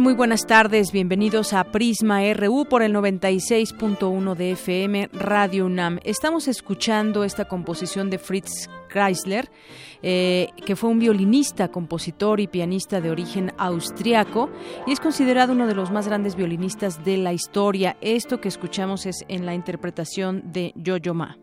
Muy buenas tardes, bienvenidos a Prisma RU por el 96.1 de FM Radio UNAM. Estamos escuchando esta composición de Fritz Kreisler, eh, que fue un violinista, compositor y pianista de origen austriaco y es considerado uno de los más grandes violinistas de la historia. Esto que escuchamos es en la interpretación de Yo-Yo Ma.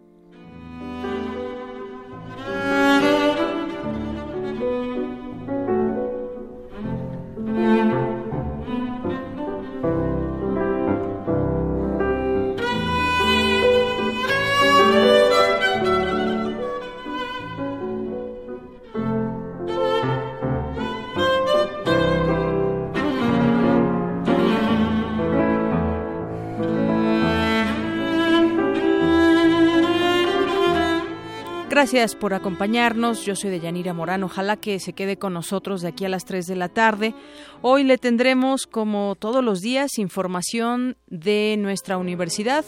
Gracias por acompañarnos. Yo soy Deyanira Morán. Ojalá que se quede con nosotros de aquí a las 3 de la tarde. Hoy le tendremos, como todos los días, información de nuestra universidad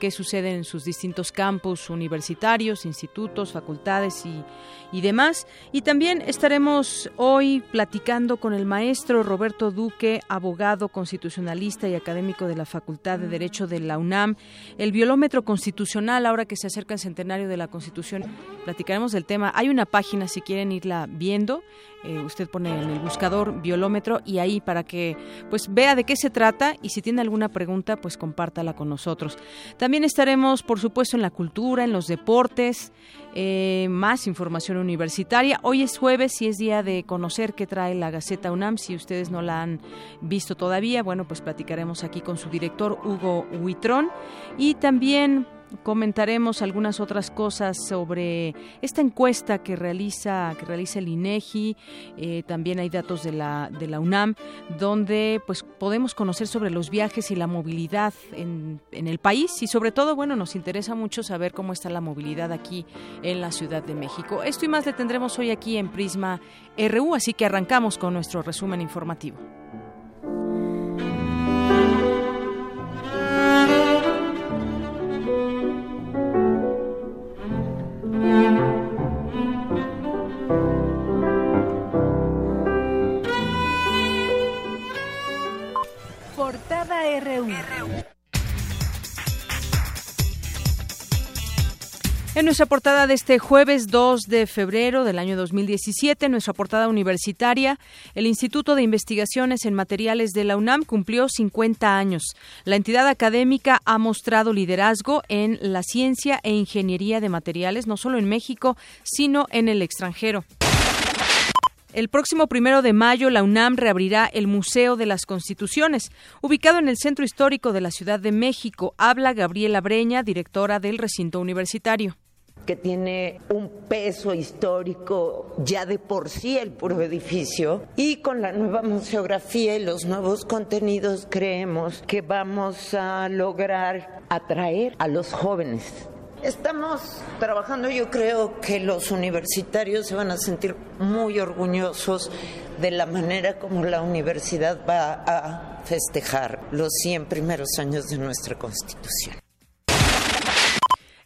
qué sucede en sus distintos campus universitarios, institutos, facultades y, y demás. Y también estaremos hoy platicando con el maestro Roberto Duque, abogado constitucionalista y académico de la Facultad de Derecho de la UNAM, el violómetro constitucional, ahora que se acerca el centenario de la Constitución, platicaremos del tema. Hay una página, si quieren irla viendo, eh, usted pone en el buscador violómetro y ahí para que pues vea de qué se trata y si tiene alguna pregunta, pues compártala con nosotros. También estaremos, por supuesto, en la cultura, en los deportes, eh, más información universitaria. Hoy es jueves y es día de conocer qué trae la Gaceta UNAM. Si ustedes no la han visto todavía, bueno, pues platicaremos aquí con su director Hugo Huitrón. Y también comentaremos algunas otras cosas sobre esta encuesta que realiza que realiza el INEGI eh, también hay datos de la de la UNAM donde pues podemos conocer sobre los viajes y la movilidad en, en el país. Y sobre todo bueno nos interesa mucho saber cómo está la movilidad aquí en la Ciudad de México. Esto y más le tendremos hoy aquí en Prisma RU así que arrancamos con nuestro resumen informativo nuestra portada de este jueves 2 de febrero del año 2017, nuestra portada universitaria, el Instituto de Investigaciones en Materiales de la UNAM cumplió 50 años. La entidad académica ha mostrado liderazgo en la ciencia e ingeniería de materiales, no solo en México, sino en el extranjero. El próximo primero de mayo, la UNAM reabrirá el Museo de las Constituciones, ubicado en el Centro Histórico de la Ciudad de México. Habla Gabriela Breña, directora del recinto universitario que tiene un peso histórico ya de por sí el puro edificio y con la nueva museografía y los nuevos contenidos creemos que vamos a lograr atraer a los jóvenes Estamos trabajando, yo creo que los universitarios se van a sentir muy orgullosos de la manera como la universidad va a festejar los 100 primeros años de nuestra Constitución.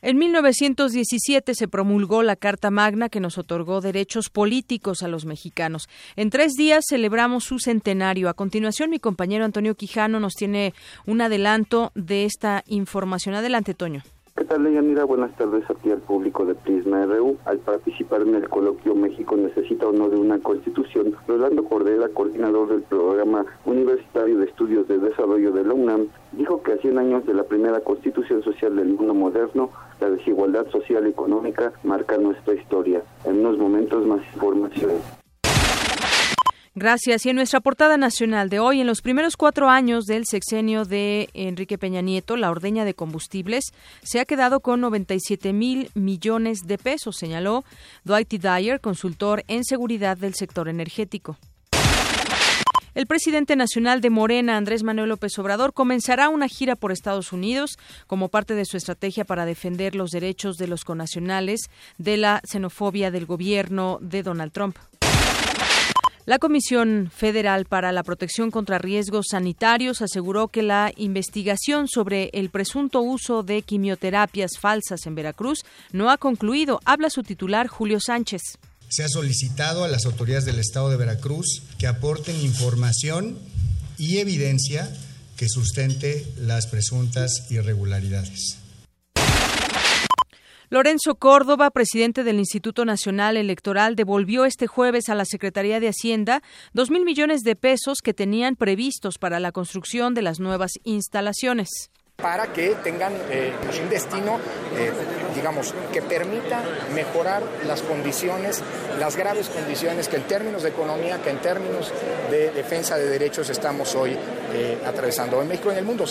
En 1917 se promulgó la Carta Magna que nos otorgó derechos políticos a los mexicanos. En tres días celebramos su centenario. A continuación, mi compañero Antonio Quijano nos tiene un adelanto de esta información. Adelante, Toño. ¿qué tal, Leyanira? Buenas tardes a ti al público de Prisma RU. Al participar en el coloquio México necesita o no de una constitución, Rolando Cordera, coordinador del programa universitario de estudios de desarrollo de la UNAM, dijo que a 100 años de la primera constitución social del mundo moderno, la desigualdad social y económica marca nuestra historia. En unos momentos más información. Gracias. Y en nuestra portada nacional de hoy, en los primeros cuatro años del sexenio de Enrique Peña Nieto, la ordeña de combustibles se ha quedado con 97 mil millones de pesos, señaló Dwight Dyer, consultor en seguridad del sector energético. El presidente nacional de Morena, Andrés Manuel López Obrador, comenzará una gira por Estados Unidos como parte de su estrategia para defender los derechos de los conacionales de la xenofobia del gobierno de Donald Trump. La Comisión Federal para la Protección contra Riesgos Sanitarios aseguró que la investigación sobre el presunto uso de quimioterapias falsas en Veracruz no ha concluido. Habla su titular, Julio Sánchez. Se ha solicitado a las autoridades del Estado de Veracruz que aporten información y evidencia que sustente las presuntas irregularidades. Lorenzo Córdoba, presidente del Instituto Nacional Electoral, devolvió este jueves a la Secretaría de Hacienda dos mil millones de pesos que tenían previstos para la construcción de las nuevas instalaciones para que tengan eh, un destino, eh, digamos, que permita mejorar las condiciones, las graves condiciones que en términos de economía, que en términos de defensa de derechos estamos hoy eh, atravesando en México y en el mundo.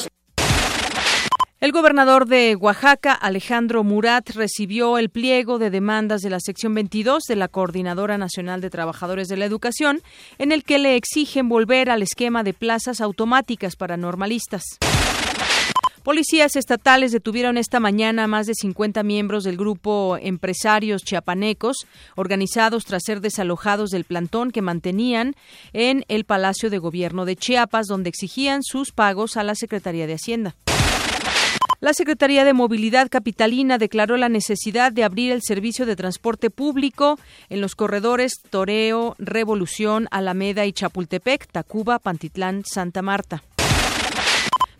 El gobernador de Oaxaca, Alejandro Murat, recibió el pliego de demandas de la sección 22 de la Coordinadora Nacional de Trabajadores de la Educación, en el que le exigen volver al esquema de plazas automáticas para normalistas. Policías estatales detuvieron esta mañana a más de 50 miembros del grupo Empresarios Chiapanecos, organizados tras ser desalojados del plantón que mantenían en el Palacio de Gobierno de Chiapas, donde exigían sus pagos a la Secretaría de Hacienda. La Secretaría de Movilidad Capitalina declaró la necesidad de abrir el servicio de transporte público en los corredores Toreo, Revolución, Alameda y Chapultepec, Tacuba, Pantitlán, Santa Marta.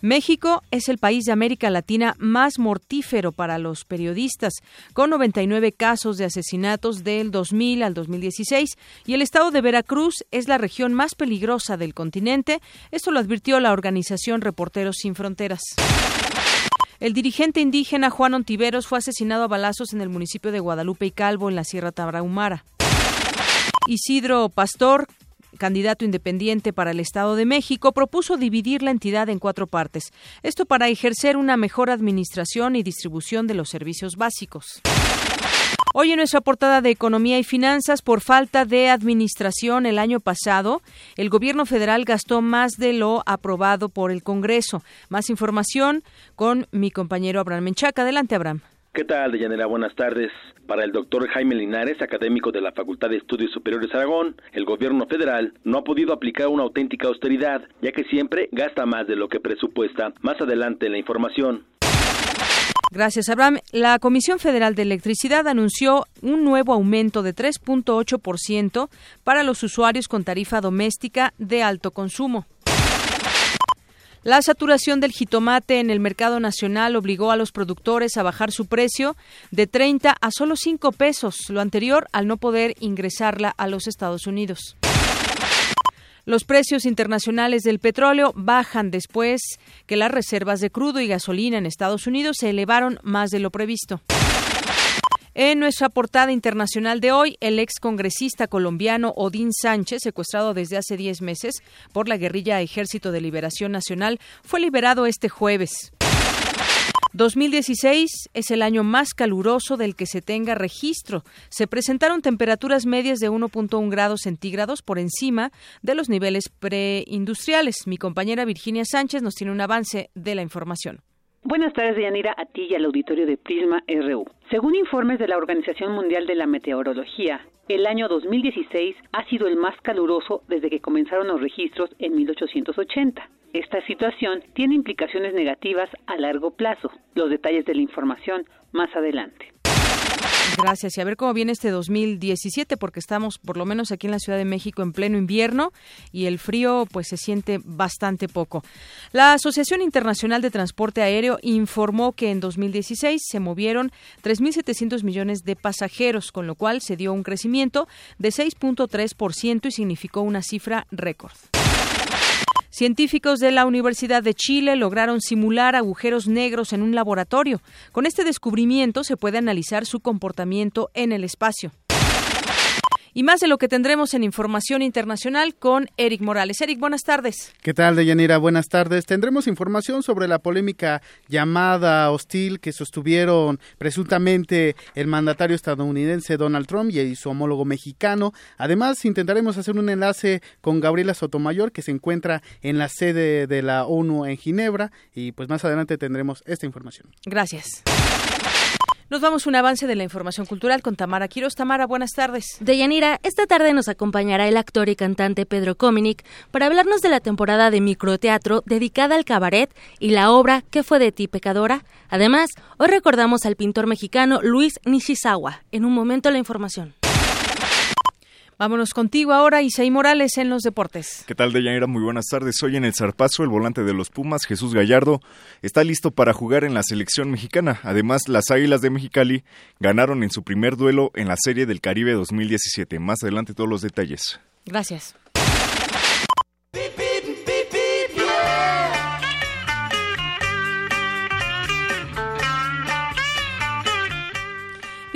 México es el país de América Latina más mortífero para los periodistas, con 99 casos de asesinatos del 2000 al 2016, y el estado de Veracruz es la región más peligrosa del continente. Esto lo advirtió la organización Reporteros Sin Fronteras. El dirigente indígena Juan Ontiveros fue asesinado a balazos en el municipio de Guadalupe y Calvo, en la Sierra Tarahumara. Isidro Pastor, candidato independiente para el Estado de México, propuso dividir la entidad en cuatro partes. Esto para ejercer una mejor administración y distribución de los servicios básicos. Hoy en nuestra portada de Economía y Finanzas, por falta de administración el año pasado, el gobierno federal gastó más de lo aprobado por el Congreso. Más información con mi compañero Abraham Menchaca. Adelante, Abraham. ¿Qué tal, Deyanira? Buenas tardes. Para el doctor Jaime Linares, académico de la Facultad de Estudios Superiores Aragón, el gobierno federal no ha podido aplicar una auténtica austeridad, ya que siempre gasta más de lo que presupuesta. Más adelante en la información. Gracias, Abraham. La Comisión Federal de Electricidad anunció un nuevo aumento de 3.8% para los usuarios con tarifa doméstica de alto consumo. La saturación del jitomate en el mercado nacional obligó a los productores a bajar su precio de 30 a solo 5 pesos, lo anterior al no poder ingresarla a los Estados Unidos. Los precios internacionales del petróleo bajan después que las reservas de crudo y gasolina en Estados Unidos se elevaron más de lo previsto. En nuestra portada internacional de hoy, el ex congresista colombiano Odín Sánchez, secuestrado desde hace 10 meses por la guerrilla Ejército de Liberación Nacional, fue liberado este jueves. 2016 es el año más caluroso del que se tenga registro. Se presentaron temperaturas medias de 1.1 grados centígrados por encima de los niveles preindustriales. Mi compañera Virginia Sánchez nos tiene un avance de la información. Buenas tardes, Yanira, a ti y al auditorio de Prisma RU. Según informes de la Organización Mundial de la Meteorología, el año 2016 ha sido el más caluroso desde que comenzaron los registros en 1880. Esta situación tiene implicaciones negativas a largo plazo. Los detalles de la información más adelante. Gracias. Y a ver cómo viene este 2017, porque estamos, por lo menos aquí en la Ciudad de México, en pleno invierno y el frío pues se siente bastante poco. La Asociación Internacional de Transporte Aéreo informó que en 2016 se movieron 3.700 millones de pasajeros, con lo cual se dio un crecimiento de 6.3% y significó una cifra récord. Científicos de la Universidad de Chile lograron simular agujeros negros en un laboratorio. Con este descubrimiento se puede analizar su comportamiento en el espacio y más de lo que tendremos en información internacional con Eric Morales. Eric, buenas tardes. ¿Qué tal, Deyanira? Buenas tardes. Tendremos información sobre la polémica llamada hostil que sostuvieron presuntamente el mandatario estadounidense Donald Trump y su homólogo mexicano. Además, intentaremos hacer un enlace con Gabriela Sotomayor, que se encuentra en la sede de la ONU en Ginebra, y pues más adelante tendremos esta información. Gracias. Nos vamos a un avance de la información cultural con Tamara Quiroz. Tamara, buenas tardes. Deyanira, esta tarde nos acompañará el actor y cantante Pedro Cominic para hablarnos de la temporada de microteatro dedicada al cabaret y la obra ¿Qué fue de ti, pecadora? Además, hoy recordamos al pintor mexicano Luis Nishizawa. En un momento la información. Vámonos contigo ahora, Isaí Morales, en los deportes. ¿Qué tal, Deyanira? Muy buenas tardes. Hoy en el Zarpazo, el volante de los Pumas, Jesús Gallardo, está listo para jugar en la selección mexicana. Además, las Águilas de Mexicali ganaron en su primer duelo en la Serie del Caribe 2017. Más adelante todos los detalles. Gracias.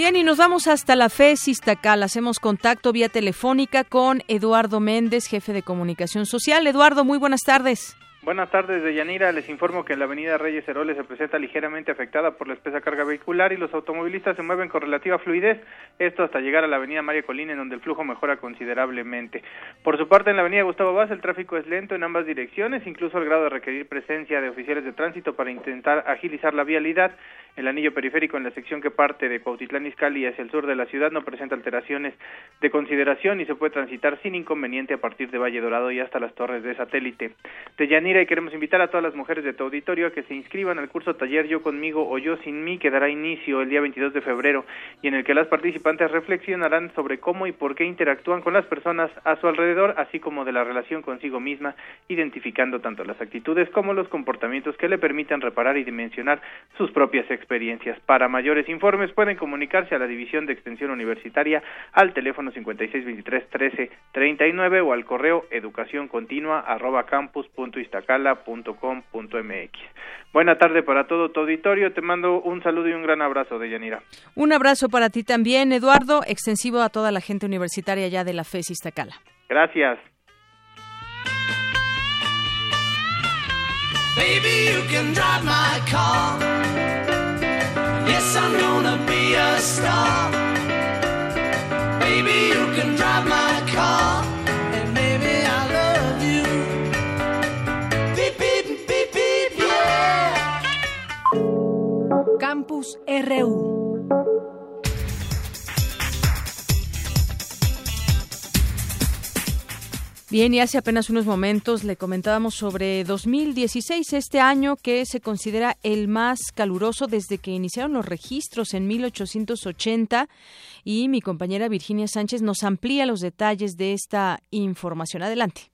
Bien, y nos vamos hasta la FES Iztacal. Hacemos contacto vía telefónica con Eduardo Méndez, jefe de comunicación social. Eduardo, muy buenas tardes. Buenas tardes, de Yanira. Les informo que la avenida Reyes Heroles se presenta ligeramente afectada por la espesa carga vehicular y los automovilistas se mueven con relativa fluidez, esto hasta llegar a la avenida María Colina, en donde el flujo mejora considerablemente. Por su parte, en la avenida Gustavo Vaz, el tráfico es lento en ambas direcciones, incluso al grado de requerir presencia de oficiales de tránsito para intentar agilizar la vialidad. El anillo periférico en la sección que parte de Cuautitlán Izcalli hacia el sur de la ciudad no presenta alteraciones de consideración y se puede transitar sin inconveniente a partir de Valle Dorado y hasta las torres de satélite. De Yanira y queremos invitar a todas las mujeres de tu auditorio a que se inscriban al curso taller Yo conmigo o Yo sin mí que dará inicio el día 22 de febrero y en el que las participantes reflexionarán sobre cómo y por qué interactúan con las personas a su alrededor, así como de la relación consigo misma, identificando tanto las actitudes como los comportamientos que le permitan reparar y dimensionar sus propias experiencias experiencias. Para mayores informes pueden comunicarse a la División de Extensión Universitaria al teléfono 5623-1339 o al correo educacioncontinua@campus.istacala.com.mx. Buena tarde para todo tu auditorio. Te mando un saludo y un gran abrazo de Yanira. Un abrazo para ti también, Eduardo, extensivo a toda la gente universitaria ya de la FES Iztacala. Gracias. Baby, you can drive my car. Yes, I'm gonna be a star. Baby, you can drive my car. And maybe I love you. Beep. Campus RU. Bien, y hace apenas unos momentos le comentábamos sobre 2016, este año que se considera el más caluroso desde que iniciaron los registros en 1880 y mi compañera Virginia Sánchez nos amplía los detalles de esta información. Adelante.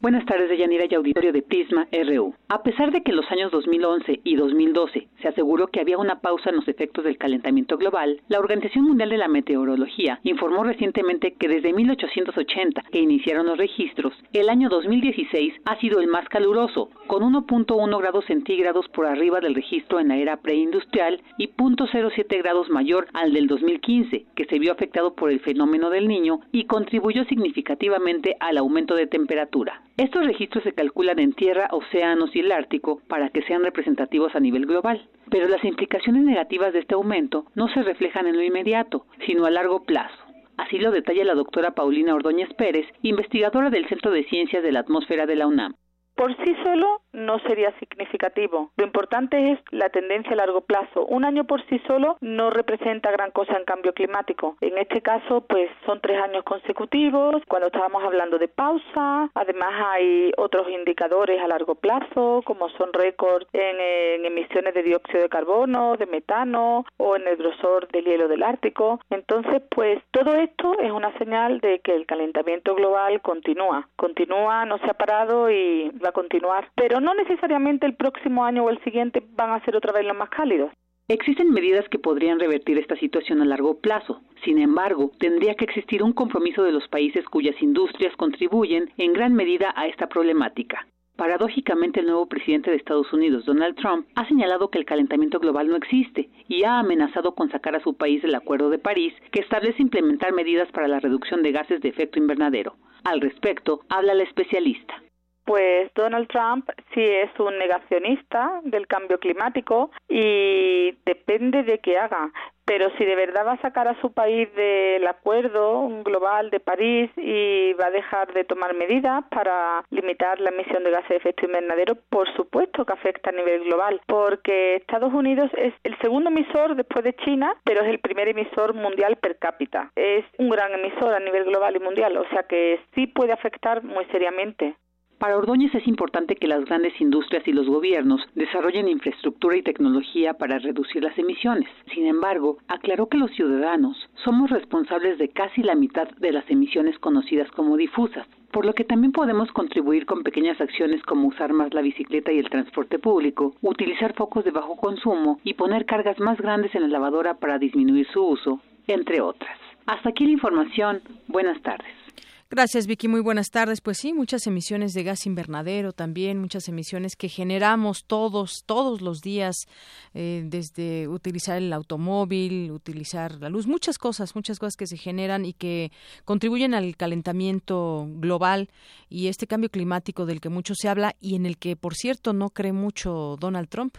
Buenas tardes, Deyanira y auditorio de Prisma RU. A pesar de que los años 2011 y 2012 se aseguró que había una pausa en los efectos del calentamiento global, la Organización Mundial de la Meteorología informó recientemente que desde 1880, que iniciaron los registros, el año 2016 ha sido el más caluroso, con 1.1 grados centígrados por arriba del registro en la era preindustrial y 0.07 grados mayor al del 2015, que se vio afectado por el fenómeno del niño y contribuyó significativamente al aumento de temperatura. Estos registros se calculan en tierra, océanos y el Ártico para que sean representativos a nivel global, pero las implicaciones negativas de este aumento no se reflejan en lo inmediato, sino a largo plazo. Así lo detalla la doctora Paulina Ordóñez Pérez, investigadora del Centro de Ciencias de la Atmósfera de la UNAM. Por sí solo no sería significativo. Lo importante es la tendencia a largo plazo. Un año por sí solo no representa gran cosa en cambio climático. En este caso, pues son tres años consecutivos. Cuando estábamos hablando de pausa, además hay otros indicadores a largo plazo, como son récords en, emisiones de dióxido de carbono, de metano o en el grosor del hielo del Ártico. Entonces, pues todo esto es una señal de que el calentamiento global continúa. Continúa, no se ha parado y va continuar. Pero no necesariamente el próximo año o el siguiente van a ser otra vez los más cálidos. Existen medidas que podrían revertir esta situación a largo plazo. Sin embargo, tendría que existir un compromiso de los países cuyas industrias contribuyen en gran medida a esta problemática. Paradójicamente, el nuevo presidente de Estados Unidos, Donald Trump, ha señalado que el calentamiento global no existe y ha amenazado con sacar a su país del Acuerdo de París, que establece implementar medidas para la reducción de gases de efecto invernadero. Al respecto, habla la especialista. Pues Donald Trump sí es un negacionista del cambio climático y depende de qué haga. Pero si de verdad va a sacar a su país del acuerdo global de París y va a dejar de tomar medidas para limitar la emisión de gases de efecto invernadero, por supuesto que afecta a nivel global, porque Estados Unidos es el segundo emisor después de China, pero es el primer emisor mundial per cápita. Es un gran emisor a nivel global y mundial, o sea que sí puede afectar muy seriamente. Para Ordóñez es importante que las grandes industrias y los gobiernos desarrollen infraestructura y tecnología para reducir las emisiones. Sin embargo, aclaró que los ciudadanos somos responsables de casi la mitad de las emisiones conocidas como difusas, por lo que también podemos contribuir con pequeñas acciones como usar más la bicicleta y el transporte público, utilizar focos de bajo consumo y poner cargas más grandes en la lavadora para disminuir su uso, entre otras. Hasta aquí la información. Buenas tardes. Gracias, Vicky. Muy buenas tardes. Pues sí, muchas emisiones de gas invernadero también, muchas emisiones que generamos todos, todos los días, eh, desde utilizar el automóvil, utilizar la luz, muchas cosas, muchas cosas que se generan y que contribuyen al calentamiento global y este cambio climático del que mucho se habla y en el que, por cierto, no cree mucho Donald Trump.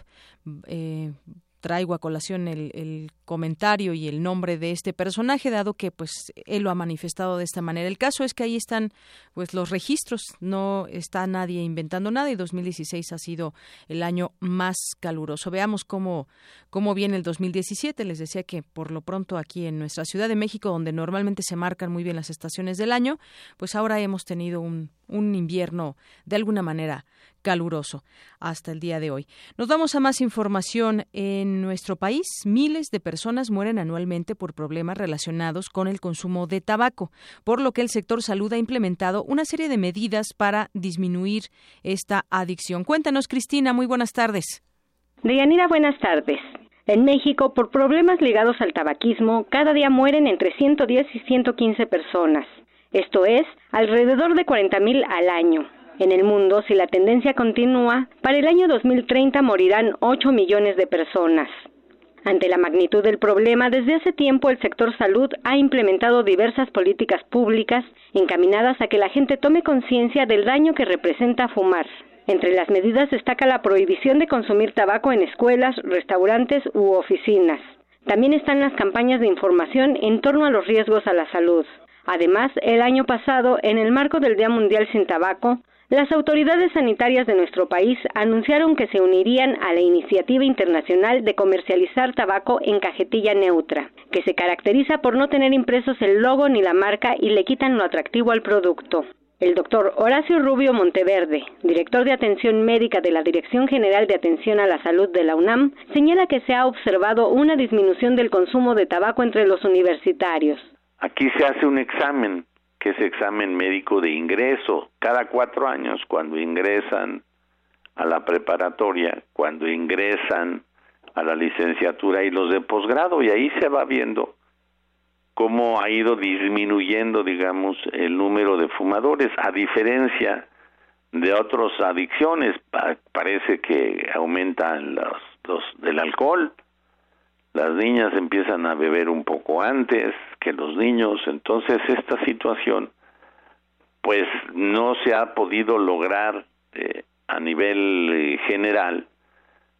Eh, traigo a colación el, el, comentario y el nombre de este personaje, dado que pues él lo ha manifestado de esta manera. El caso es que ahí están pues los registros, no está nadie inventando nada y 2016 ha sido el año más caluroso. Veamos cómo, cómo viene el 2017. Les decía que por lo pronto aquí en nuestra Ciudad de México, donde normalmente se marcan muy bien las estaciones del año, pues ahora hemos tenido un, un invierno de alguna manera caluroso hasta el día de hoy. Nos vamos a más información en nuestro país. Miles de personas mueren anualmente por problemas relacionados con el consumo de tabaco, por lo que el sector salud ha implementado una serie de medidas para disminuir esta adicción. Cuéntanos, Cristina, muy buenas tardes. Deyanira, buenas tardes. En México, por problemas ligados al tabaquismo, cada día mueren entre 110 y 115 personas. Esto es, alrededor de 40.000 al año. En el mundo, si la tendencia continúa, para el año 2030 morirán 8 millones de personas. Ante la magnitud del problema, desde hace tiempo el sector salud ha implementado diversas políticas públicas encaminadas a que la gente tome conciencia del daño que representa fumar. Entre las medidas destaca la prohibición de consumir tabaco en escuelas, restaurantes u oficinas. También están las campañas de información en torno a los riesgos a la salud. Además, el año pasado, en el marco del Día Mundial sin Tabaco, las autoridades sanitarias de nuestro país anunciaron que se unirían a la iniciativa internacional de comercializar tabaco en cajetilla neutra, que se caracteriza por no tener impresos el logo ni la marca y le quitan lo atractivo al producto. El doctor Horacio Rubio Monteverde, director de atención médica de la Dirección General de Atención a la Salud de la UNAM, señala que se ha observado una disminución del consumo de tabaco entre los universitarios. Aquí se hace un examen que es examen médico de ingreso, cada cuatro años cuando ingresan a la preparatoria, cuando ingresan a la licenciatura y los de posgrado, y ahí se va viendo cómo ha ido disminuyendo, digamos, el número de fumadores, a diferencia de otras adicciones, pa parece que aumentan los, los del alcohol, las niñas empiezan a beber un poco antes que los niños, entonces esta situación pues no se ha podido lograr eh, a nivel eh, general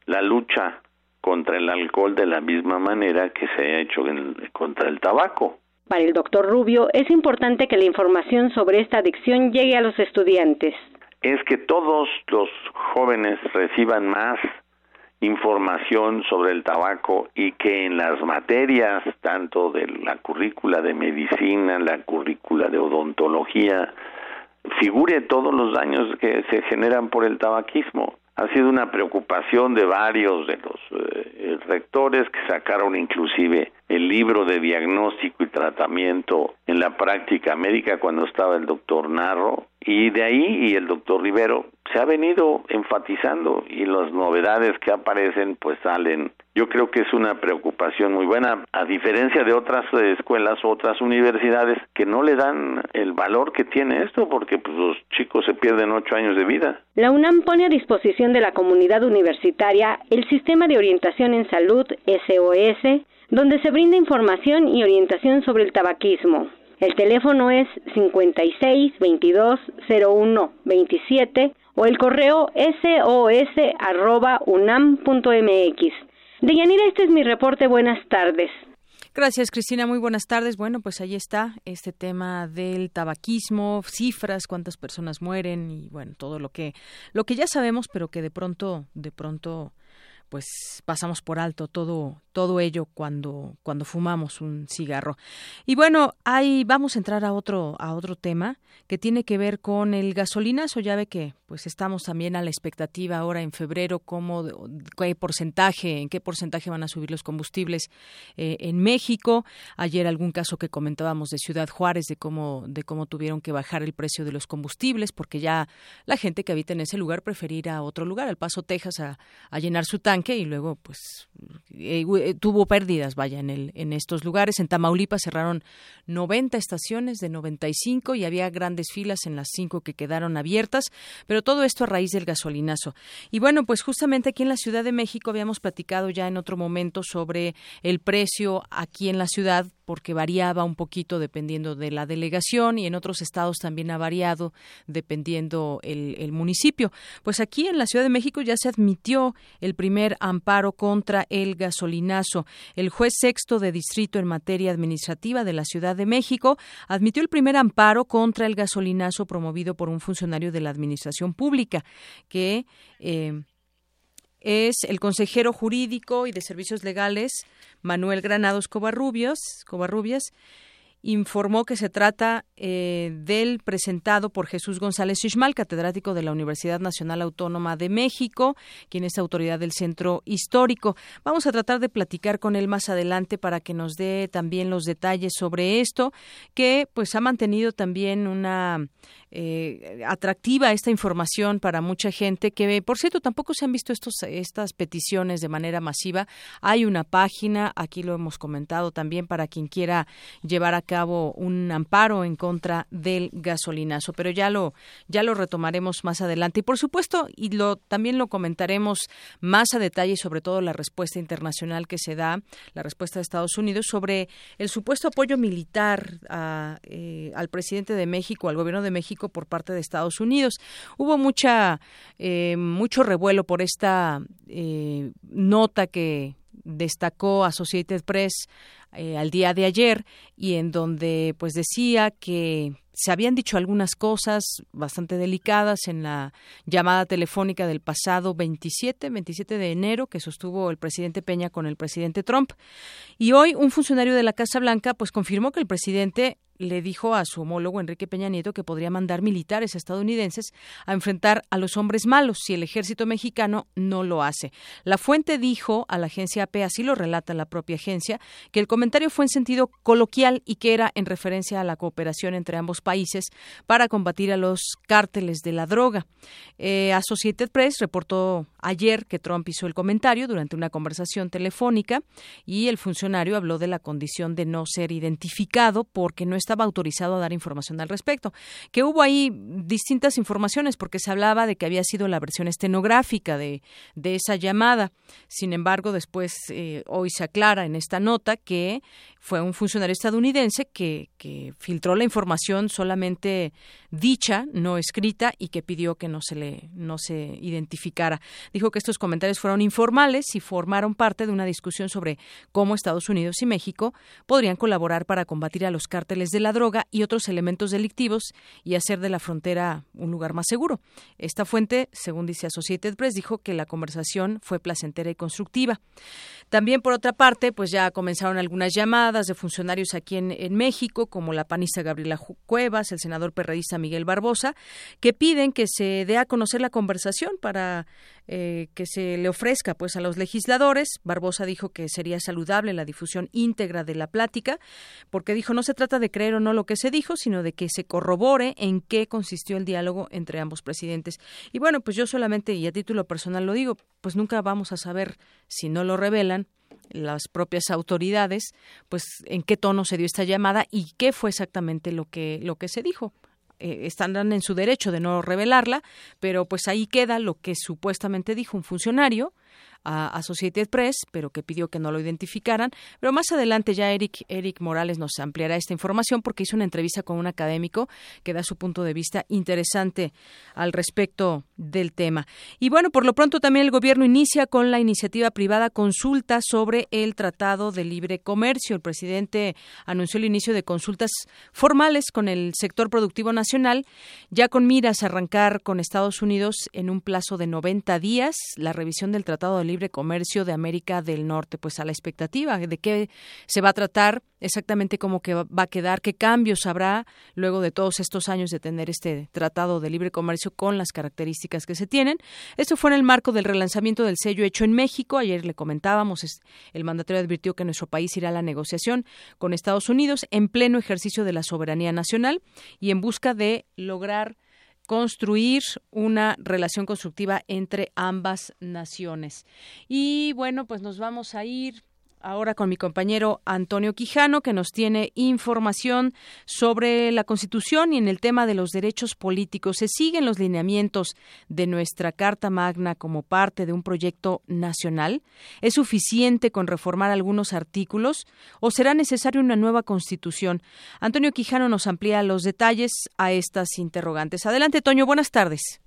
la lucha contra el alcohol de la misma manera que se ha hecho en, contra el tabaco. Para el doctor Rubio es importante que la información sobre esta adicción llegue a los estudiantes. es que todos los jóvenes reciban más información sobre el tabaco y que en las materias tanto de la currícula de medicina, la currícula de odontología, figure todos los daños que se generan por el tabaquismo. Ha sido una preocupación de varios de los eh, rectores que sacaron inclusive el libro de diagnóstico y tratamiento en la práctica médica cuando estaba el doctor Narro y de ahí y el doctor Rivero se ha venido enfatizando y las novedades que aparecen pues salen. Yo creo que es una preocupación muy buena, a diferencia de otras eh, escuelas otras universidades que no le dan el valor que tiene esto porque pues, los chicos se pierden ocho años de vida. La UNAM pone a disposición de la comunidad universitaria el Sistema de Orientación en Salud SOS, donde se brinda información y orientación sobre el tabaquismo. El teléfono es 56 22 01 27 o el correo sos@unam.mx. Deyanira, este es mi reporte. Buenas tardes. Gracias, Cristina. Muy buenas tardes. Bueno, pues ahí está este tema del tabaquismo, cifras, cuántas personas mueren y bueno, todo lo que lo que ya sabemos, pero que de pronto de pronto pues pasamos por alto todo todo ello cuando cuando fumamos un cigarro. Y bueno, ahí vamos a entrar a otro a otro tema que tiene que ver con el gasolinazo, ya ve que pues estamos también a la expectativa ahora en febrero cómo qué porcentaje, en qué porcentaje van a subir los combustibles eh, en México. Ayer algún caso que comentábamos de Ciudad Juárez de cómo de cómo tuvieron que bajar el precio de los combustibles porque ya la gente que habita en ese lugar preferirá a otro lugar, al Paso Texas a, a llenar su tanque y luego pues eh, eh, tuvo pérdidas, vaya, en el en estos lugares. En Tamaulipas cerraron 90 estaciones de 95 y había grandes filas en las cinco que quedaron abiertas, pero todo esto a raíz del gasolinazo. Y bueno, pues justamente aquí en la Ciudad de México habíamos platicado ya en otro momento sobre el precio aquí en la ciudad porque variaba un poquito dependiendo de la delegación y en otros estados también ha variado dependiendo el, el, municipio. Pues aquí en la Ciudad de México ya se admitió el primer amparo contra el gasolinazo. El juez sexto de distrito en materia administrativa de la Ciudad de México admitió el primer amparo contra el gasolinazo promovido por un funcionario de la Administración Pública que eh, es el consejero jurídico y de servicios legales Manuel Granados Covarrubias, Covarrubias informó que se trata eh, del presentado por Jesús González Xixmal, catedrático de la Universidad Nacional Autónoma de México, quien es autoridad del Centro Histórico. Vamos a tratar de platicar con él más adelante para que nos dé también los detalles sobre esto, que pues ha mantenido también una eh, atractiva esta información para mucha gente que por cierto tampoco se han visto estos estas peticiones de manera masiva hay una página aquí lo hemos comentado también para quien quiera llevar a cabo un amparo en contra del gasolinazo pero ya lo ya lo retomaremos más adelante y por supuesto y lo también lo comentaremos más a detalle sobre todo la respuesta internacional que se da la respuesta de Estados Unidos sobre el supuesto apoyo militar a, eh, al presidente de México al gobierno de México por parte de Estados Unidos. Hubo mucha eh, mucho revuelo por esta eh, nota que destacó Associated Press eh, al día de ayer y en donde pues decía que se habían dicho algunas cosas bastante delicadas en la llamada telefónica del pasado 27, 27 de enero que sostuvo el presidente Peña con el presidente Trump. Y hoy un funcionario de la Casa Blanca pues confirmó que el presidente le dijo a su homólogo Enrique Peña Nieto que podría mandar militares estadounidenses a enfrentar a los hombres malos si el ejército mexicano no lo hace. La fuente dijo a la agencia AP, así lo relata la propia agencia, que el comentario fue en sentido coloquial y que era en referencia a la cooperación entre ambos países para combatir a los cárteles de la droga. Eh, Associated Press reportó ayer que Trump hizo el comentario durante una conversación telefónica y el funcionario habló de la condición de no ser identificado porque no estaba autorizado a dar información al respecto. Que hubo ahí distintas informaciones porque se hablaba de que había sido la versión estenográfica de, de esa llamada. Sin embargo, después eh, hoy se aclara en esta nota que fue un funcionario estadounidense que, que filtró la información solamente dicha, no escrita, y que pidió que no se le no se identificara. Dijo que estos comentarios fueron informales y formaron parte de una discusión sobre cómo Estados Unidos y México podrían colaborar para combatir a los cárteles la droga y otros elementos delictivos y hacer de la frontera un lugar más seguro. Esta fuente, según dice Associated Press, dijo que la conversación fue placentera y constructiva. También, por otra parte, pues ya comenzaron algunas llamadas de funcionarios aquí en, en México, como la panista Gabriela Cuevas, el senador perredista Miguel Barbosa, que piden que se dé a conocer la conversación para eh, que se le ofrezca pues a los legisladores. Barbosa dijo que sería saludable la difusión íntegra de la plática, porque dijo no se trata de creer o no lo que se dijo, sino de que se corrobore en qué consistió el diálogo entre ambos presidentes. Y bueno, pues yo solamente y a título personal lo digo, pues nunca vamos a saber si no lo revelan las propias autoridades, pues en qué tono se dio esta llamada y qué fue exactamente lo que lo que se dijo. Eh, en su derecho de no revelarla, pero pues ahí queda lo que supuestamente dijo un funcionario a Associated Press, pero que pidió que no lo identificaran. Pero más adelante ya Eric, Eric Morales nos ampliará esta información porque hizo una entrevista con un académico que da su punto de vista interesante al respecto del tema. Y bueno, por lo pronto también el gobierno inicia con la iniciativa privada consulta sobre el Tratado de Libre Comercio. El presidente anunció el inicio de consultas formales con el sector productivo nacional, ya con miras a arrancar con Estados Unidos en un plazo de 90 días la revisión del Tratado de Libre Comercio de América del Norte, pues a la expectativa de qué se va a tratar, exactamente cómo que va a quedar, qué cambios habrá luego de todos estos años de tener este Tratado de Libre Comercio con las características que se tienen. Esto fue en el marco del relanzamiento del sello hecho en México. Ayer le comentábamos, el mandatario advirtió que nuestro país irá a la negociación con Estados Unidos en pleno ejercicio de la soberanía nacional y en busca de lograr construir una relación constructiva entre ambas naciones. Y bueno, pues nos vamos a ir ahora con mi compañero Antonio Quijano, que nos tiene información sobre la Constitución y en el tema de los derechos políticos. ¿Se siguen los lineamientos de nuestra Carta Magna como parte de un proyecto nacional? ¿Es suficiente con reformar algunos artículos o será necesaria una nueva Constitución? Antonio Quijano nos amplía los detalles a estas interrogantes. Adelante, Toño, buenas tardes.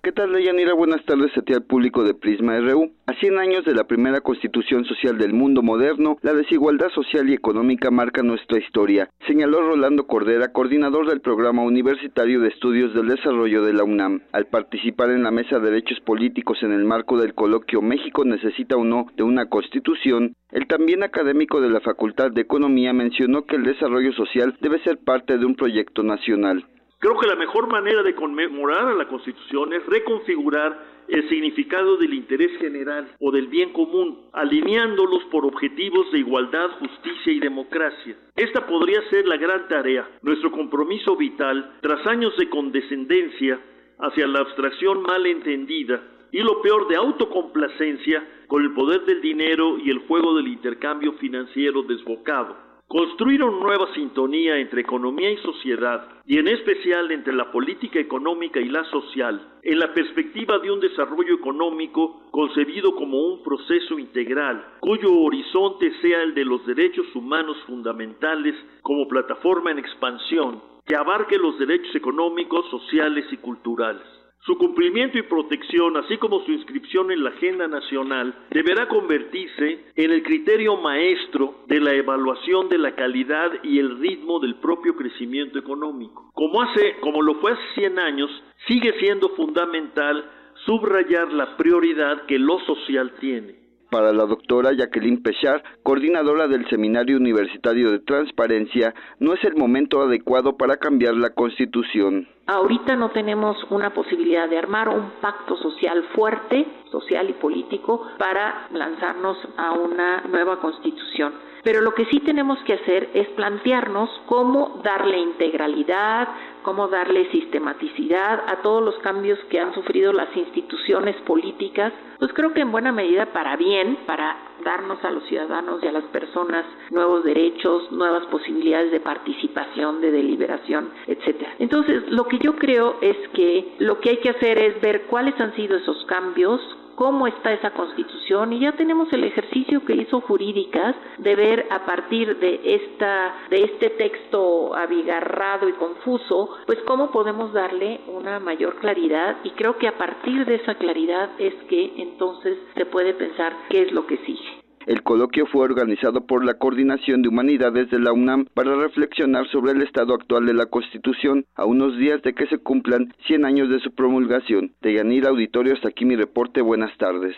¿Qué tal, Deyanira? Buenas tardes a ti al público de Prisma RU. A 100 años de la primera constitución social del mundo moderno, la desigualdad social y económica marca nuestra historia, señaló Rolando Cordera, coordinador del Programa Universitario de Estudios del Desarrollo de la UNAM. Al participar en la Mesa de Derechos Políticos en el marco del coloquio México necesita o no de una constitución, el también académico de la Facultad de Economía mencionó que el desarrollo social debe ser parte de un proyecto nacional. Creo que la mejor manera de conmemorar a la Constitución es reconfigurar el significado del interés general o del bien común, alineándolos por objetivos de igualdad, justicia y democracia. Esta podría ser la gran tarea, nuestro compromiso vital tras años de condescendencia hacia la abstracción mal entendida y lo peor de autocomplacencia con el poder del dinero y el juego del intercambio financiero desbocado. Construir una nueva sintonía entre economía y sociedad, y en especial entre la política económica y la social, en la perspectiva de un desarrollo económico concebido como un proceso integral, cuyo horizonte sea el de los derechos humanos fundamentales como plataforma en expansión, que abarque los derechos económicos, sociales y culturales. Su cumplimiento y protección, así como su inscripción en la agenda nacional, deberá convertirse en el criterio maestro de la evaluación de la calidad y el ritmo del propio crecimiento económico. Como hace, como lo fue hace 100 años, sigue siendo fundamental subrayar la prioridad que lo social tiene para la doctora Jacqueline Pechar, coordinadora del Seminario Universitario de Transparencia, no es el momento adecuado para cambiar la Constitución. Ahorita no tenemos una posibilidad de armar un pacto social fuerte, social y político, para lanzarnos a una nueva Constitución. Pero lo que sí tenemos que hacer es plantearnos cómo darle integralidad, cómo darle sistematicidad a todos los cambios que han sufrido las instituciones políticas, pues creo que en buena medida para bien, para darnos a los ciudadanos y a las personas nuevos derechos, nuevas posibilidades de participación, de deliberación, etcétera. Entonces, lo que yo creo es que lo que hay que hacer es ver cuáles han sido esos cambios, cómo está esa constitución y ya tenemos el ejercicio que hizo jurídicas de ver a partir de esta de este texto abigarrado y confuso, pues cómo podemos darle una mayor claridad y creo que a partir de esa claridad es que entonces se puede pensar qué es lo que sigue. El coloquio fue organizado por la Coordinación de Humanidades de la UNAM para reflexionar sobre el estado actual de la Constitución a unos días de que se cumplan 100 años de su promulgación. De Yanira Auditorio, hasta aquí mi reporte. Buenas tardes.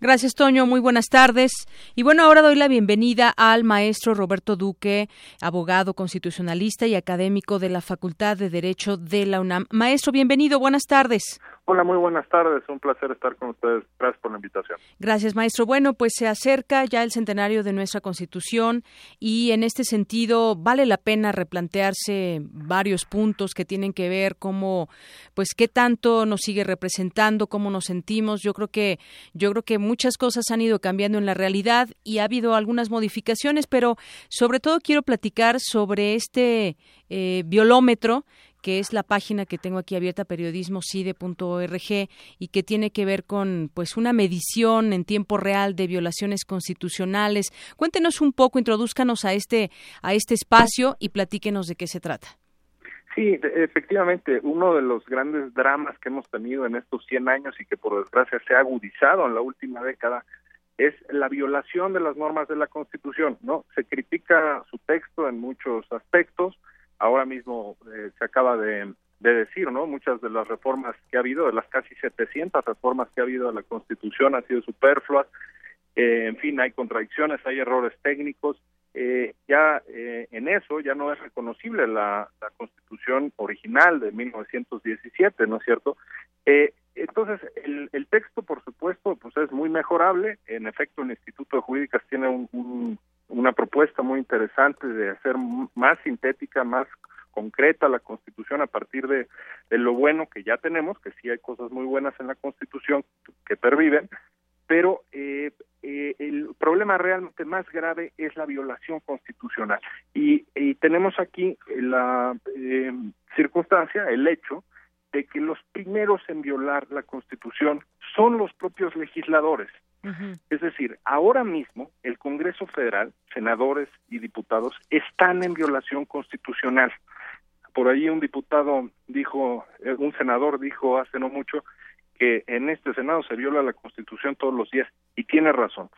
Gracias, Toño. Muy buenas tardes. Y bueno, ahora doy la bienvenida al maestro Roberto Duque, abogado constitucionalista y académico de la Facultad de Derecho de la UNAM. Maestro, bienvenido. Buenas tardes. Hola, muy buenas tardes. Un placer estar con ustedes. Gracias por la invitación. Gracias, maestro. Bueno, pues se acerca ya el centenario de nuestra Constitución y en este sentido vale la pena replantearse varios puntos que tienen que ver cómo, pues, qué tanto nos sigue representando, cómo nos sentimos. Yo creo que, yo creo que muchas cosas han ido cambiando en la realidad y ha habido algunas modificaciones, pero sobre todo quiero platicar sobre este eh, violómetro que es la página que tengo aquí abierta periodismocide.org y que tiene que ver con pues una medición en tiempo real de violaciones constitucionales. Cuéntenos un poco, introduzcanos a este a este espacio y platíquenos de qué se trata. Sí, efectivamente, uno de los grandes dramas que hemos tenido en estos 100 años y que por desgracia se ha agudizado en la última década es la violación de las normas de la Constitución, ¿no? Se critica su texto en muchos aspectos, ahora mismo eh, se acaba de, de decir, ¿no? Muchas de las reformas que ha habido, de las casi 700 reformas que ha habido a la Constitución, han sido superfluas, eh, en fin, hay contradicciones, hay errores técnicos, eh, ya eh, en eso ya no es reconocible la, la Constitución original de 1917, ¿no es cierto? Eh, entonces, el, el texto, por supuesto, pues es muy mejorable. En efecto, el Instituto de Jurídicas tiene un- un- una propuesta muy interesante de hacer más sintética, más concreta la Constitución a partir de, de lo bueno que ya tenemos, que sí hay cosas muy buenas en la Constitución que perviven, pero eh, eh, el problema realmente más grave es la violación constitucional. Y, y tenemos aquí la eh, circunstancia, el hecho, de que los primeros en violar la Constitución son los propios legisladores. Es decir, ahora mismo el Congreso Federal, senadores y diputados, están en violación constitucional. Por ahí un diputado dijo, eh, un senador dijo hace no mucho que en este Senado se viola la Constitución todos los días y tiene razón.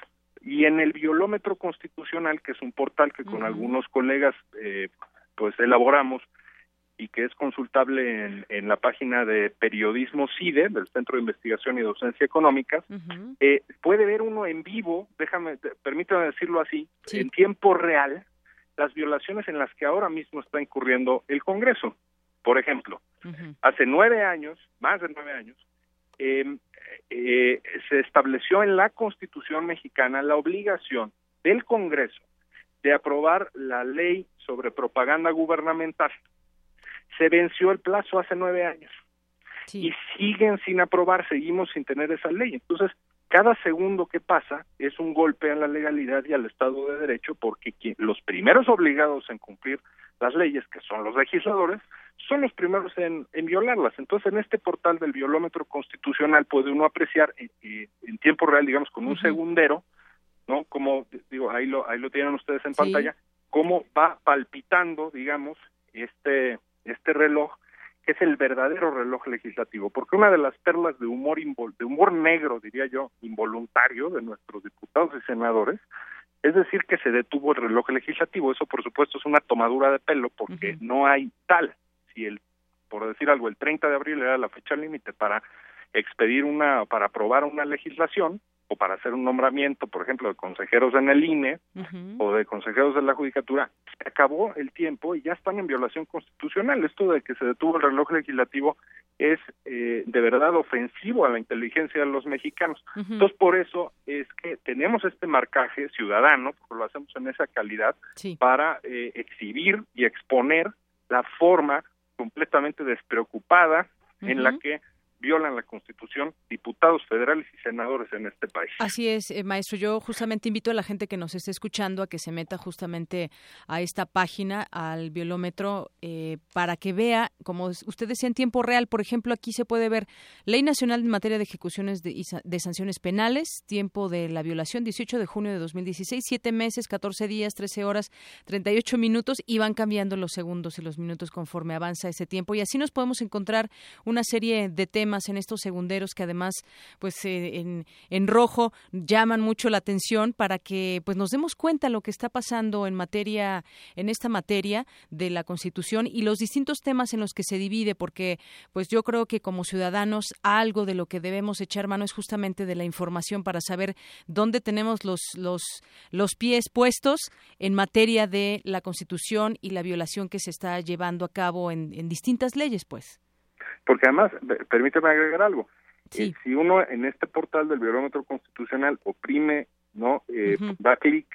Y en el violómetro constitucional, que es un portal que con algunos colegas eh, pues elaboramos y que es consultable en, en la página de Periodismo CIDE, del Centro de Investigación y Docencia Económicas, eh, puede ver uno en vivo, déjame, permítame decirlo así, en tiempo real, las violaciones en las que ahora mismo está incurriendo el Congreso. Por ejemplo, hace nueve años, más de nueve años, eh, eh, se estableció en la Constitución mexicana la obligación del Congreso de aprobar la ley sobre propaganda gubernamental. Se venció el plazo hace nueve años y siguen sin aprobar, seguimos sin tener esa ley. Entonces, cada segundo que pasa es un golpe a la legalidad y al Estado de Derecho porque quien- los primeros obligados en cumplir las leyes, que son los legisladores, son los primeros en, en violarlas. Entonces, en este portal del violómetro constitucional puede uno apreciar eh, eh, en tiempo real, digamos, con un segundero, ¿no? Como, digo, ahí lo, ahí lo tienen ustedes en pantalla, cómo va palpitando, digamos, este, este reloj, que es el verdadero reloj legislativo, porque una de las perlas de humor, de humor negro, diría yo, involuntario de nuestros diputados y senadores, es decir, que se detuvo el reloj legislativo. Eso, por supuesto, es una tomadura de pelo porque no hay tal. Si el, por decir algo, el 30 de abril era la fecha límite para expedir una, para aprobar una legislación o para hacer un nombramiento, por ejemplo, de consejeros en el INE o de consejeros de la Judicatura, se acabó el tiempo y ya están en violación constitucional. Esto de que se detuvo el reloj legislativo es eh, de verdad ofensivo a la inteligencia de los mexicanos. Entonces, por eso es que tenemos este marcaje ciudadano, porque lo hacemos en esa calidad, para eh, exhibir y exponer la forma completamente despreocupada en la que violan la Constitución diputados federales y senadores en este país. Así es, eh, maestro. Yo justamente invito a la gente que nos esté escuchando a que se meta justamente a esta página, al violómetro, eh, para que vea, como usted decía en tiempo real, por ejemplo, aquí se puede ver Ley Nacional en materia de ejecuciones de, de sanciones penales, tiempo de la violación, 18 de junio de 2016, 7 meses, 14 días, 13 horas, 38 minutos y van cambiando los segundos y los minutos conforme avanza ese tiempo. Y así nos podemos encontrar una serie de temas en estos segunderos que además, pues eh, en, en rojo llaman mucho la atención para que pues nos demos cuenta lo que está pasando en materia, en esta materia de la Constitución y los distintos temas en los que se divide, porque pues yo creo que como ciudadanos algo de lo que debemos echar mano es justamente de la información para saber dónde tenemos los, los, los pies puestos en materia de la Constitución y la violación que se está llevando a cabo en, en distintas leyes, pues. Porque además, pe- permíteme agregar algo. Eh, si uno en este portal del Biolómetro Constitucional oprime, ¿no? Eh. Da clic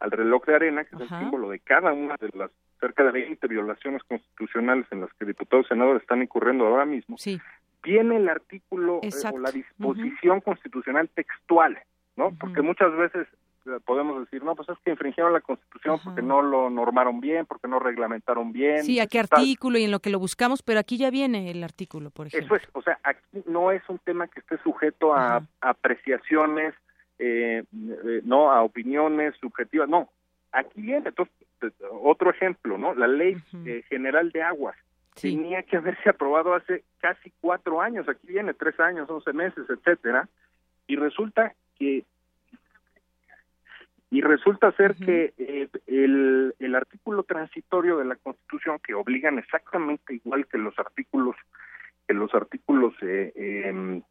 al reloj de arena, que es el símbolo de cada una de las cerca de 20 violaciones constitucionales en las que diputados y senadores están incurriendo ahora mismo, Sí. viene el artículo eh, o la disposición constitucional textual, ¿no? Porque muchas veces podemos decir, no, pues es que infringieron la Constitución porque no lo normaron bien, porque no reglamentaron bien. Sí, a qué tal. artículo y en lo que lo buscamos, pero aquí ya viene el artículo, por ejemplo. Eso es, o sea, aquí no es un tema que esté sujeto a, a apreciaciones, eh, eh, no a opiniones subjetivas, no. Aquí viene, entonces, otro ejemplo, ¿no? La ley eh, general de aguas tenía que haberse aprobado hace casi cuatro años, aquí viene tres años, once meses, etcétera, y resulta que y resulta ser que eh, el, el artículo transitorio de la Constitución que obligan exactamente igual que los artículos que los artículos eh, eh,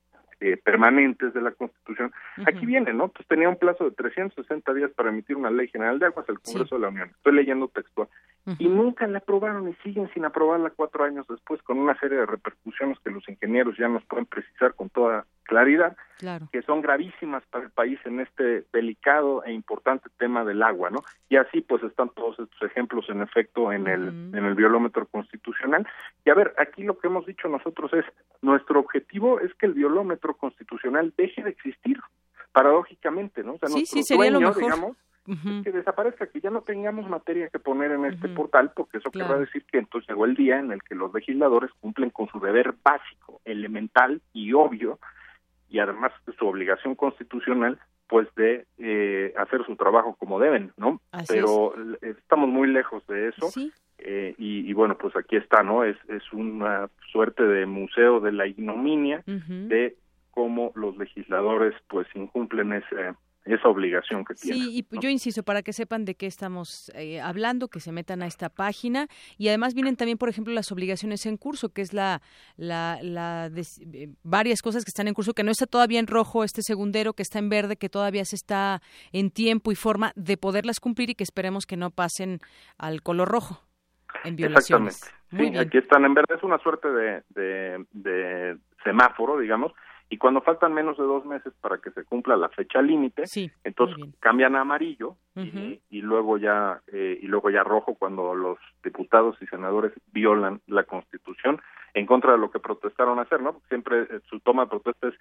eh, permanentes de la Constitución aquí viene no pues tenía un plazo de 360 días para emitir una ley general de aguas al Congreso de la Unión. Estoy leyendo textual. Y nunca la aprobaron y siguen sin aprobarla cuatro años después con una serie de repercusiones que los ingenieros ya nos pueden precisar con toda claridad Claro. que son gravísimas para el país en este delicado e importante tema del agua, ¿no? Y así pues están todos estos ejemplos en efecto en el en el violómetro constitucional. Y a ver, aquí lo que hemos dicho nosotros es nuestro objetivo es que el violómetro constitucional deje de existir, paradójicamente, ¿no? O sea, Sí, sí, sería lo mejor. digamos, es que desaparezca, que ya no tengamos materia que poner en este portal, porque eso Claro. querrá decir que entonces llegó el día en el que los legisladores cumplen con su deber básico, elemental y obvio, y además de su obligación constitucional, pues de eh, hacer su trabajo como deben, ¿no? Así Pero estamos muy lejos de eso. eh, y, y bueno, pues aquí está, ¿no? Es, es una suerte de museo de la ignominia de cómo los legisladores pues incumplen ese, esa obligación que tienen. Sí, y yo insisto, para que sepan de qué estamos eh, hablando, que se metan a esta página y además vienen también, por ejemplo, las obligaciones en curso, que es la, la, la des- eh, varias cosas que están en curso, que no está todavía en rojo este segundero, que está en verde, que todavía se está en tiempo y forma de poderlas cumplir y que esperemos que no pasen al color rojo en violaciones. Exactamente. Muy Sí, bien. aquí están en verde. Es una suerte de, de, de semáforo, digamos. Y cuando faltan menos de dos meses para que se cumpla la fecha límite, entonces cambian a amarillo y, y luego ya eh, y luego ya rojo cuando los diputados y senadores violan la Constitución en contra de lo que protestaron hacer, ¿no? Siempre eh, su toma de protesta es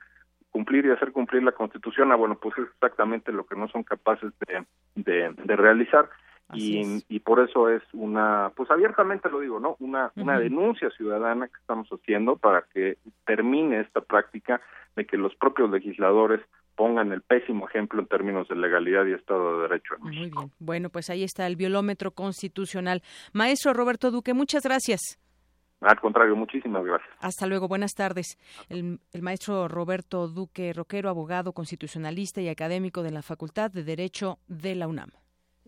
cumplir y hacer cumplir la Constitución. Ah, bueno, pues es exactamente lo que no son capaces de, de, de realizar. Y, y por eso es una, pues abiertamente lo digo, ¿no? Una, denuncia ciudadana que estamos haciendo para que termine esta práctica de que los propios legisladores pongan el pésimo ejemplo en términos de legalidad y Estado de Derecho. en México. Muy bien. Bueno, pues ahí está el violómetro constitucional. Maestro Roberto Duque, muchas gracias. Al contrario, muchísimas gracias. Hasta luego, buenas tardes. El, el maestro Roberto Duque Roquero, abogado constitucionalista y académico de la Facultad de Derecho de la UNAM.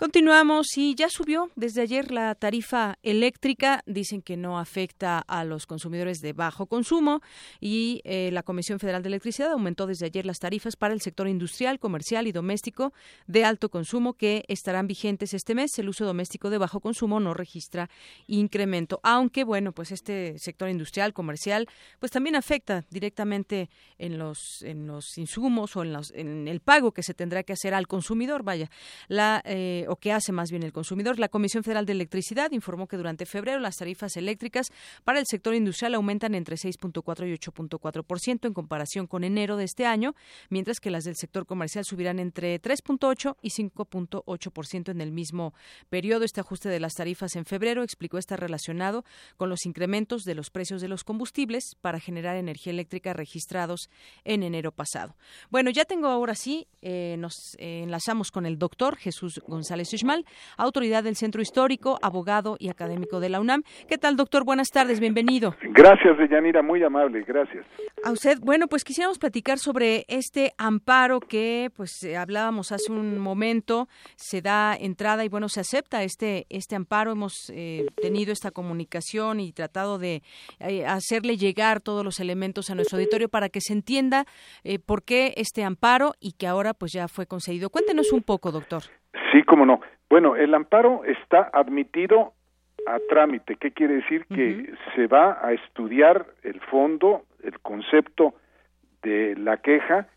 Continuamos y ya subió desde ayer la tarifa eléctrica. Dicen que no afecta a los consumidores de bajo consumo y eh, la Comisión Federal de Electricidad aumentó desde ayer las tarifas para el sector industrial, comercial y doméstico de alto consumo que estarán vigentes este mes. El uso doméstico de bajo consumo no registra incremento, aunque bueno, pues este sector industrial, comercial, pues también afecta directamente en los en los insumos o en, los, en el pago que se tendrá que hacer al consumidor. Vaya, la eh, o que hace más bien el consumidor. La Comisión Federal de Electricidad informó que durante febrero las tarifas eléctricas para el sector industrial aumentan entre 6.4 y 8.4% en comparación con enero de este año, mientras que las del sector comercial subirán entre 3.8 y 5.8% en el mismo periodo. Este ajuste de las tarifas en febrero explicó estar relacionado con los incrementos de los precios de los combustibles para generar energía eléctrica registrados en enero pasado. Bueno, ya tengo ahora sí, eh, nos enlazamos con el doctor Jesús González González autoridad del Centro Histórico, abogado y académico de la UNAM. ¿Qué tal, doctor? Buenas tardes, bienvenido. Gracias, Deyanira, muy amable, gracias. A usted, bueno, pues quisiéramos platicar sobre este amparo que, pues, eh, hablábamos hace un momento, se da entrada y, bueno, se acepta este, este amparo. Hemos eh, tenido esta comunicación y tratado de eh, hacerle llegar todos los elementos a nuestro auditorio para que se entienda por qué este amparo y que ahora, pues, ya fue concedido. Cuéntenos un poco, doctor. Sí, cómo no. Bueno, el amparo está admitido a trámite. ¿Qué quiere decir? Que se va a estudiar el fondo, el concepto de la queja,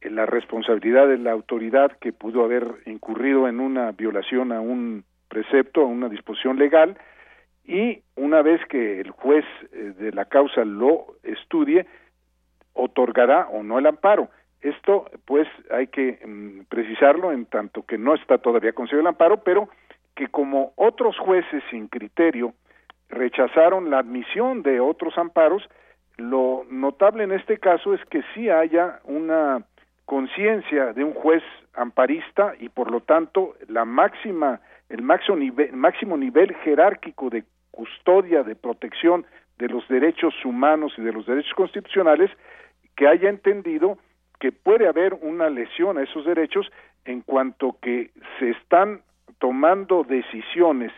la responsabilidad de la autoridad que pudo haber incurrido en una violación a un precepto, a una disposición legal, y una vez que el juez eh, de la causa lo estudie, otorgará o no el amparo. Esto, pues, hay que mm, precisarlo en tanto que no está todavía concedido el amparo, pero que como otros jueces sin criterio rechazaron la admisión de otros amparos, lo notable en este caso es que sí haya una conciencia de un juez amparista y por lo tanto la máxima el máximo nivel, máximo nivel jerárquico de custodia de protección de los derechos humanos y de los derechos constitucionales que haya entendido que puede haber una lesión a esos derechos en cuanto que se están tomando decisiones,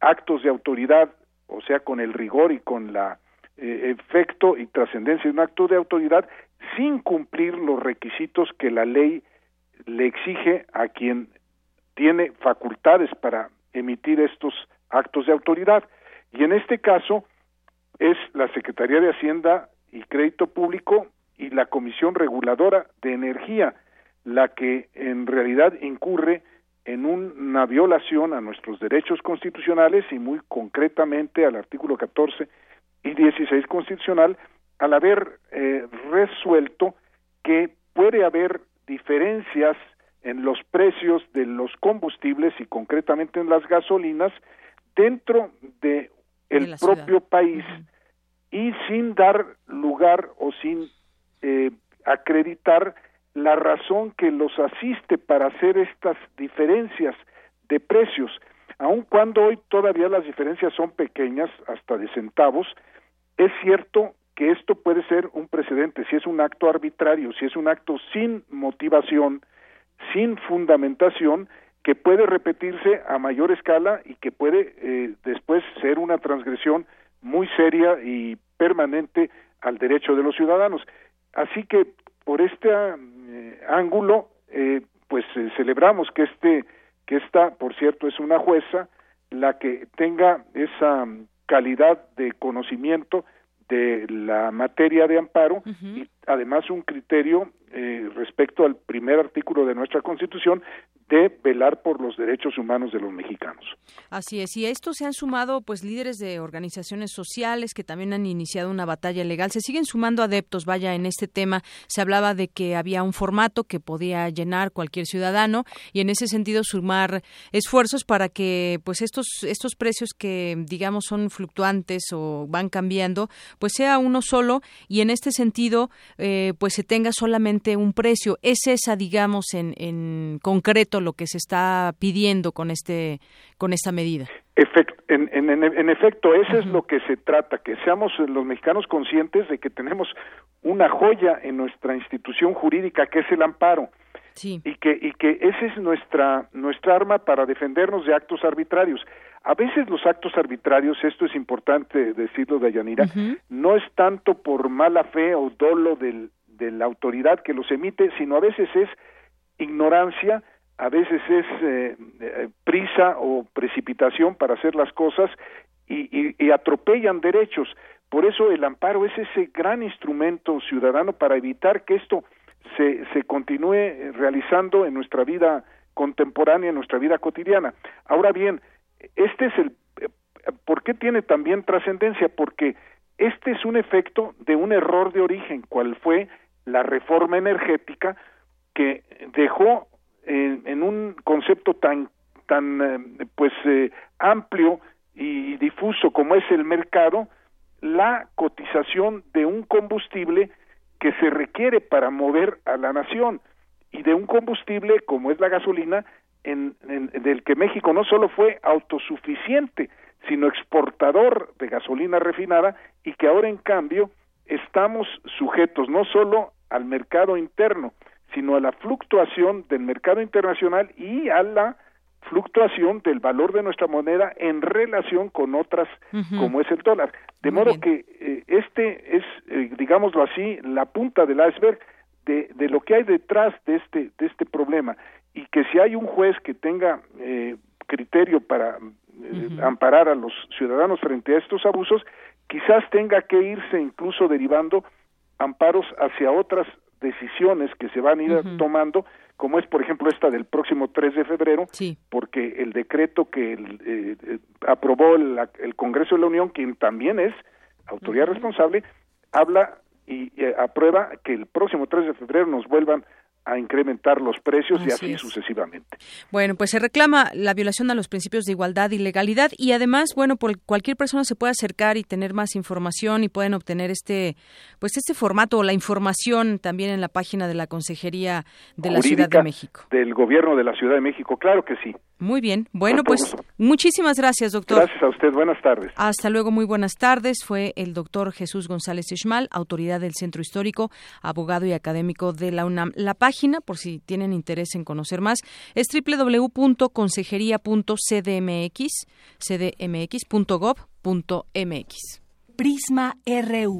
actos de autoridad, o sea, con el rigor y con la eh, efecto y trascendencia de un acto de autoridad, sin cumplir los requisitos que la ley le exige a quien tiene facultades para emitir estos actos de autoridad. Y en este caso es la Secretaría de Hacienda y Crédito Público y la Comisión Reguladora de Energía la que en realidad incurre en una violación a nuestros derechos constitucionales y muy concretamente al artículo 14 y 16 constitucional al haber eh, resuelto que puede haber diferencias en los precios de los combustibles y concretamente en las gasolinas dentro de el propio país y sin dar lugar o sin eh, acreditar la razón que los asiste para hacer estas diferencias de precios, aun cuando hoy todavía las diferencias son pequeñas, hasta de centavos, es cierto que esto puede ser un precedente, si es un acto arbitrario, si es un acto sin motivación, sin fundamentación, que puede repetirse a mayor escala y que puede eh, después ser una transgresión muy seria y permanente al derecho de los ciudadanos. Así que por este eh, ángulo, eh, pues eh, celebramos que este, que esta, por cierto, es una jueza la que tenga esa mm, calidad de conocimiento de la materia de amparo y además un criterio respecto al primer artículo de nuestra Constitución de velar por los derechos humanos de los mexicanos. Así es, y a esto se han sumado pues líderes de organizaciones sociales que también han iniciado una batalla legal. Se siguen sumando adeptos, vaya, en este tema. Se hablaba de que había un formato que podía llenar cualquier ciudadano y en ese sentido sumar esfuerzos para que pues estos estos precios que digamos son fluctuantes o van cambiando, pues sea uno solo y en este sentido eh, pues se tenga solamente un precio. Es esa digamos en, en concreto lo que se está pidiendo con este con esta medida. en, efecto, eso es lo que se trata, que seamos los mexicanos conscientes de que tenemos una joya en nuestra institución jurídica que es el amparo. y que y que esa es nuestra nuestra arma para defendernos de actos arbitrarios. A veces los actos arbitrarios, esto es importante decirlo de Yanira, no es tanto por mala fe o dolo del, de la autoridad que los emite, sino a veces es ignorancia, a veces es eh, eh, prisa o precipitación para hacer las cosas y, y, atropellan derechos. Por eso el amparo es ese gran instrumento ciudadano para evitar que esto se, se continúe realizando en nuestra vida contemporánea, en nuestra vida cotidiana. Ahora bien, este es el... ¿Por qué tiene también trascendencia? Porque este es un efecto de un error de origen, cual fue la reforma energética que dejó en, un concepto tan tan eh, pues eh, amplio y difuso como es el mercado la cotización de un combustible que se requiere para mover a la nación y de un combustible como es la gasolina en, del que México no solo fue autosuficiente sino exportador de gasolina refinada y que ahora en cambio estamos sujetos no solo al mercado interno sino a la fluctuación del mercado internacional y a la fluctuación del valor de nuestra moneda en relación con otras como es el dólar. De modo que eh, este es, eh, digámoslo así, la punta del iceberg de, de, lo que hay detrás de este, de este problema. Y que si hay un juez que tenga eh, criterio para amparar a los ciudadanos frente a estos abusos, quizás tenga que irse incluso derivando amparos hacia otras decisiones que se van a ir tomando, como es por ejemplo esta del próximo 3 de febrero, porque el decreto que eh, eh, aprobó el, Congreso de la Unión, quien también es autoridad responsable, habla y eh, aprueba que el próximo 3 de febrero nos vuelvan a incrementar los precios y así sucesivamente. Bueno, pues se reclama la violación a los principios de igualdad y legalidad y además, bueno, por cualquier persona se puede acercar y tener más información y pueden obtener este pues este formato o la información también en la página de la Consejería de la Ciudad de México. Del Gobierno de la Ciudad de México, claro que sí. Muy bien. Bueno, pues muchísimas gracias, doctor. Gracias a usted. Buenas tardes. Hasta luego. Muy buenas tardes. Fue el doctor Jesús González Ishmal, autoridad del Centro Histórico, abogado y académico de la UNAM. La página, por si tienen interés en conocer más, es www.consejería.cdmx, cdmx.gov.mx. Prisma RU.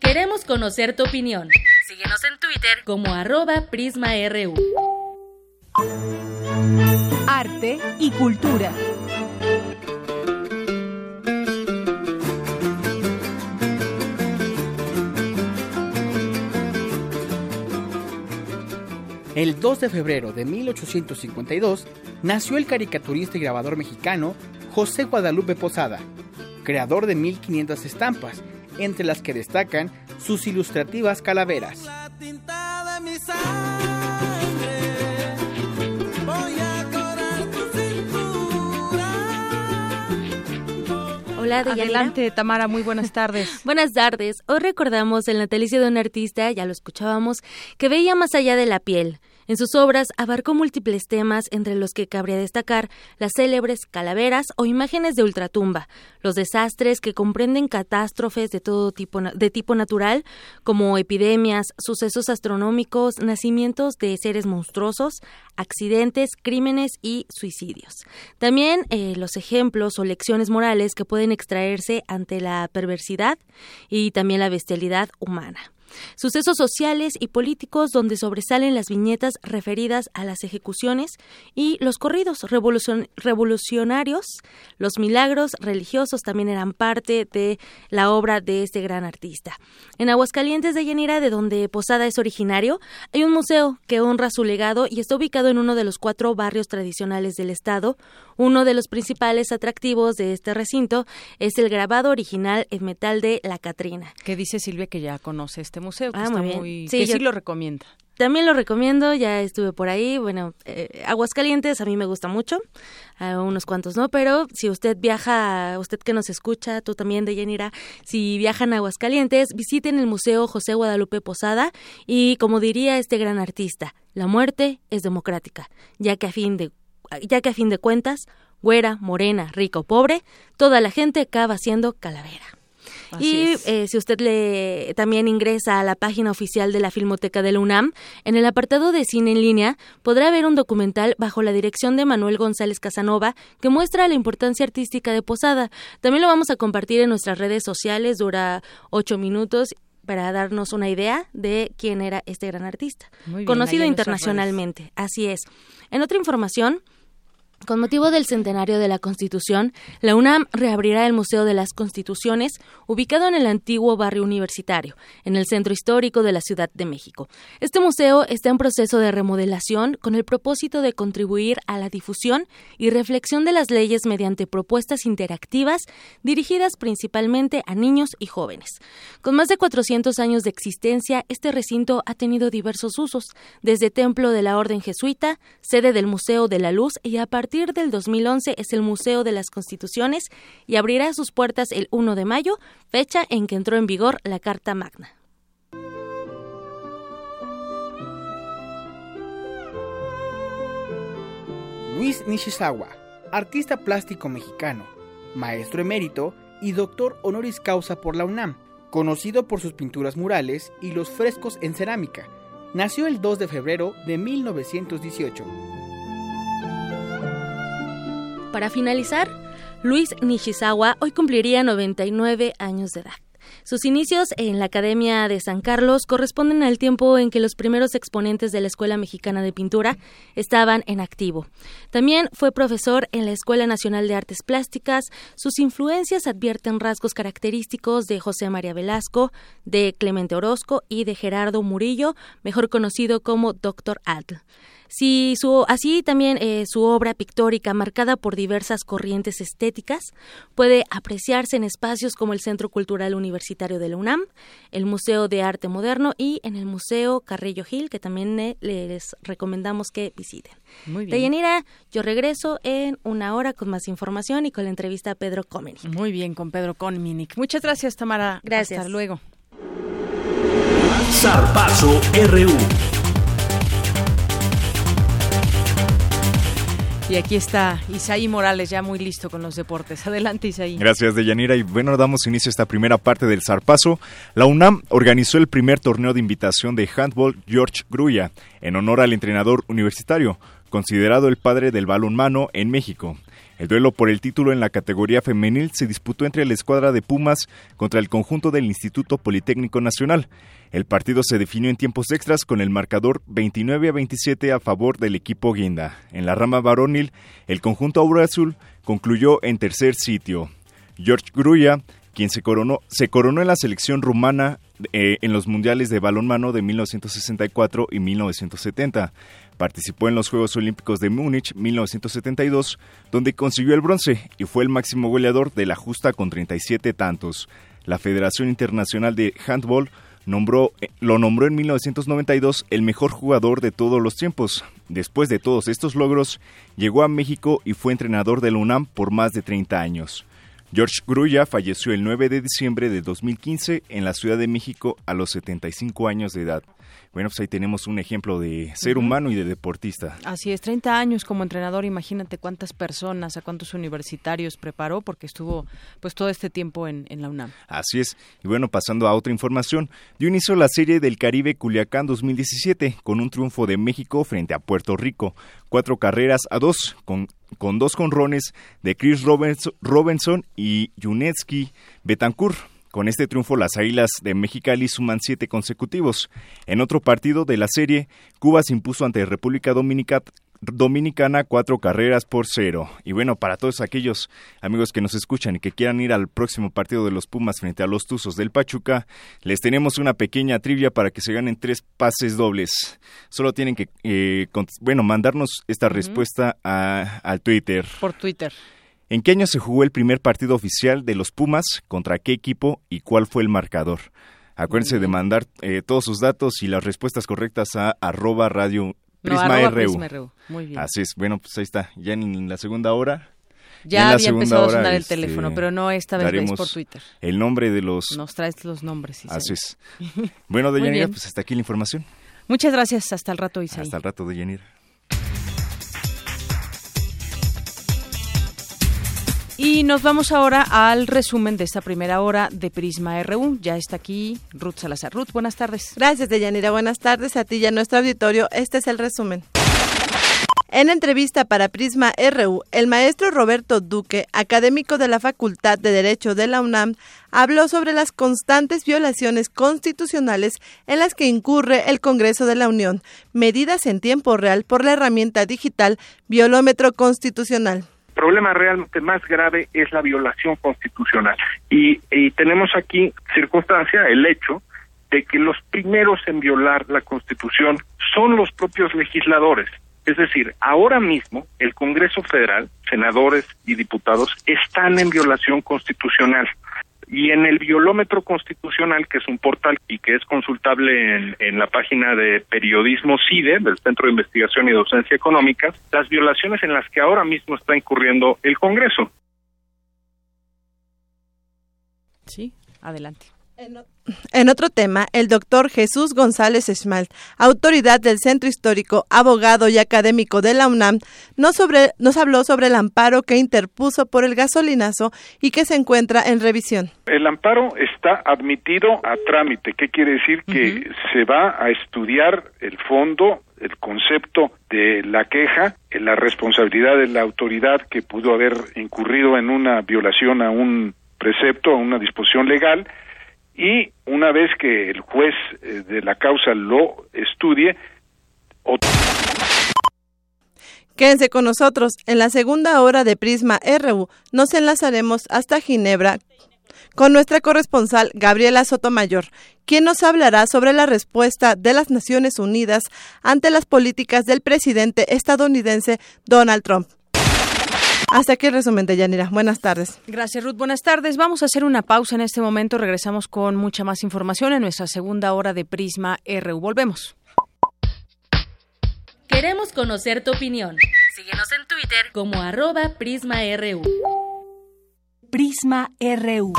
Queremos conocer tu opinión. Síguenos en Twitter como arroba PrismaRU. Arte y cultura. El 2 de febrero de 1852 nació el caricaturista y grabador mexicano José Guadalupe Posada, creador de 1500 estampas, entre las que destacan sus ilustrativas calaveras. Hola, Adelante, Tamara, muy buenas tardes. buenas tardes. Hoy recordamos el natalicio de un artista, ya lo escuchábamos, que veía más allá de la piel, en sus obras abarcó múltiples temas, entre los que cabría destacar las célebres calaveras o imágenes de ultratumba, los desastres que comprenden catástrofes de todo tipo de tipo natural, como epidemias, sucesos astronómicos, nacimientos de seres monstruosos, accidentes, crímenes y suicidios. También eh, los ejemplos o lecciones morales que pueden extraerse ante la perversidad y también la bestialidad humana. Sucesos sociales y políticos donde sobresalen las viñetas referidas a las ejecuciones y los corridos revolucionarios, los milagros religiosos también eran parte de la obra de este gran artista. En Aguascalientes de Yanira, de donde Posada es originario, hay un museo que honra su legado y está ubicado en uno de los cuatro barrios tradicionales del estado. Uno de los principales atractivos de este recinto es el grabado original en metal de La Catrina. ¿Qué dice Silvia que ya conoce este museo, que, ah, muy sí, sí lo recomienda. También lo recomiendo, ya estuve por ahí. Bueno, eh, Aguascalientes a mí me gusta mucho, a unos cuantos no, pero si usted viaja, usted que nos escucha, tú también de Yanira, si viajan a Aguascalientes, visiten el Museo José Guadalupe Posada y como diría este gran artista, la muerte es democrática, ya que a fin de, ya que a fin de cuentas, güera, morena, rica o pobre, toda la gente acaba siendo calavera. Así y eh, si usted le también ingresa a la página oficial de la Filmoteca de la UNAM, en el apartado de cine en línea podrá ver un documental bajo la dirección de Manuel González Casanova que muestra la importancia artística de Posada. También lo vamos a compartir en nuestras redes sociales, dura ocho minutos para darnos una idea de quién era este gran artista, bien, conocido internacionalmente. Así es. En otra información, con motivo del centenario de la Constitución, la UNAM reabrirá el Museo de las Constituciones, ubicado en el antiguo barrio universitario, en el centro histórico de la Ciudad de México. Este museo está en proceso de remodelación con el propósito de contribuir a la difusión y reflexión de las leyes mediante propuestas interactivas dirigidas principalmente a niños y jóvenes. Con más de 400 años de existencia, este recinto ha tenido diversos usos, desde templo de la Orden Jesuita, sede del Museo de la Luz y a partir del 2011 es el Museo de las Constituciones y abrirá sus puertas el 1 de mayo, fecha en que entró en vigor la Carta Magna. Luis Nishizawa, artista plástico mexicano, maestro emérito y doctor honoris causa por la UNAM, conocido por sus pinturas murales y los frescos en cerámica. Nació el 2 de febrero de 1918. Para finalizar, Luis Nishizawa hoy cumpliría 99 años de edad. Sus inicios en la Academia de San Carlos corresponden al tiempo en que los primeros exponentes de la Escuela Mexicana de Pintura estaban en activo. También fue profesor en la Escuela Nacional de Artes Plásticas. Sus influencias advierten rasgos característicos de José María Velasco, de Clemente Orozco y de Gerardo Murillo, mejor conocido como Dr. Adl. Si su, así también eh, su obra pictórica, marcada por diversas corrientes estéticas, puede apreciarse en espacios como el Centro Cultural Universitario de la UNAM, el Museo de Arte Moderno y en el Museo Carrillo Gil, que también eh, les recomendamos que visiten. Muy bien. Deyanira, yo regreso en una hora con más información y con la entrevista a Pedro Comeni. Muy bien, con Pedro Cominic. Muchas gracias, Tamara. Gracias. Hasta luego. Zarpazo RU. Y aquí está Isaí Morales, ya muy listo con los deportes. Adelante, Isaí. Gracias, Deyanira. Y bueno, damos inicio a esta primera parte del Zarpazo. La UNAM organizó el primer torneo de invitación de handball George Gruya, en honor al entrenador universitario, considerado el padre del balonmano en México. El duelo por el título en la categoría femenil se disputó entre la escuadra de Pumas contra el conjunto del Instituto Politécnico Nacional. El partido se definió en tiempos extras con el marcador 29 a 27 a favor del equipo Guinda. En la rama varonil, el conjunto Aura Azul concluyó en tercer sitio. George Gruya, quien se coronó, se coronó en la selección rumana eh, en los mundiales de balonmano de 1964 y 1970. Participó en los Juegos Olímpicos de Múnich 1972, donde consiguió el bronce y fue el máximo goleador de la justa con 37 tantos. La Federación Internacional de Handball nombró, eh, lo nombró en 1992 el mejor jugador de todos los tiempos. Después de todos estos logros, llegó a México y fue entrenador de la UNAM por más de 30 años. George Grulla falleció el 9 de diciembre de 2015 en la Ciudad de México a los 75 años de edad. Bueno, pues ahí tenemos un ejemplo de ser humano y de deportista. Así es, 30 años como entrenador, imagínate cuántas personas, a cuántos universitarios preparó, porque estuvo pues todo este tiempo en, en la UNAM. Así es. Y bueno, pasando a otra información, dio inicio la serie del Caribe Culiacán 2017 con un triunfo de México frente a Puerto Rico. Cuatro carreras a dos, con, con dos conrones de Chris Robinson, y Yunetsky Betancourt. Con este triunfo, las Águilas de Mexicali suman siete consecutivos. En otro partido de la serie, Cuba se impuso ante República Dominica- Dominicana cuatro carreras por cero. Y bueno, para todos aquellos amigos que nos escuchan y que quieran ir al próximo partido de los Pumas frente a los Tuzos del Pachuca, les tenemos una pequeña trivia para que se ganen tres pases dobles. Solo tienen que, eh, bueno, mandarnos esta respuesta a- al Twitter. Por Twitter. ¿En qué año se jugó el primer partido oficial de los Pumas? ¿Contra qué equipo? ¿Y cuál fue el marcador? Acuérdense de mandar eh, todos sus datos y las respuestas correctas a arroba radio Prisma RU. Prisma RU. Muy bien. Así es. Bueno, pues ahí está. Ya en la segunda hora. Ya había empezado a hora, sonar el este, teléfono, pero no esta vez es por Twitter. El nombre de los. Nos traes los nombres. Así es. Bueno, Deyanira, pues hasta aquí la información. Muchas gracias. Hasta el rato, Isaí. Hasta el rato, Deyanira. Y nos vamos ahora al resumen de esta primera hora de Prisma RU. Ya está aquí Ruth Salazar. Ruth, buenas tardes. Gracias, Deyanira. Buenas tardes a ti y a nuestro auditorio. Este es el resumen. En entrevista para Prisma RU, el maestro Roberto Duque, académico de la Facultad de Derecho de la UNAM, habló sobre las constantes violaciones constitucionales en las que incurre el Congreso de la Unión, medidas en tiempo real por la herramienta digital Violómetro Constitucional problema realmente más grave es la violación constitucional. Y, y tenemos aquí circunstancia, el hecho de que los primeros en violar la Constitución son los propios legisladores. Es decir, ahora mismo el Congreso Federal, senadores y diputados, están en violación constitucional. Y en el violómetro constitucional, que es un portal y que es consultable en, en la página de periodismo CIDE, del Centro de Investigación y Docencia Económica, las violaciones en las que ahora mismo está incurriendo el Congreso. Sí, adelante. En otro tema, el doctor Jesús González Esmalt, autoridad del Centro Histórico, abogado y académico de la UNAM, nos, sobre, nos habló sobre el amparo que interpuso por el gasolinazo y que se encuentra en revisión. El amparo está admitido a trámite. ¿Qué quiere decir? Que se va a estudiar el fondo, el concepto de la queja, la responsabilidad de la autoridad que pudo haber incurrido en una violación a un precepto, a una disposición legal, y una vez que el juez eh, de la causa lo estudie, Quédense con nosotros. En la segunda hora de Prisma RU nos enlazaremos hasta Ginebra con nuestra corresponsal Gabriela Sotomayor, quien nos hablará sobre la respuesta de las Naciones Unidas ante las políticas del presidente estadounidense Donald Trump. Hasta aquí el resumen de Yanira. Buenas tardes. Gracias, Ruth. Buenas tardes. Vamos a hacer una pausa en este momento. Regresamos con mucha más información en nuestra segunda hora de Prisma RU. Volvemos. Queremos conocer tu opinión. Síguenos en Twitter como arroba PrismaRU. Prisma RU.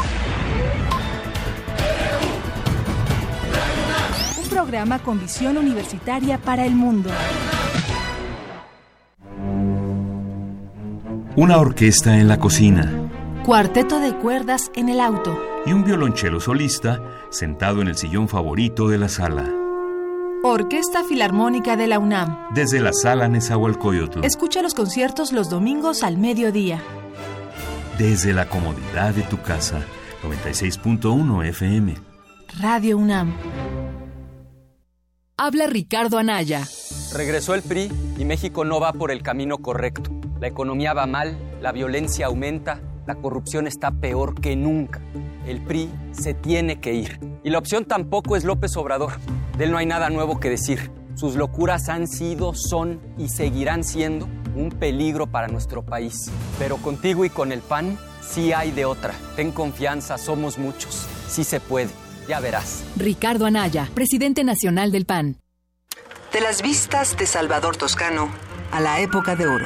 Un programa con visión universitaria para el mundo. Una orquesta en la cocina Cuarteto de cuerdas en el auto. y un violonchelo solista sentado en el sillón favorito de la sala. Orquesta Filarmónica de la UNAM. Desde la sala Nezahualcóyotl, Escucha los conciertos los domingos al mediodía. desde la comodidad de tu casa. 96.1 FM. Radio UNAM. Habla Ricardo Anaya. Regresó el PRI y México no va por el camino correcto. La economía va mal, la violencia aumenta, la corrupción está peor que nunca. El PRI se tiene que ir. Y la opción tampoco es López Obrador. De él no hay nada nuevo que decir. Sus locuras han sido, son y seguirán siendo un peligro para nuestro país. Pero contigo y con el PAN sí hay de otra. Ten confianza, somos muchos. Sí se puede. Ya verás. Ricardo Anaya, presidente nacional del PAN. De las vistas de Salvador Toscano a la época de oro.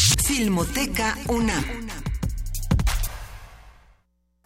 Filmoteca UNAM.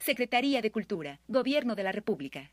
Secretaría de Cultura, Gobierno de la República.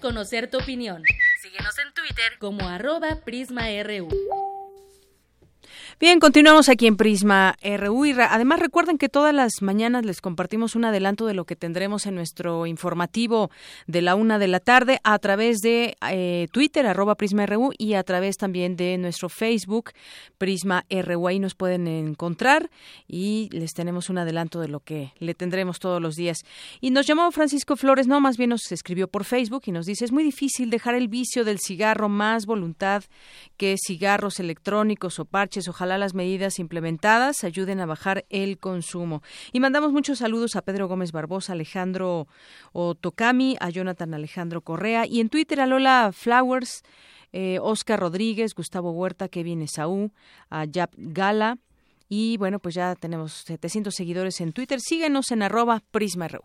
Conocer tu opinión. Síguenos en Twitter como arroba PrismaRU. Bien, continuamos aquí en Prisma RU además recuerden que todas las mañanas les compartimos un adelanto de lo que tendremos en nuestro informativo de la una de la tarde a través de eh, Twitter, arroba Prisma RU y a través también de nuestro Facebook, Prisma RU. Ahí nos pueden encontrar y les tenemos un adelanto de lo que le tendremos todos los días. Y nos llamó Francisco Flores, no, más bien nos escribió por Facebook y nos dice, es muy difícil dejar el vicio del cigarro, más voluntad que cigarros electrónicos o parches, ojalá las medidas implementadas ayuden a bajar el consumo. Y mandamos muchos saludos a Pedro Gómez Barbosa, Alejandro Otokami, a Jonathan Alejandro Correa y en Twitter a Lola Flowers, eh, Oscar Rodríguez, Gustavo Huerta, Kevin Esaú, a Yap Gala. Y bueno, pues ya tenemos 700 seguidores en Twitter. Síguenos en arroba PrismaRU.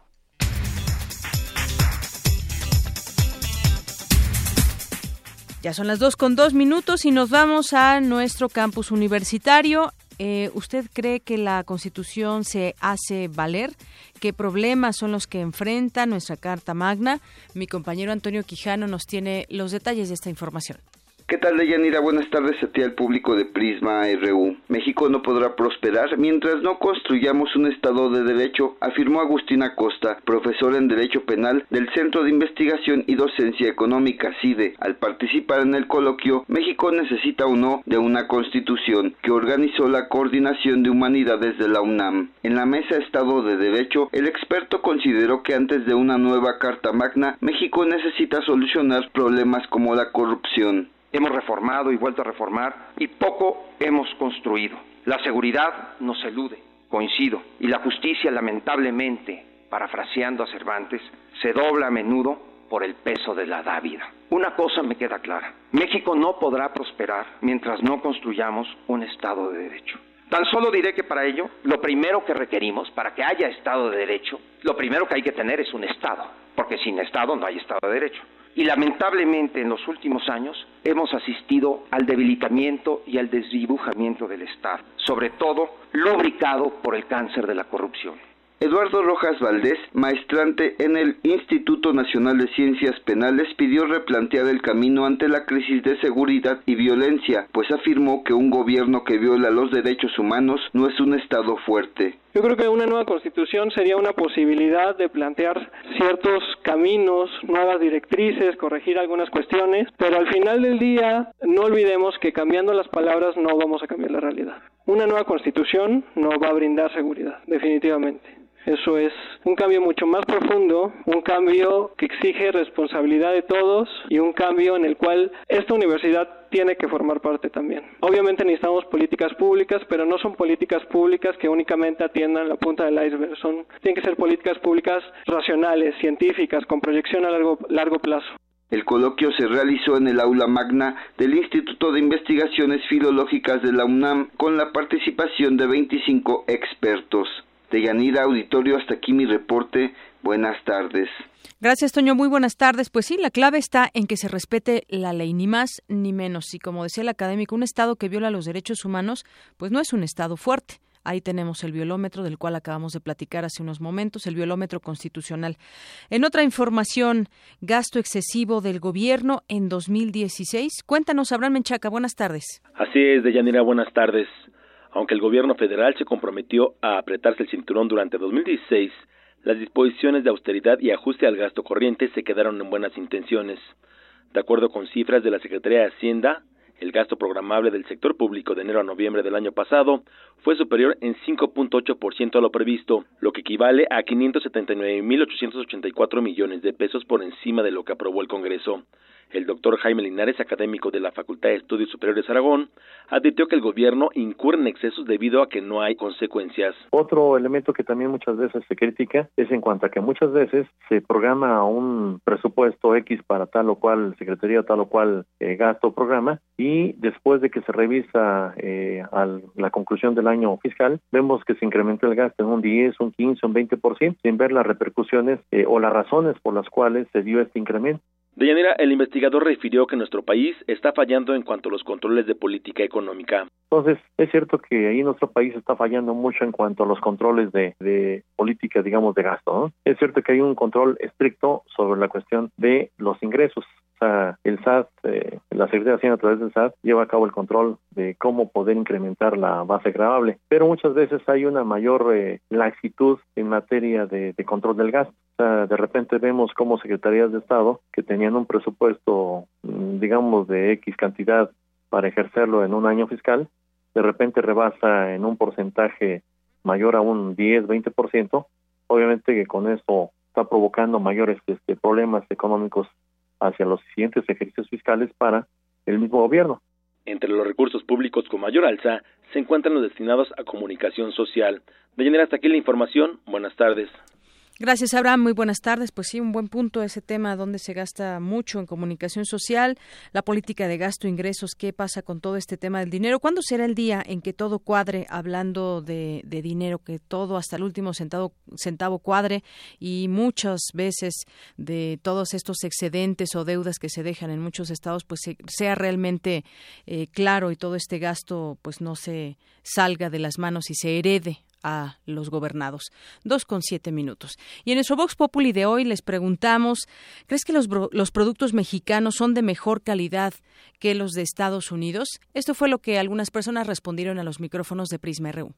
Ya son las dos con dos minutos y nos vamos a nuestro campus universitario. Eh, ¿Usted cree que la Constitución se hace valer? ¿Qué problemas son los que enfrenta nuestra Carta Magna? Mi compañero Antonio Quijano nos tiene los detalles de esta información. ¿Qué tal, Deyanira? Buenas tardes a ti al público de Prisma RU. México no podrá prosperar mientras no construyamos un Estado de Derecho, afirmó Agustín Acosta, profesor en Derecho Penal del Centro de Investigación y Docencia Económica, CIDE. Al participar en el coloquio, México necesita o no de una constitución que organizó la coordinación de humanidades de la UNAM. En la mesa Estado de Derecho, el experto consideró que antes de una nueva Carta Magna, México necesita solucionar problemas como la corrupción hemos reformado y vuelto a reformar y poco hemos construido. La seguridad nos elude, coincido, y la justicia lamentablemente, parafraseando a Cervantes, se dobla a menudo por el peso de la dávida. Una cosa me queda clara, México no podrá prosperar mientras no construyamos un Estado de Derecho. Tan solo diré que para ello, lo primero que requerimos, para que haya Estado de Derecho, lo primero que hay que tener es un Estado, porque sin Estado no hay Estado de Derecho. Y lamentablemente en los últimos años hemos asistido al debilitamiento y al desdibujamiento del Estado, sobre todo lubricado por el cáncer de la corrupción. Eduardo Rojas Valdés, maestrante en el Instituto Nacional de Ciencias Penales, pidió replantear el camino ante la crisis de seguridad y violencia, pues afirmó que un gobierno que viola los derechos humanos no es un Estado fuerte. Yo creo que una nueva constitución sería una posibilidad de plantear ciertos caminos, nuevas directrices, corregir algunas cuestiones, pero al final del día no olvidemos que cambiando las palabras no vamos a cambiar la realidad. Una nueva constitución no va a brindar seguridad, definitivamente. Eso es un cambio mucho más profundo, un cambio que exige responsabilidad de todos y un cambio en el cual esta universidad tiene que formar parte también. Obviamente necesitamos políticas públicas, pero no son políticas públicas que únicamente atiendan la punta del iceberg. Son, tienen que ser políticas públicas racionales, científicas, con proyección a largo, largo plazo. El coloquio se realizó en el aula magna del Instituto de Investigaciones Filológicas de la UNAM con la participación de 25 expertos. De Yanira Auditorio, hasta aquí mi reporte. Buenas tardes. Gracias, Toño. Muy buenas tardes. Pues sí, la clave está en que se respete la ley, ni más ni menos. Y como decía el académico, un Estado que viola los derechos humanos, pues no es un Estado fuerte. Ahí tenemos el violómetro del cual acabamos de platicar hace unos momentos, el violómetro constitucional. En otra información, gasto excesivo del gobierno en 2016. Cuéntanos, Abraham Menchaca. Buenas tardes. Así es, Deyanira. Buenas tardes. Aunque el gobierno federal se comprometió a apretarse el cinturón durante 2016, las disposiciones de austeridad y ajuste al gasto corriente se quedaron en buenas intenciones. De acuerdo con cifras de la Secretaría de Hacienda, el gasto programable del sector público de enero a noviembre del año pasado fue superior en 5.8% a lo previsto, lo que equivale a 579.884 millones de pesos por encima de lo que aprobó el Congreso. El doctor Jaime Linares, académico de la Facultad de Estudios Superiores Aragón, advirtió que el gobierno incurre en excesos debido a que no hay consecuencias. Otro elemento que también muchas veces se critica es en cuanto a que muchas veces se programa un presupuesto X para tal o cual secretaría, tal o cual eh, gasto o programa, y después de que se revisa eh, a la conclusión del año fiscal, vemos que se incrementó el gasto en un 10, un 15, un 20%, sin ver las repercusiones eh, o las razones por las cuales se dio este incremento. Deyanira, el investigador refirió que nuestro país está fallando en cuanto a los controles de política económica. Entonces, es cierto que ahí nuestro país está fallando mucho en cuanto a los controles de, de política, digamos, de gasto. Es cierto que hay un control estricto sobre la cuestión de los ingresos. O sea, el SAT, eh, la Secretaría de Hacienda a través del SAT lleva a cabo el control de cómo poder incrementar la base grabable, pero muchas veces hay una mayor eh, laxitud en materia de, de control del gasto. Sea, de repente vemos como secretarías de Estado que tenían un presupuesto, mm, digamos, de X cantidad para ejercerlo en un año fiscal, de repente rebasa en un porcentaje mayor a un 10, 20%, obviamente que con eso está provocando mayores este, problemas económicos hacia los siguientes ejercicios fiscales para el mismo gobierno. Entre los recursos públicos con mayor alza se encuentran los destinados a comunicación social. De generar hasta aquí la información. Buenas tardes. Gracias, Abraham. Muy buenas tardes. Pues sí, un buen punto ese tema donde se gasta mucho en comunicación social, la política de gasto, ingresos, qué pasa con todo este tema del dinero. ¿Cuándo será el día en que todo cuadre hablando de, de dinero, que todo hasta el último centavo, centavo cuadre y muchas veces de todos estos excedentes o deudas que se dejan en muchos estados, pues se- sea realmente eh, claro y todo este gasto pues no se salga de las manos y se herede a los gobernados. Dos con siete minutos. Y en nuestro Vox Populi de hoy les preguntamos, ¿crees que los, los productos mexicanos son de mejor calidad que los de Estados Unidos? Esto fue lo que algunas personas respondieron a los micrófonos de Prisma RU.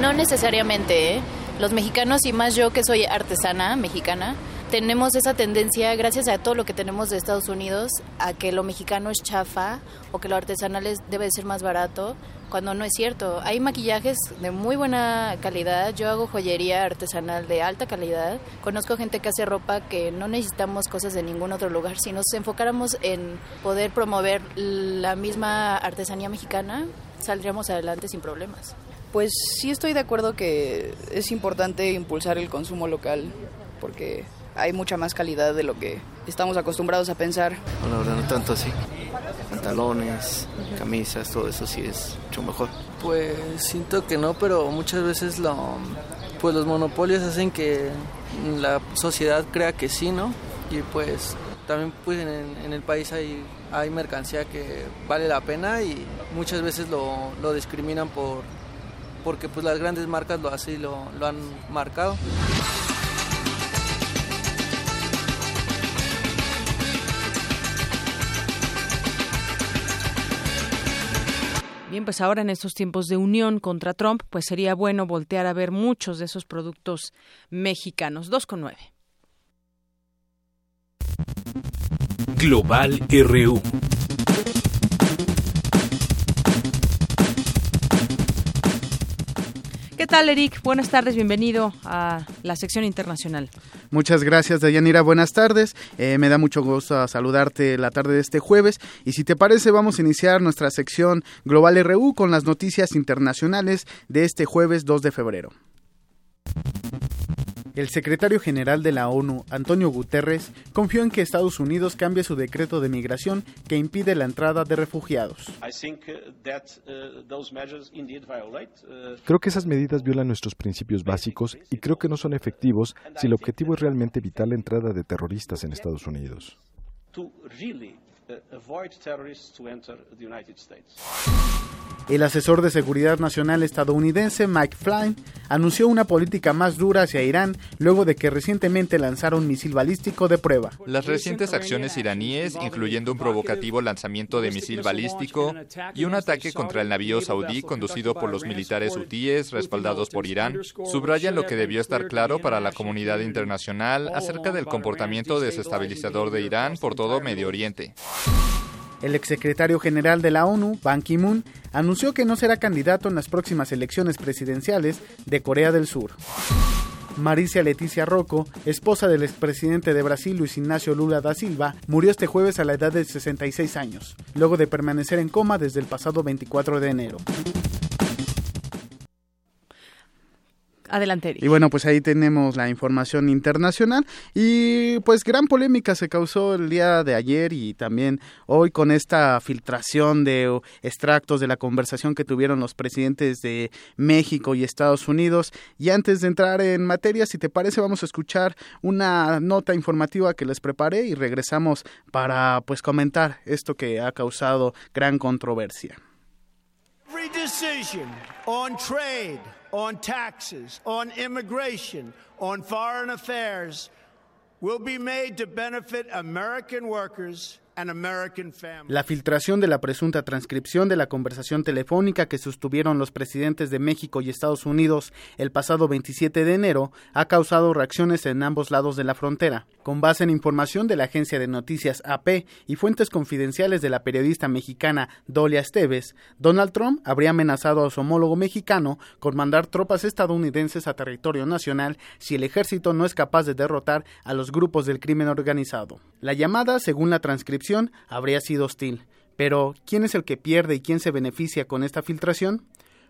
No necesariamente, ¿eh? Los mexicanos y más yo que soy artesana mexicana, tenemos esa tendencia, gracias a todo lo que tenemos de Estados Unidos, a que lo mexicano es chafa o que lo artesanal es- debe de ser más barato, cuando no es cierto. Hay maquillajes de muy buena calidad, yo hago joyería artesanal de alta calidad, conozco gente que hace ropa que no necesitamos cosas de ningún otro lugar. Si nos enfocáramos en poder promover la misma artesanía mexicana, saldríamos adelante sin problemas. Pues sí estoy de acuerdo que es importante impulsar el consumo local porque hay mucha más calidad de lo que estamos acostumbrados a pensar. No, la verdad no tanto así. Pantalones, camisas, todo eso sí es mucho mejor. Pues siento que no, pero muchas veces lo, pues los monopolios hacen que la sociedad crea que sí, ¿no? Y pues también pues en, en el país hay, hay mercancía que vale la pena y muchas veces lo, lo discriminan por porque pues las grandes marcas lo así lo, lo han marcado. Bien, pues ahora en estos tiempos de unión contra Trump, pues sería bueno voltear a ver muchos de esos productos mexicanos. Dos con nueve. Global RU. ¿Qué tal, Eric? Buenas tardes, bienvenido a la sección internacional. Muchas gracias, Dayanira. Buenas tardes. Eh, me da mucho gusto saludarte la tarde de este jueves. Y si te parece, vamos a iniciar nuestra sección Global RU con las noticias internacionales de este jueves 2 de febrero. El secretario general de la ONU, Antonio Guterres, confió en que Estados Unidos cambie su decreto de migración que impide la entrada de refugiados. I think uh, that uh, those measures indeed violate uh, Creo que esas medidas violan nuestros principios básicos y creo que no son efectivos si el objetivo es realmente evitar la entrada de terroristas en Estados Unidos. to really avoid terrorists to enter the United States. El asesor de seguridad nacional estadounidense Mike Flynn anunció una política más dura hacia Irán luego de que recientemente lanzara un misil balístico de prueba. Las recientes acciones iraníes, incluyendo un provocativo lanzamiento de misil balístico y un ataque contra el navío saudí conducido por los militares hutíes respaldados por Irán, subrayan lo que debió estar claro para la comunidad internacional acerca del comportamiento desestabilizador de Irán por todo Medio Oriente. El exsecretario general de la ONU, Ban Ki-moon, anunció que no será candidato en las próximas elecciones presidenciales de Corea del Sur. Maricia Leticia Rocco, esposa del expresidente de Brasil Luis Ignacio Lula da Silva, murió este jueves a la edad de 66 años, luego de permanecer en coma desde el pasado 24 de enero. Adelante. Y bueno, pues ahí tenemos la información internacional y pues gran polémica se causó el día de ayer y también hoy con esta filtración de extractos de la conversación que tuvieron los presidentes de México y Estados Unidos. Y antes de entrar en materia, si te parece, vamos a escuchar una nota informativa que les preparé y regresamos para pues comentar esto que ha causado gran controversia. Every decision on trade, on taxes, on immigration, on foreign affairs will be made to benefit American workers La filtración de la presunta transcripción de la conversación telefónica que sostuvieron los presidentes de México y Estados Unidos el pasado 27 de enero ha causado reacciones en ambos lados de la frontera. Con base en información de la agencia de noticias AP y fuentes confidenciales de la periodista mexicana Dolia Esteves, Donald Trump habría amenazado a su homólogo mexicano con mandar tropas estadounidenses a territorio nacional si el ejército no es capaz de derrotar a los grupos del crimen organizado. La llamada, según la transcripción, habría sido hostil. Pero, ¿quién es el que pierde y quién se beneficia con esta filtración?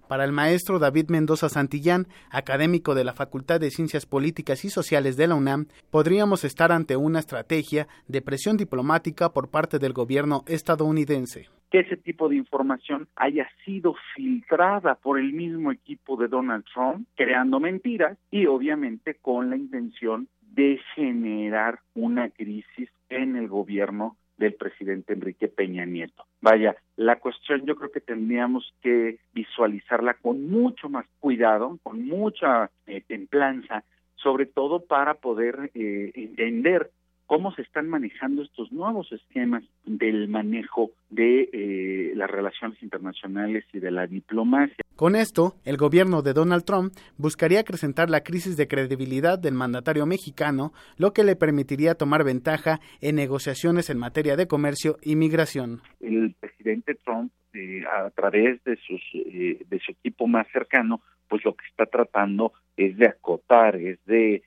Para el maestro David Mendoza Santillán, académico de la Facultad de Ciencias Políticas y Sociales de la UNAM, podríamos estar ante una estrategia de presión diplomática por parte del gobierno estadounidense. Que ese tipo de información haya sido filtrada por el mismo equipo de Donald Trump, creando mentiras y obviamente con la intención de generar una crisis en el gobierno del presidente Enrique Peña Nieto. Vaya, la cuestión yo creo que tendríamos que visualizarla con mucho más cuidado, con mucha eh, templanza, sobre todo para poder eh, entender cómo se están manejando estos nuevos esquemas del manejo de eh, las relaciones internacionales y de la diplomacia. Con esto, el gobierno de Donald Trump buscaría acrecentar la crisis de credibilidad del mandatario mexicano, lo que le permitiría tomar ventaja en negociaciones en materia de comercio y migración. El presidente Trump, eh, a través de, sus, eh, de su equipo más cercano, pues lo que está tratando es de acotar, es de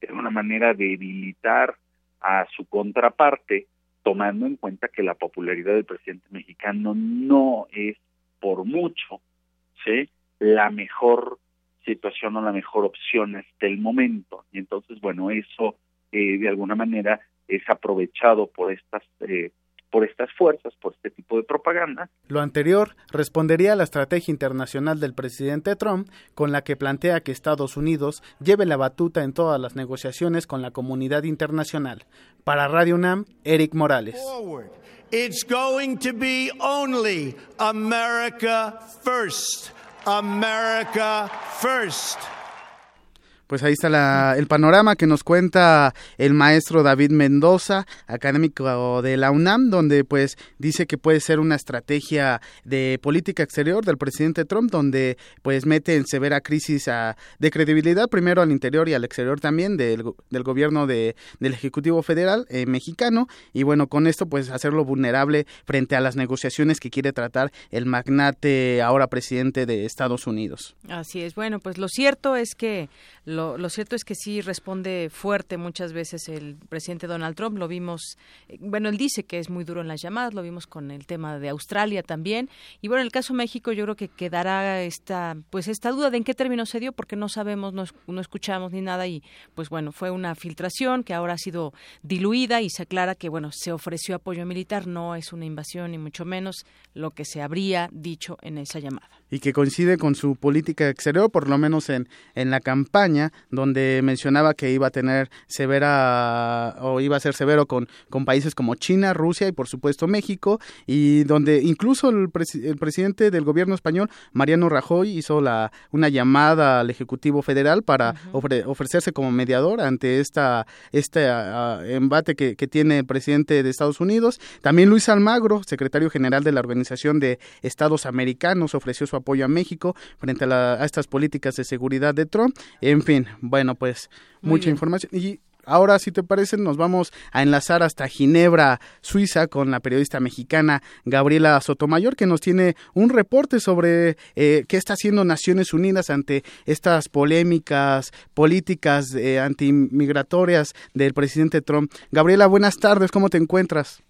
de alguna manera debilitar a su contraparte, tomando en cuenta que la popularidad del presidente mexicano no es por mucho. La mejor situación o la mejor opción hasta el momento. Y entonces, bueno, eso eh, de alguna manera es aprovechado por estas eh, por estas fuerzas, por este tipo de propaganda. Lo anterior respondería a la estrategia internacional del presidente Trump, con la que plantea que Estados Unidos lleve la batuta en todas las negociaciones con la comunidad internacional. Para Radio UNAM, Eric Morales. It's going to be only America first. America first pues ahí está el panorama que nos cuenta el maestro David Mendoza, académico de la UNAM, donde pues dice que puede ser una estrategia de política exterior del presidente Trump, donde pues mete en severa crisis de credibilidad primero al interior y al exterior también del, gobierno de, del Ejecutivo Federal eh, mexicano y bueno, con esto pues hacerlo vulnerable frente a las negociaciones que quiere tratar el magnate ahora presidente de Estados Unidos. Así es, bueno, pues lo cierto es que cierto es que sí responde fuerte muchas veces el presidente Donald Trump. Lo vimos, eh, bueno, él dice que es muy duro en las llamadas, lo vimos con el tema de Australia también. Y bueno, en el caso de México yo creo que quedará esta, pues esta duda de en qué término se dio, porque no sabemos, no, no escuchamos ni nada. Y pues bueno, fue una filtración que ahora ha sido diluida y se aclara que, bueno, se ofreció apoyo militar, no es una invasión ni mucho menos lo que se habría dicho en esa llamada. Y que coincide con su política exterior, por lo menos en, en la campaña donde mencionaba que iba a tener severa o iba a ser severo con, con países como China, Rusia y por supuesto México, y donde incluso el, presidente del gobierno español, Mariano Rajoy, hizo la, una llamada al Ejecutivo Federal para ofrecerse como mediador ante esta, este embate que, que tiene el presidente de Estados Unidos. También Luis Almagro, secretario general de la Organización de Estados Americanos, ofreció su apoyo a México frente a, a estas políticas de seguridad de Trump. En fin, bueno, pues mucha información. Y ahora, si te parece, nos vamos a enlazar hasta Ginebra, Suiza, con la periodista mexicana Gabriela Sotomayor, que nos tiene un reporte sobre eh, qué está haciendo Naciones Unidas ante estas polémicas políticas eh, antimigratorias del presidente Trump. Gabriela, buenas tardes, ¿cómo te encuentras?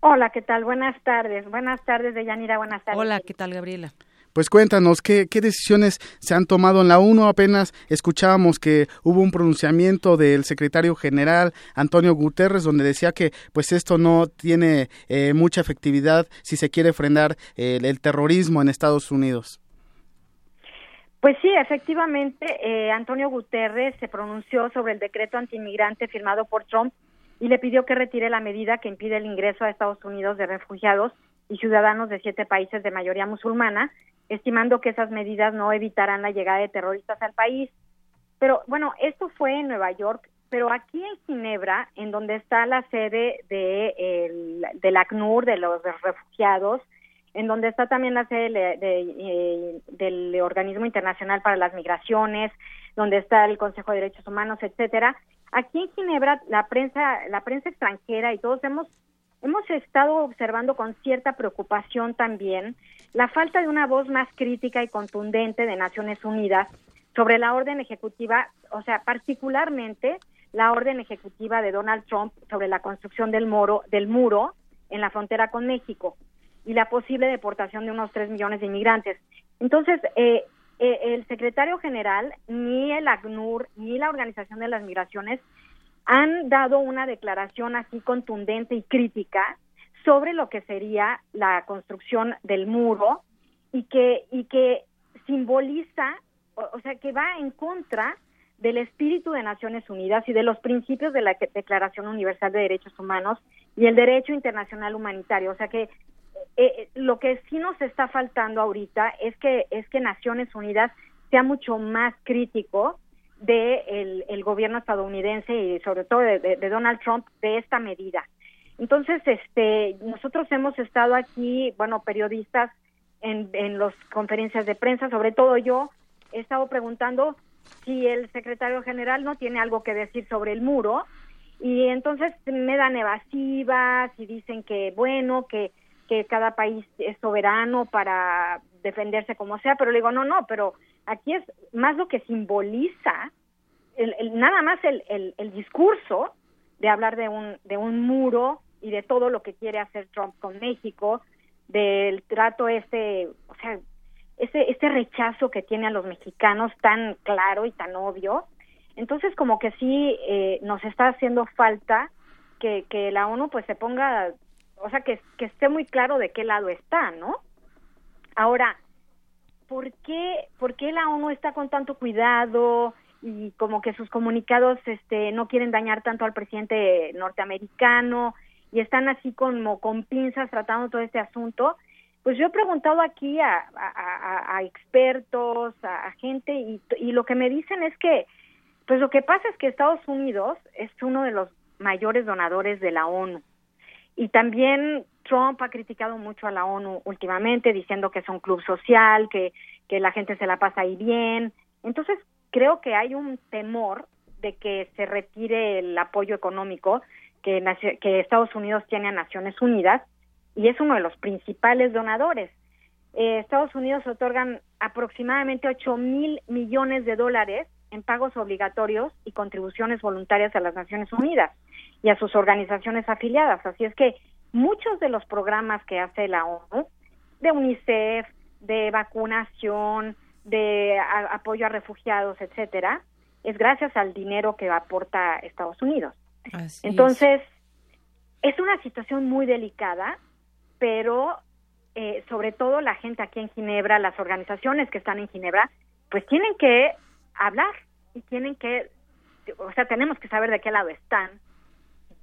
Hola, ¿qué tal? Buenas tardes. Buenas tardes, Deyanira, buenas tardes. Hola, ¿qué tal, Gabriela? Pues cuéntanos, ¿qué, ¿qué decisiones se han tomado en la ONU? Apenas escuchábamos que hubo un pronunciamiento del secretario general Antonio Guterres donde decía que pues esto no tiene eh, mucha efectividad si se quiere frenar el terrorismo en Estados Unidos. Pues sí, efectivamente, eh, Antonio Guterres se pronunció sobre el decreto antimigrante firmado por Trump y le pidió que retire la medida que impide el ingreso a Estados Unidos de refugiados y ciudadanos de siete países de mayoría musulmana, estimando que esas medidas no evitarán la llegada de terroristas al país. Pero bueno, esto fue en Nueva York, pero aquí en Ginebra, en donde está la sede de, el, del ACNUR, de los refugiados, en donde está también la sede de, eh, del Organismo Internacional para las Migraciones, donde está el Consejo de Derechos Humanos, etcétera. Aquí en Ginebra, la prensa, la prensa extranjera y todos hemos hemos estado observando con cierta preocupación también la falta de una voz más crítica y contundente de Naciones Unidas sobre la orden ejecutiva, o sea, particularmente la orden ejecutiva de Donald Trump sobre la construcción del muro, del muro en la frontera con México y la posible deportación de unos tres millones de inmigrantes. Entonces, eh, eh, el secretario general, ni el ACNUR, ni la Organización de las Migraciones han dado una declaración así contundente y crítica sobre lo que sería la construcción del muro y que, y que simboliza, o sea, que va en contra del espíritu de Naciones Unidas y de los principios de la Declaración Universal de Derechos Humanos y el derecho internacional humanitario. O sea que eh, lo que sí nos está faltando ahorita es que es que Naciones Unidas sea mucho más crítico de el, gobierno estadounidense y sobre todo de, Donald Trump de esta medida. Entonces, este, nosotros hemos estado aquí, bueno, periodistas en, en las conferencias de prensa, sobre todo yo, he estado preguntando si el secretario general no tiene algo que decir sobre el muro y entonces me dan evasivas y dicen que bueno, que que cada país es soberano para defenderse como sea, pero le digo, no, no, pero aquí es más lo que simboliza, el, nada más el, el, discurso de hablar de un, de un muro y de todo lo que quiere hacer Trump con México, del trato ese, o sea, ese, ese rechazo que tiene a los mexicanos tan claro y tan obvio. Entonces, como que sí eh, nos está haciendo falta que, que la ONU pues se ponga o sea, que, que esté muy claro de qué lado está, ¿no? Ahora, ¿por qué, ¿por qué la ONU está con tanto cuidado y como que sus comunicados este, no quieren dañar tanto al presidente norteamericano y están así como con pinzas tratando todo este asunto? Pues yo he preguntado aquí a, a, expertos, a, gente, y lo que me dicen es que, pues lo que pasa es que Estados Unidos es uno de los mayores donadores de la ONU. Y también Trump ha criticado mucho a la ONU últimamente, diciendo que es un club social, que, que la gente se la pasa ahí bien. Entonces, creo que hay un temor de que se retire el apoyo económico que, Estados Unidos tiene a Naciones Unidas y es uno de los principales donadores. Eh, Estados Unidos otorgan aproximadamente 8 mil millones de dólares en pagos obligatorios y contribuciones voluntarias a las Naciones Unidas y a sus organizaciones afiliadas. Así es que muchos de los programas que hace la ONU, de UNICEF, de vacunación, de apoyo a refugiados, etcétera, es gracias al dinero que aporta Estados Unidos. Entonces, es. una situación muy delicada, pero eh, sobre todo la gente aquí en Ginebra, las organizaciones que están en Ginebra, pues tienen que hablar y tienen que, o sea, tenemos que saber de qué lado están,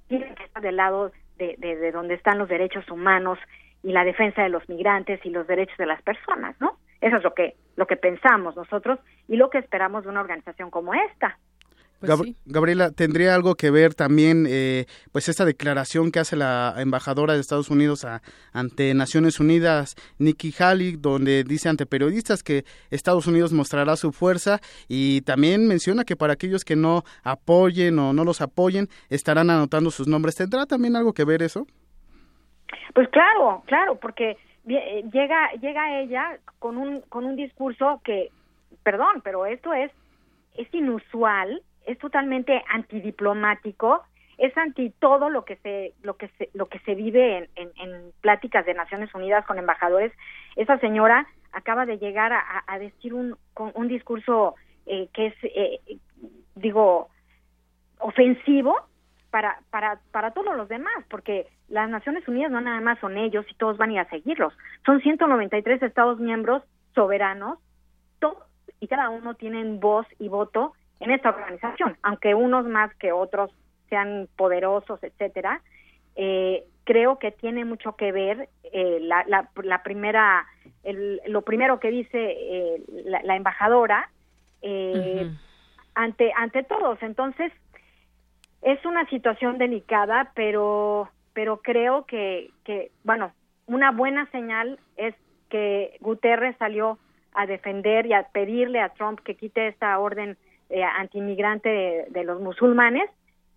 tienen que estar del lado de, de, donde están los derechos humanos y la defensa de los migrantes y los derechos de las personas, ¿no? Eso es lo que lo que pensamos nosotros y lo que esperamos de una organización como esta. Pues Gabriela, ¿tendría algo que ver también eh, pues esta declaración que hace la embajadora de Estados Unidos ante Naciones Unidas, Nikki Haley, donde dice ante periodistas que Estados Unidos mostrará su fuerza y también menciona que para aquellos que no apoyen o no los apoyen estarán anotando sus nombres? ¿Tendrá también algo que ver eso? Pues claro, claro, porque eh, llega llega ella con un con un discurso que perdón, pero esto es es inusual es totalmente antidiplomático, es anti todo lo que se lo que se lo que se vive en, en, pláticas de Naciones Unidas con embajadores. Esa señora acaba de llegar a, decir un, un discurso eh, que es, eh, digo, ofensivo para, para, para todos los demás, porque las Naciones Unidas no nada más son ellos y todos van a ir a seguirlos. Son 193 Estados miembros soberanos, y cada uno tienen voz y voto en esta organización, aunque unos más que otros sean poderosos, etcétera. Eh, creo que tiene mucho que ver eh, la, la, primera, lo primero que dice eh, la, embajadora ante ante todos. Entonces es una situación delicada, pero pero creo que que bueno una buena señal es que Guterres salió a defender y a pedirle a Trump que quite esta orden eh, antimigrante de, los musulmanes,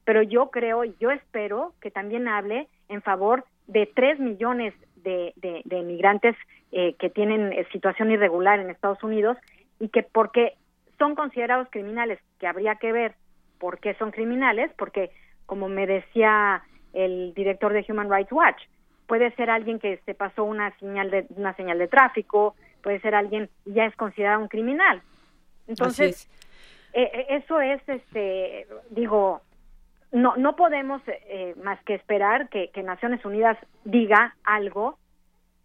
pero yo creo y yo espero que también hable en favor de tres millones de, de, migrantes eh, que tienen eh, situación irregular en Estados Unidos y que porque son considerados criminales, que habría que ver por qué son criminales, porque como me decía el director de Human Rights Watch, puede ser alguien que se pasó una señal de una señal de tráfico, puede ser alguien ya es considerado un criminal. Entonces, eh, eh, eso es, este, digo, no no podemos eh, más que esperar que, Naciones Unidas diga algo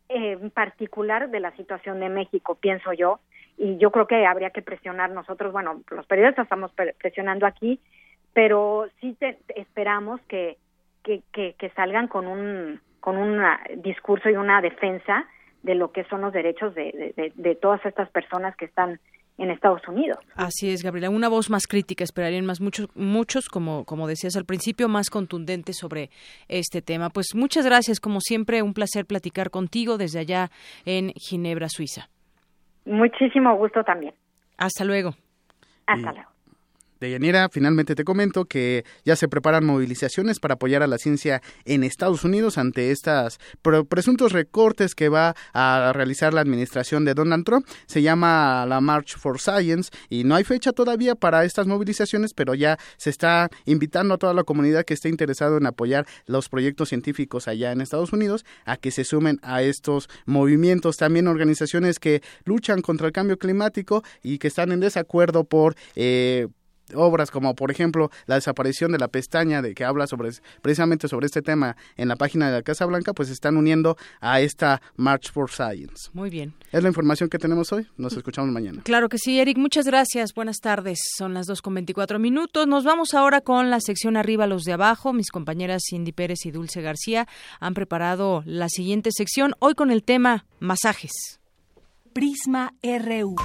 en particular de la situación de México, pienso yo, y yo creo que habría que presionar nosotros, bueno, los periodistas estamos presionando aquí, pero sí te, esperamos que, que, salgan con un con un discurso y una defensa de lo que son los derechos de, de, todas estas personas que están en Estados Unidos. Así es, Gabriela. Una voz más crítica, esperarían más muchos, muchos, como, como decías al principio, más contundentes sobre este tema. Pues muchas gracias, como siempre, un placer platicar contigo desde allá en Ginebra, Suiza. Muchísimo gusto también. Hasta luego. Hasta luego. Deyanira, finalmente te comento que ya se preparan movilizaciones para apoyar a la ciencia en Estados Unidos ante estos presuntos recortes que va a realizar la administración de Donald Trump. Se llama la March for Science y no hay fecha todavía para estas movilizaciones, pero ya se está invitando a toda la comunidad que esté interesado en apoyar los proyectos científicos allá en Estados Unidos a que se sumen a estos movimientos. También organizaciones que luchan contra el cambio climático y que están en desacuerdo por eh, obras como por ejemplo la desaparición de la pestaña de que habla sobre precisamente sobre este tema en la página de la Casa Blanca pues se están uniendo a esta March for Science. Muy bien. Es la información que tenemos hoy. Nos escuchamos mañana. Claro que sí, Eric. Muchas gracias. Buenas tardes. Son las dos con veinticuatro minutos. Nos vamos ahora con la sección arriba los de abajo. Mis compañeras Cindy Pérez y Dulce García han preparado la siguiente sección hoy con el tema masajes. Prisma RU.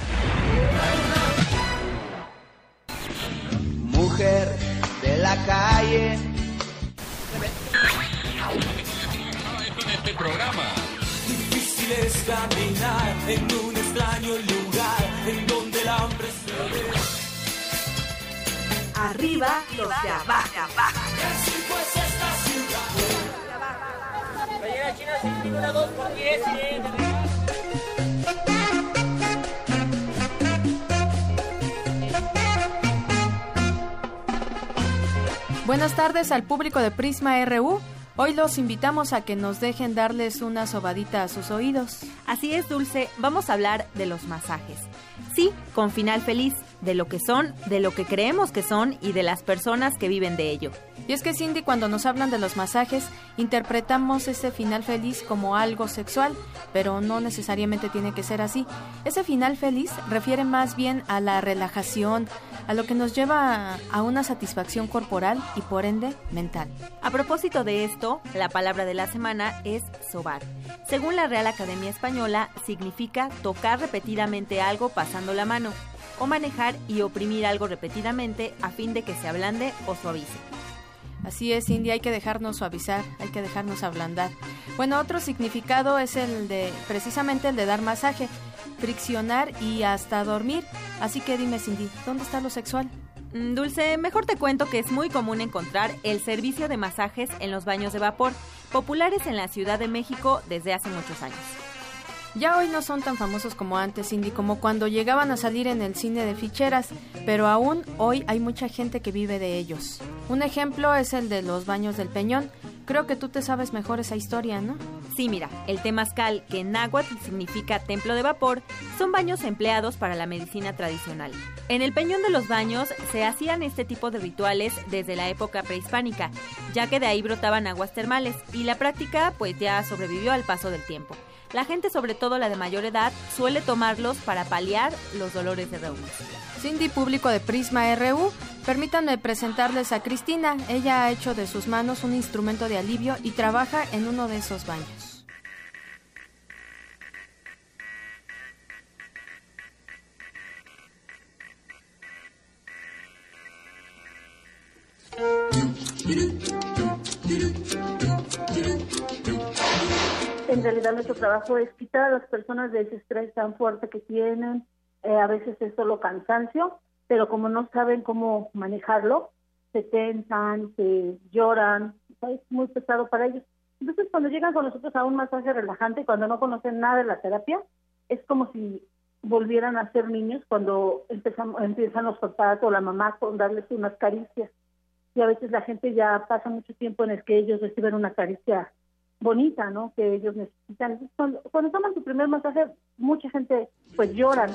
Mujer de la calle. Este programa. Difícil es caminar en un extraño lugar en donde el hambre se ve. Arriba los de abajo. Así pues esta ciudad. China sin una 2 por 10 Buenas tardes al público de Prisma RU. Hoy los invitamos a que nos dejen darles una sobadita a sus oídos. Así es, Dulce, vamos a hablar de los masajes. Sí, con final feliz, de lo que son, de lo que creemos que son y de las personas que viven de ello. Y es que Cindy, cuando nos hablan de los masajes, interpretamos ese final feliz como algo sexual, pero no necesariamente tiene que ser así. Ese final feliz refiere más bien a la relajación, a lo que nos lleva a una satisfacción corporal y por ende mental. A propósito de esto, la palabra de la semana es sobar. Según la Real Academia Española, significa tocar repetidamente algo pasando la mano o manejar y oprimir algo repetidamente a fin de que se ablande o suavice. Así es, India, hay que dejarnos suavizar, hay que dejarnos ablandar. Bueno, otro significado es el de, precisamente el de dar masaje, friccionar y hasta dormir. Así que dime, Cindy, ¿dónde está lo sexual? Mm, Dulce, mejor te cuento que es muy común encontrar el servicio de masajes en los baños de vapor, populares en la Ciudad de México desde hace muchos años. Ya hoy no son tan famosos como antes, Cindy, como cuando llegaban a salir en el cine de ficheras, pero aún hoy hay mucha gente que vive de ellos. Un ejemplo es el de los baños del Peñón. Creo que tú te sabes mejor esa historia, ¿no? Sí, mira, el temazcal, que en náhuatl significa templo de vapor, son baños empleados para la medicina tradicional. En el Peñón de los Baños se hacían este tipo de rituales desde la época prehispánica, ya que de ahí brotaban aguas termales y la práctica pues ya sobrevivió al paso del tiempo. La gente, sobre todo la de mayor edad, suele tomarlos para paliar los dolores de reuma. Cindy, público de Prisma RU, permítanme presentarles a Cristina. Ella ha hecho de sus manos un instrumento de alivio y trabaja en uno de esos baños. En realidad nuestro trabajo es quitar a las personas de ese estrés tan fuerte que tienen, eh, a veces es solo cansancio, pero como no saben cómo manejarlo, se tensan, se lloran, es muy pesado para ellos. Entonces cuando llegan con nosotros a un masaje relajante, cuando no conocen nada de la terapia, es como si volvieran a ser niños cuando empezamos, empiezan los papás o la mamá con darles unas caricias y a veces la gente ya pasa mucho tiempo en el que ellos reciben una caricia bonita, ¿no? Que ellos necesitan. Cuando, toman su primer masaje, mucha gente pues lloran.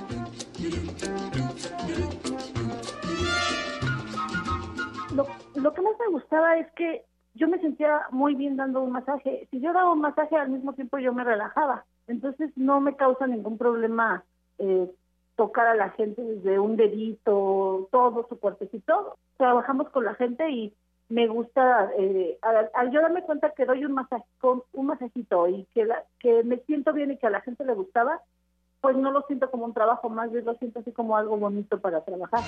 Lo, lo que más me gustaba es que yo me sentía muy bien dando un masaje. Si yo daba un masaje al mismo tiempo yo me relajaba. Entonces no me causa ningún problema eh, tocar a la gente desde un dedito, todo su cuerpecito. Trabajamos con la gente y me gusta, eh, al, yo darme cuenta que doy un masaje, un masajito y que, que me siento bien y que a la gente le gustaba, pues no lo siento como un trabajo, más bien lo siento así como algo bonito para trabajar.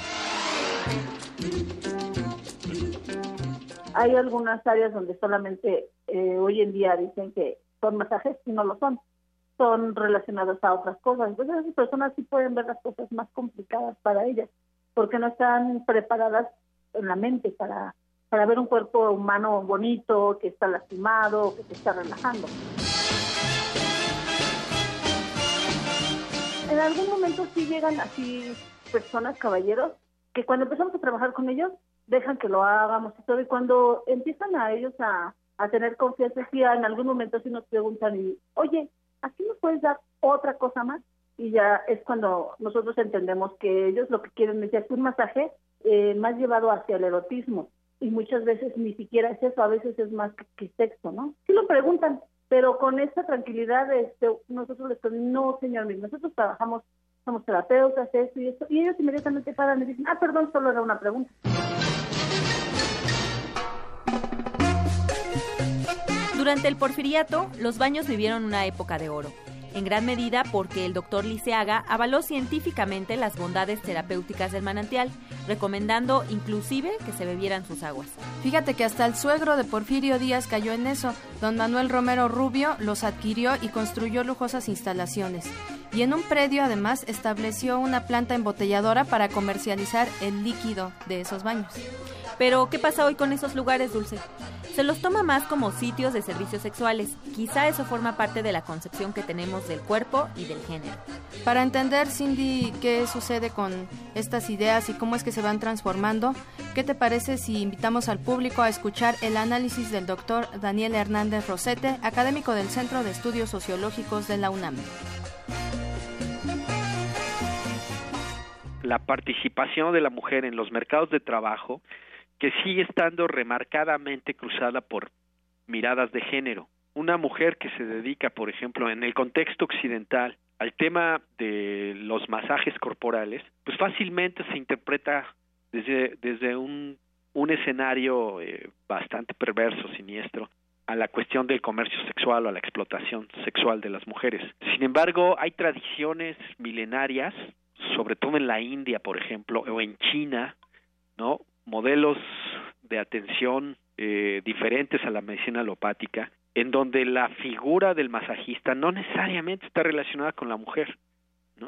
Hay algunas áreas donde solamente eh, hoy en día dicen que son masajes y no lo son son relacionados a otras cosas. Entonces esas personas sí pueden ver las cosas más complicadas para ellas, porque no están preparadas en la mente para, para ver un cuerpo humano bonito, que está lastimado, que se está relajando. En algún momento sí llegan así personas, caballeros, que cuando empezamos a trabajar con ellos, dejan que lo hagamos y todo, y cuando empiezan a ellos a, a tener confianza, sí, en algún momento sí nos preguntan, y, oye, ¿aquí nos puedes dar otra cosa más? Y ya es cuando nosotros entendemos que ellos lo que quieren es un masaje eh, más llevado hacia el erotismo. Y muchas veces ni siquiera es eso, a veces es más que, sexo, ¿no? Sí lo preguntan, pero con esta tranquilidad este, nosotros les no, señor, nosotros trabajamos, somos terapeutas, esto y esto, y ellos inmediatamente paran y dicen, ah, perdón, solo era una pregunta. Durante el porfiriato, los baños vivieron una época de oro, en gran medida porque el doctor Liceaga avaló científicamente las bondades terapéuticas del manantial, recomendando inclusive que se bebieran sus aguas. Fíjate que hasta el suegro de Porfirio Díaz cayó en eso. Don Manuel Romero Rubio los adquirió y construyó lujosas instalaciones. Y en un predio además estableció una planta embotelladora para comercializar el líquido de esos baños. Pero, ¿qué pasa hoy con esos lugares, Dulce? Se los toma más como sitios de servicios sexuales. Quizá eso forma parte de la concepción que tenemos del cuerpo y del género. Para entender, Cindy, qué sucede con estas ideas y cómo es que se van transformando, ¿qué te parece si invitamos al público a escuchar el análisis del doctor Daniel Hernández Rosete, académico del Centro de Estudios Sociológicos de la UNAM? La participación de la mujer en los mercados de trabajo que sigue estando remarcadamente cruzada por miradas de género. Una mujer que se dedica, por ejemplo, en el contexto occidental, al tema de los masajes corporales, pues fácilmente se interpreta desde, desde un, un escenario eh, bastante perverso, siniestro, a la cuestión del comercio sexual o a la explotación sexual de las mujeres. Sin embargo, hay tradiciones milenarias, sobre todo en la India, por ejemplo, o en China, ¿no? Modelos de atención eh, diferentes a la medicina alopática, en donde la figura del masajista no necesariamente está relacionada con la mujer.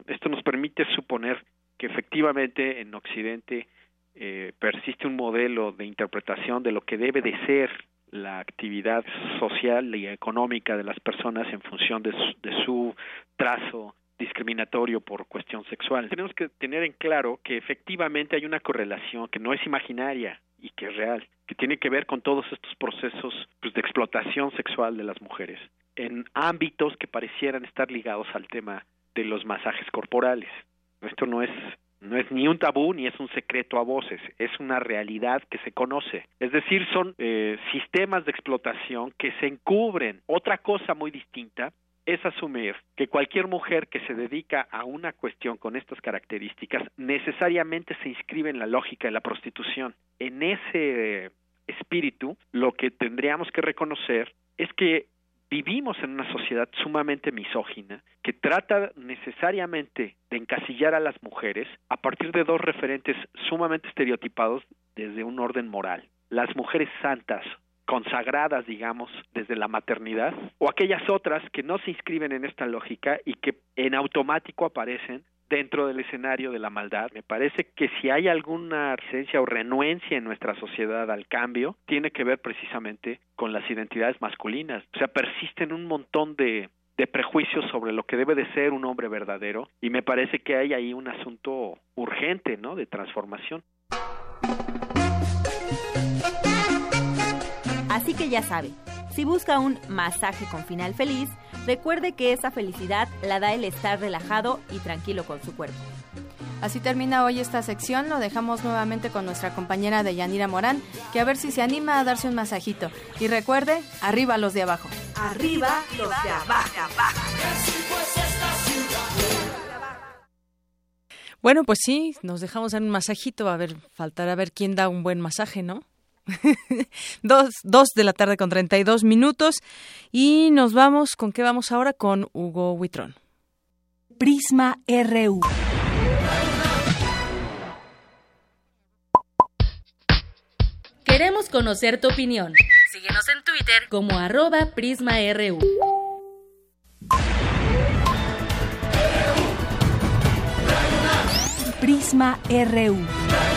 Esto nos permite suponer que efectivamente en Occidente eh, persiste un modelo de interpretación de lo que debe de ser la actividad social y económica de las personas en función de de su trazo discriminatorio por cuestión sexual. Tenemos que tener en claro que efectivamente hay una correlación que no es imaginaria y que es real, que tiene que ver con todos estos procesos pues, de explotación sexual de las mujeres. en ámbitos que parecieran estar ligados al tema de los masajes corporales. Esto no es no es ni un tabú ni es un secreto a voces, es una realidad que se conoce. Es decir, son eh, sistemas de explotación que se encubren. Otra cosa muy distinta es asumir que cualquier mujer que se dedica a una cuestión con estas características necesariamente se inscribe en la lógica de la prostitución. En ese espíritu, lo que tendríamos que reconocer es que vivimos en una sociedad sumamente misógina que trata necesariamente de encasillar a las mujeres a partir de dos referentes sumamente estereotipados desde un orden moral. Las mujeres santas, consagradas, digamos, desde la maternidad, o aquellas otras que no se inscriben en esta lógica y que en automático aparecen dentro del escenario de la maldad. Me parece que si hay alguna resistencia o renuencia en nuestra sociedad al cambio, tiene que ver precisamente con las identidades masculinas. O sea, persisten un montón de, de prejuicios sobre lo que debe de ser un hombre verdadero y me parece que hay ahí un asunto urgente, ¿no? De transformación. Que ya sabe, si busca un masaje con final feliz, recuerde que esa felicidad la da el estar relajado y tranquilo con su cuerpo. Así termina hoy esta sección, lo dejamos nuevamente con nuestra compañera de Yanira Morán, que a ver si se anima a darse un masajito. Y recuerde, arriba los de abajo. Arriba los de abajo. Bueno, pues sí, nos dejamos dar un masajito, a ver, faltará ver quién da un buen masaje, ¿no? dos, dos de la tarde con 32 minutos. Y nos vamos, ¿con qué vamos ahora? Con Hugo Huitrón. Prisma RU. Queremos conocer tu opinión. Síguenos en Twitter como arroba PrismaRU. Prisma RU.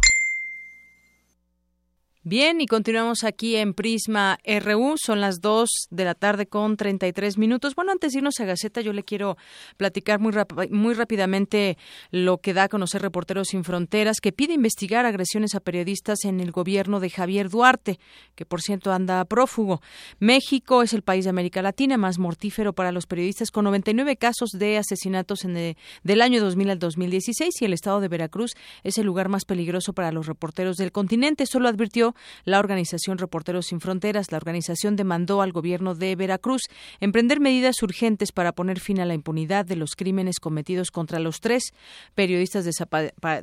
Bien, y continuamos aquí en Prisma RU. Son las 2 de la tarde con 33 minutos. Bueno, antes de irnos a Gaceta, yo le quiero platicar muy, muy rápidamente lo que da a conocer Reporteros Sin Fronteras, que pide investigar agresiones a periodistas en el gobierno de Javier Duarte, que por cierto anda prófugo. México es el país de América Latina más mortífero para los periodistas, con 99 casos de asesinatos en del año 2000 al 2016, y el estado de Veracruz es el lugar más peligroso para los reporteros del continente. Solo advirtió la organización Reporteros Sin Fronteras. La organización demandó al gobierno de Veracruz emprender medidas urgentes para poner fin a la impunidad de los crímenes cometidos contra los tres periodistas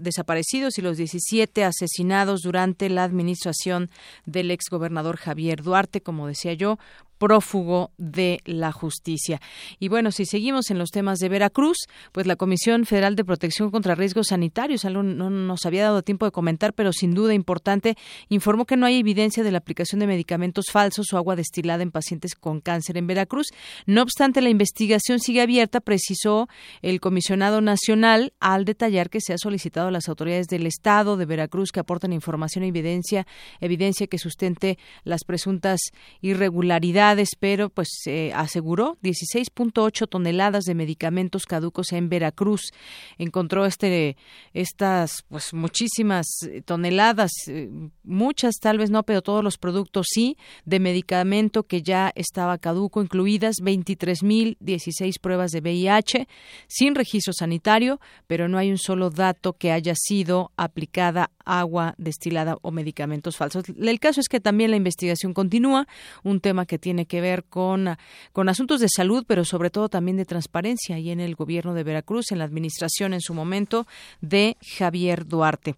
desaparecidos y los 17 asesinados durante la administración del exgobernador Javier Duarte, como decía yo, prófugo de la justicia. Y bueno, si seguimos en los temas de Veracruz, pues la Comisión Federal de Protección contra Riesgos Sanitarios, algo no nos había dado tiempo de comentar, pero sin duda importante, informó que no hay evidencia de la aplicación de medicamentos falsos o agua destilada en pacientes con cáncer en Veracruz. No obstante, la investigación sigue abierta, precisó el comisionado nacional al detallar que se ha solicitado a las autoridades del Estado de Veracruz que aporten información e evidencia, evidencia que sustente las presuntas irregularidades pero pues se aseguró 16.8 toneladas de medicamentos caducos en Veracruz. Encontró este estas pues muchísimas toneladas, eh, muchas tal vez no, pero todos los productos sí de medicamento que ya estaba caduco, incluidas 23.016 pruebas de VIH sin registro sanitario, pero no hay un solo dato que haya sido aplicada agua destilada o medicamentos falsos. El caso es que también la investigación continúa, un tema que tiene que ver con, con asuntos de salud, pero sobre todo también de transparencia y en el gobierno de Veracruz, en la administración en su momento de Javier Duarte.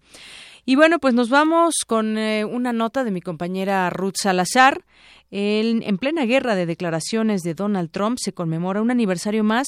Y bueno, pues nos vamos con eh, una nota de mi compañera Ruth Salazar. en plena guerra de declaraciones de Donald Trump se conmemora un aniversario más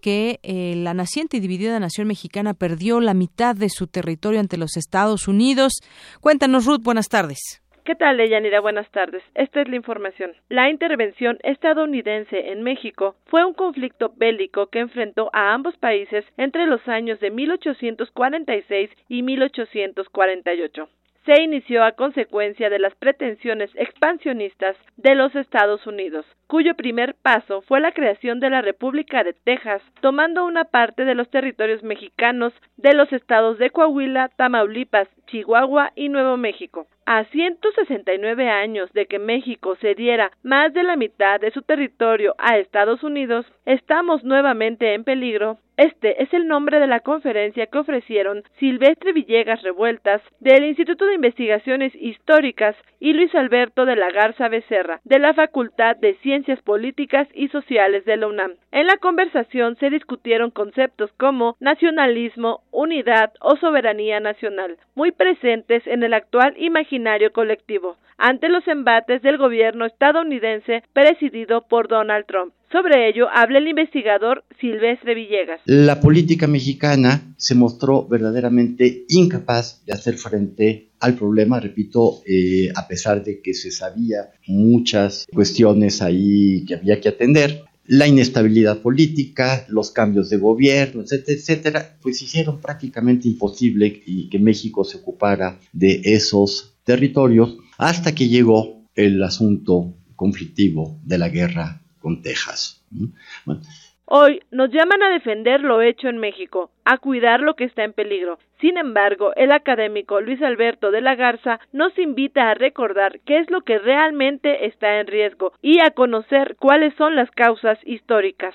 que eh, la naciente y dividida nación mexicana perdió la mitad de su territorio ante los Estados Unidos. Cuéntanos, Ruth, buenas tardes. ¿Qué tal, Deyanira? Buenas tardes. Esta es la información. La intervención estadounidense en México fue un conflicto bélico que enfrentó a ambos países entre los años de 1846 y 1848 se inició a consecuencia de las pretensiones expansionistas de los Estados Unidos, cuyo primer paso fue la creación de la República de Texas, tomando una parte de los territorios mexicanos de los estados de Coahuila, Tamaulipas, Chihuahua y Nuevo México. A 169 años de que México cediera más de la mitad de su territorio a Estados Unidos, estamos nuevamente en peligro. Este es el nombre de la conferencia que ofrecieron Silvestre Villegas Revueltas del Instituto de Investigaciones Históricas y Luis Alberto de la Garza Becerra de la Facultad de Ciencias Políticas y Sociales de la UNAM. En la conversación se discutieron conceptos como nacionalismo, unidad o soberanía nacional, muy presentes en el actual imaginario colectivo, ante los embates del gobierno estadounidense presidido por Donald Trump. Sobre ello habla el investigador Silvestre Villegas. La política mexicana se mostró verdaderamente incapaz de hacer frente al problema, repito, eh, a pesar de que se sabía muchas cuestiones ahí que había que atender, la inestabilidad política, los cambios de gobierno, etcétera, etcétera, pues hicieron prácticamente imposible que México se ocupara de esos territorios hasta que llegó el asunto conflictivo de la guerra con Texas. Hoy nos llaman a defender lo hecho en México, a cuidar lo que está en peligro. Sin embargo, el académico Luis Alberto de la Garza nos invita a recordar qué es lo que realmente está en riesgo y a conocer cuáles son las causas históricas.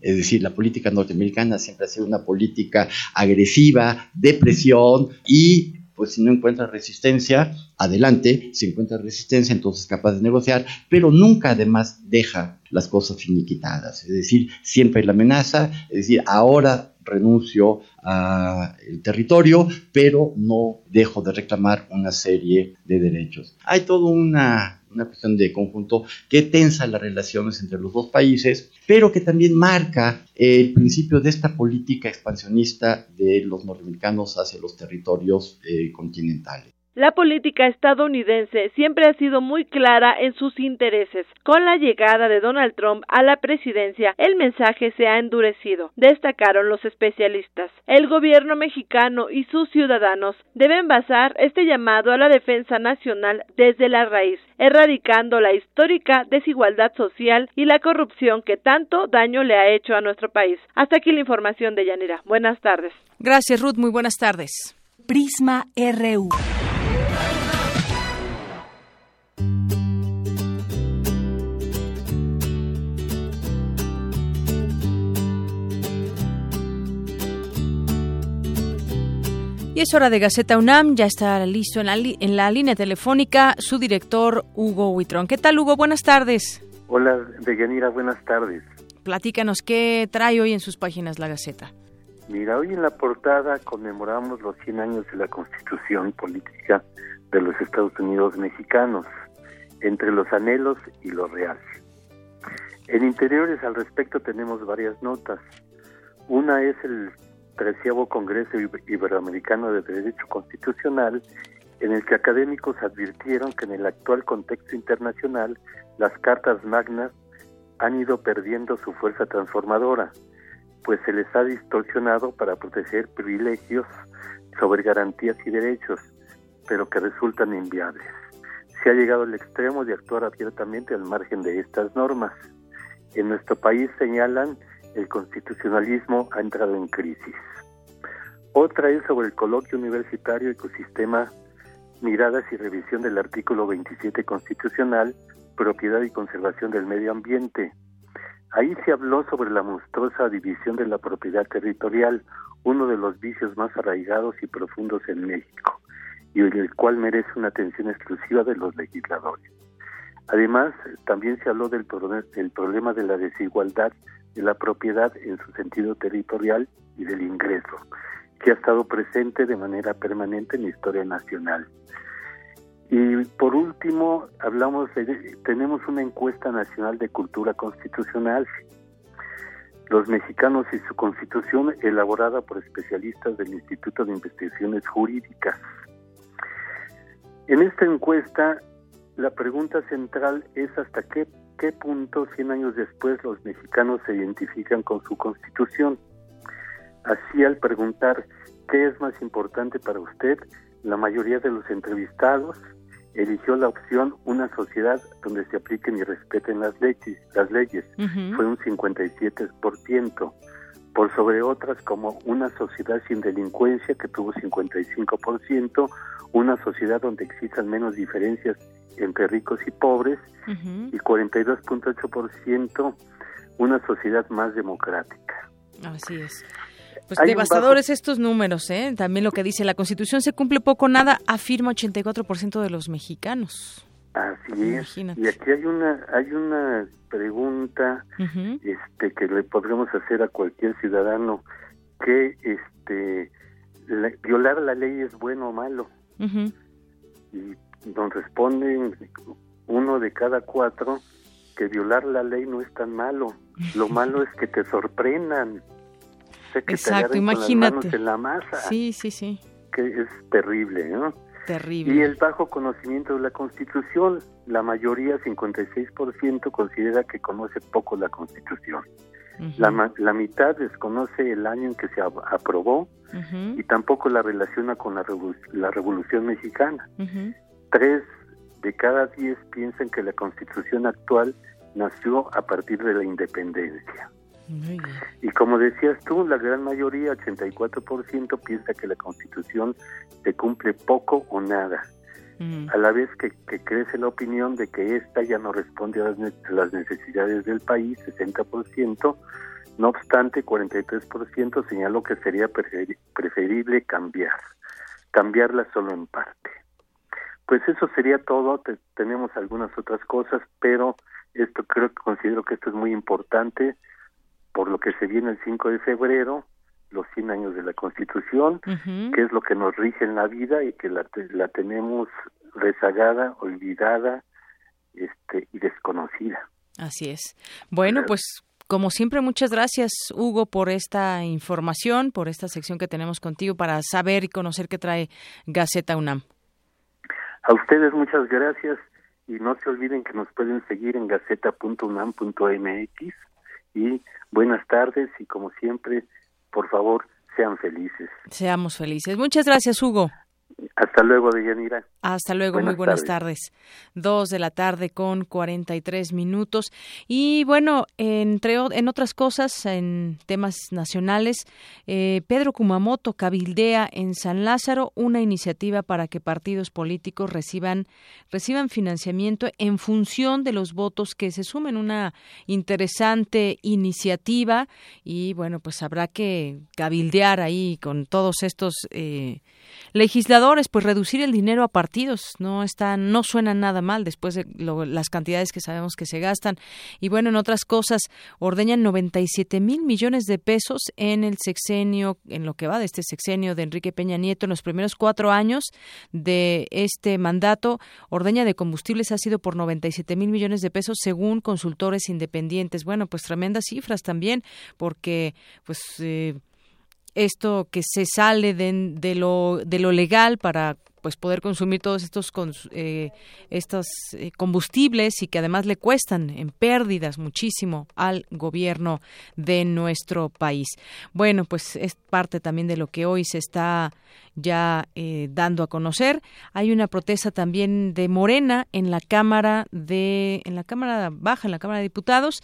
Es decir, la política norteamericana siempre ha sido una política agresiva, de presión y pues si no encuentra resistencia, adelante, si encuentra resistencia, entonces es capaz de negociar, pero nunca además deja las cosas finiquitadas, es decir, siempre hay la amenaza, es decir, ahora renuncio al territorio, pero no dejo de reclamar una serie de derechos. Hay toda una una cuestión de conjunto que tensa las relaciones entre los dos países, pero que también marca el principio de esta política expansionista de los norteamericanos hacia los territorios eh, continentales. La política estadounidense siempre ha sido muy clara en sus intereses. Con la llegada de Donald Trump a la presidencia, el mensaje se ha endurecido, destacaron los especialistas. El gobierno mexicano y sus ciudadanos deben basar este llamado a la defensa nacional desde la raíz, erradicando la histórica desigualdad social y la corrupción que tanto daño le ha hecho a nuestro país. Hasta aquí la información de Yanira. Buenas tardes. Gracias, Ruth. Muy buenas tardes. Prisma RU. Y es hora de Gaceta UNAM, ya está listo en la, en la línea telefónica su director Hugo Huitrón. ¿Qué tal Hugo? Buenas tardes. Hola, Deyanira, buenas tardes. Platícanos, ¿qué trae hoy en sus páginas la Gaceta? Mira, hoy en la portada conmemoramos los 100 años de la Constitución Política de los Estados Unidos Mexicanos, entre los anhelos y lo real. En interiores al respecto tenemos varias notas. Una es el treceavo Congreso Iberoamericano de Derecho Constitucional, en el que académicos advirtieron que en el actual contexto internacional las cartas magnas han ido perdiendo su fuerza transformadora, pues se les ha distorsionado para proteger privilegios sobre garantías y derechos, pero que resultan inviables. Se ha llegado al extremo de actuar abiertamente al margen de estas normas. En nuestro país señalan el constitucionalismo ha entrado en crisis. Otra es sobre el coloquio universitario ecosistema miradas y revisión del artículo 27 constitucional, propiedad y conservación del medio ambiente. Ahí se habló sobre la monstruosa división de la propiedad territorial, uno de los vicios más arraigados y profundos en México, y el cual merece una atención exclusiva de los legisladores. Además, también se habló del, del problema de la desigualdad de la propiedad en su sentido territorial y del ingreso, que ha estado presente de manera permanente en la historia nacional. Y por último, hablamos de, tenemos una encuesta nacional de cultura constitucional. Los mexicanos y su constitución elaborada por especialistas del Instituto de Investigaciones Jurídicas. En esta encuesta, la pregunta central es hasta qué qué punto 100 años después los mexicanos se identifican con su constitución. Así al preguntar qué es más importante para usted, la mayoría de los entrevistados eligió la opción una sociedad donde se apliquen y respeten las leyes, las leyes. Fue un 57%, por sobre otras como una sociedad sin delincuencia que tuvo 55%, una sociedad donde existan menos diferencias entre ricos y pobres y 42.8% una sociedad más democrática. Así es. Pues devastadores estos números, ¿eh? También lo que dice la Constitución se cumple poco nada, afirma 84% de los mexicanos. Así es. Y aquí hay una hay una pregunta este que le podremos hacer a cualquier ciudadano que este violar la ley es bueno o malo. Y nos responden uno de cada cuatro que violar la ley no es tan malo. Lo malo es que te sorprendan. Exacto, imagínate. en la masa. Sí, sí, sí. Que es terrible, ¿no? Terrible. Y el bajo conocimiento de la Constitución, la mayoría, 56%, considera que conoce poco la Constitución. La, la, mitad desconoce el año en que se aprobó y tampoco la relaciona con la, la Revolución Mexicana. Tres de cada diez piensan que la Constitución actual nació a partir de la independencia. Y como decías tú, la gran mayoría, 84%, piensa que la Constitución se cumple poco o nada. A la vez que, crece la opinión de que esta ya no responde a las, necesidades del país, 60%, no obstante, 43% señaló que sería preferible cambiar, cambiarla solo en parte. Pues eso sería todo, tenemos algunas otras cosas, pero esto creo que considero que esto es muy importante por lo que se viene el 5 de febrero, los 100 años de la Constitución, que es lo que nos rige en la vida y que la, la tenemos rezagada, olvidada este, y desconocida. Así es. Bueno, pues como siempre, muchas gracias, Hugo, por esta información, por esta sección que tenemos contigo para saber y conocer qué trae Gaceta UNAM. A ustedes muchas gracias y no se olviden que nos pueden seguir en gaceta.unam.mx y buenas tardes y como siempre, por favor, sean felices. Seamos felices. Muchas gracias, Hugo. Hasta luego, Deyanira. Hasta luego, muy buenas tardes. Dos de la tarde con 43 minutos. Y bueno, entre en otras cosas, en temas nacionales, eh, Pedro Kumamoto cabildea en San Lázaro una iniciativa para que partidos políticos reciban, reciban financiamiento en función de los votos que se sumen. Una interesante iniciativa y bueno, pues habrá que cabildear ahí con todos estos eh, legisladores, pues reducir el dinero a partidos no está, no suena nada mal después de las cantidades que sabemos que se gastan. Y bueno, en otras cosas, ordeñan 97 mil millones de pesos en el sexenio, en lo que va de este sexenio de Enrique Peña Nieto en los primeros cuatro años de este mandato. Ordeña de combustibles ha sido por 97 mil millones de pesos según consultores independientes. Bueno, pues tremendas cifras también, porque pues eh, esto que se sale de, lo, de lo legal para pues poder consumir todos estos eh, estos eh, combustibles y que además le cuestan en pérdidas muchísimo al gobierno de nuestro país. Bueno, pues es parte también de lo que hoy se está ya eh, dando a conocer. Hay una protesta también de Morena en la Cámara de en la Cámara Baja, en la Cámara de Diputados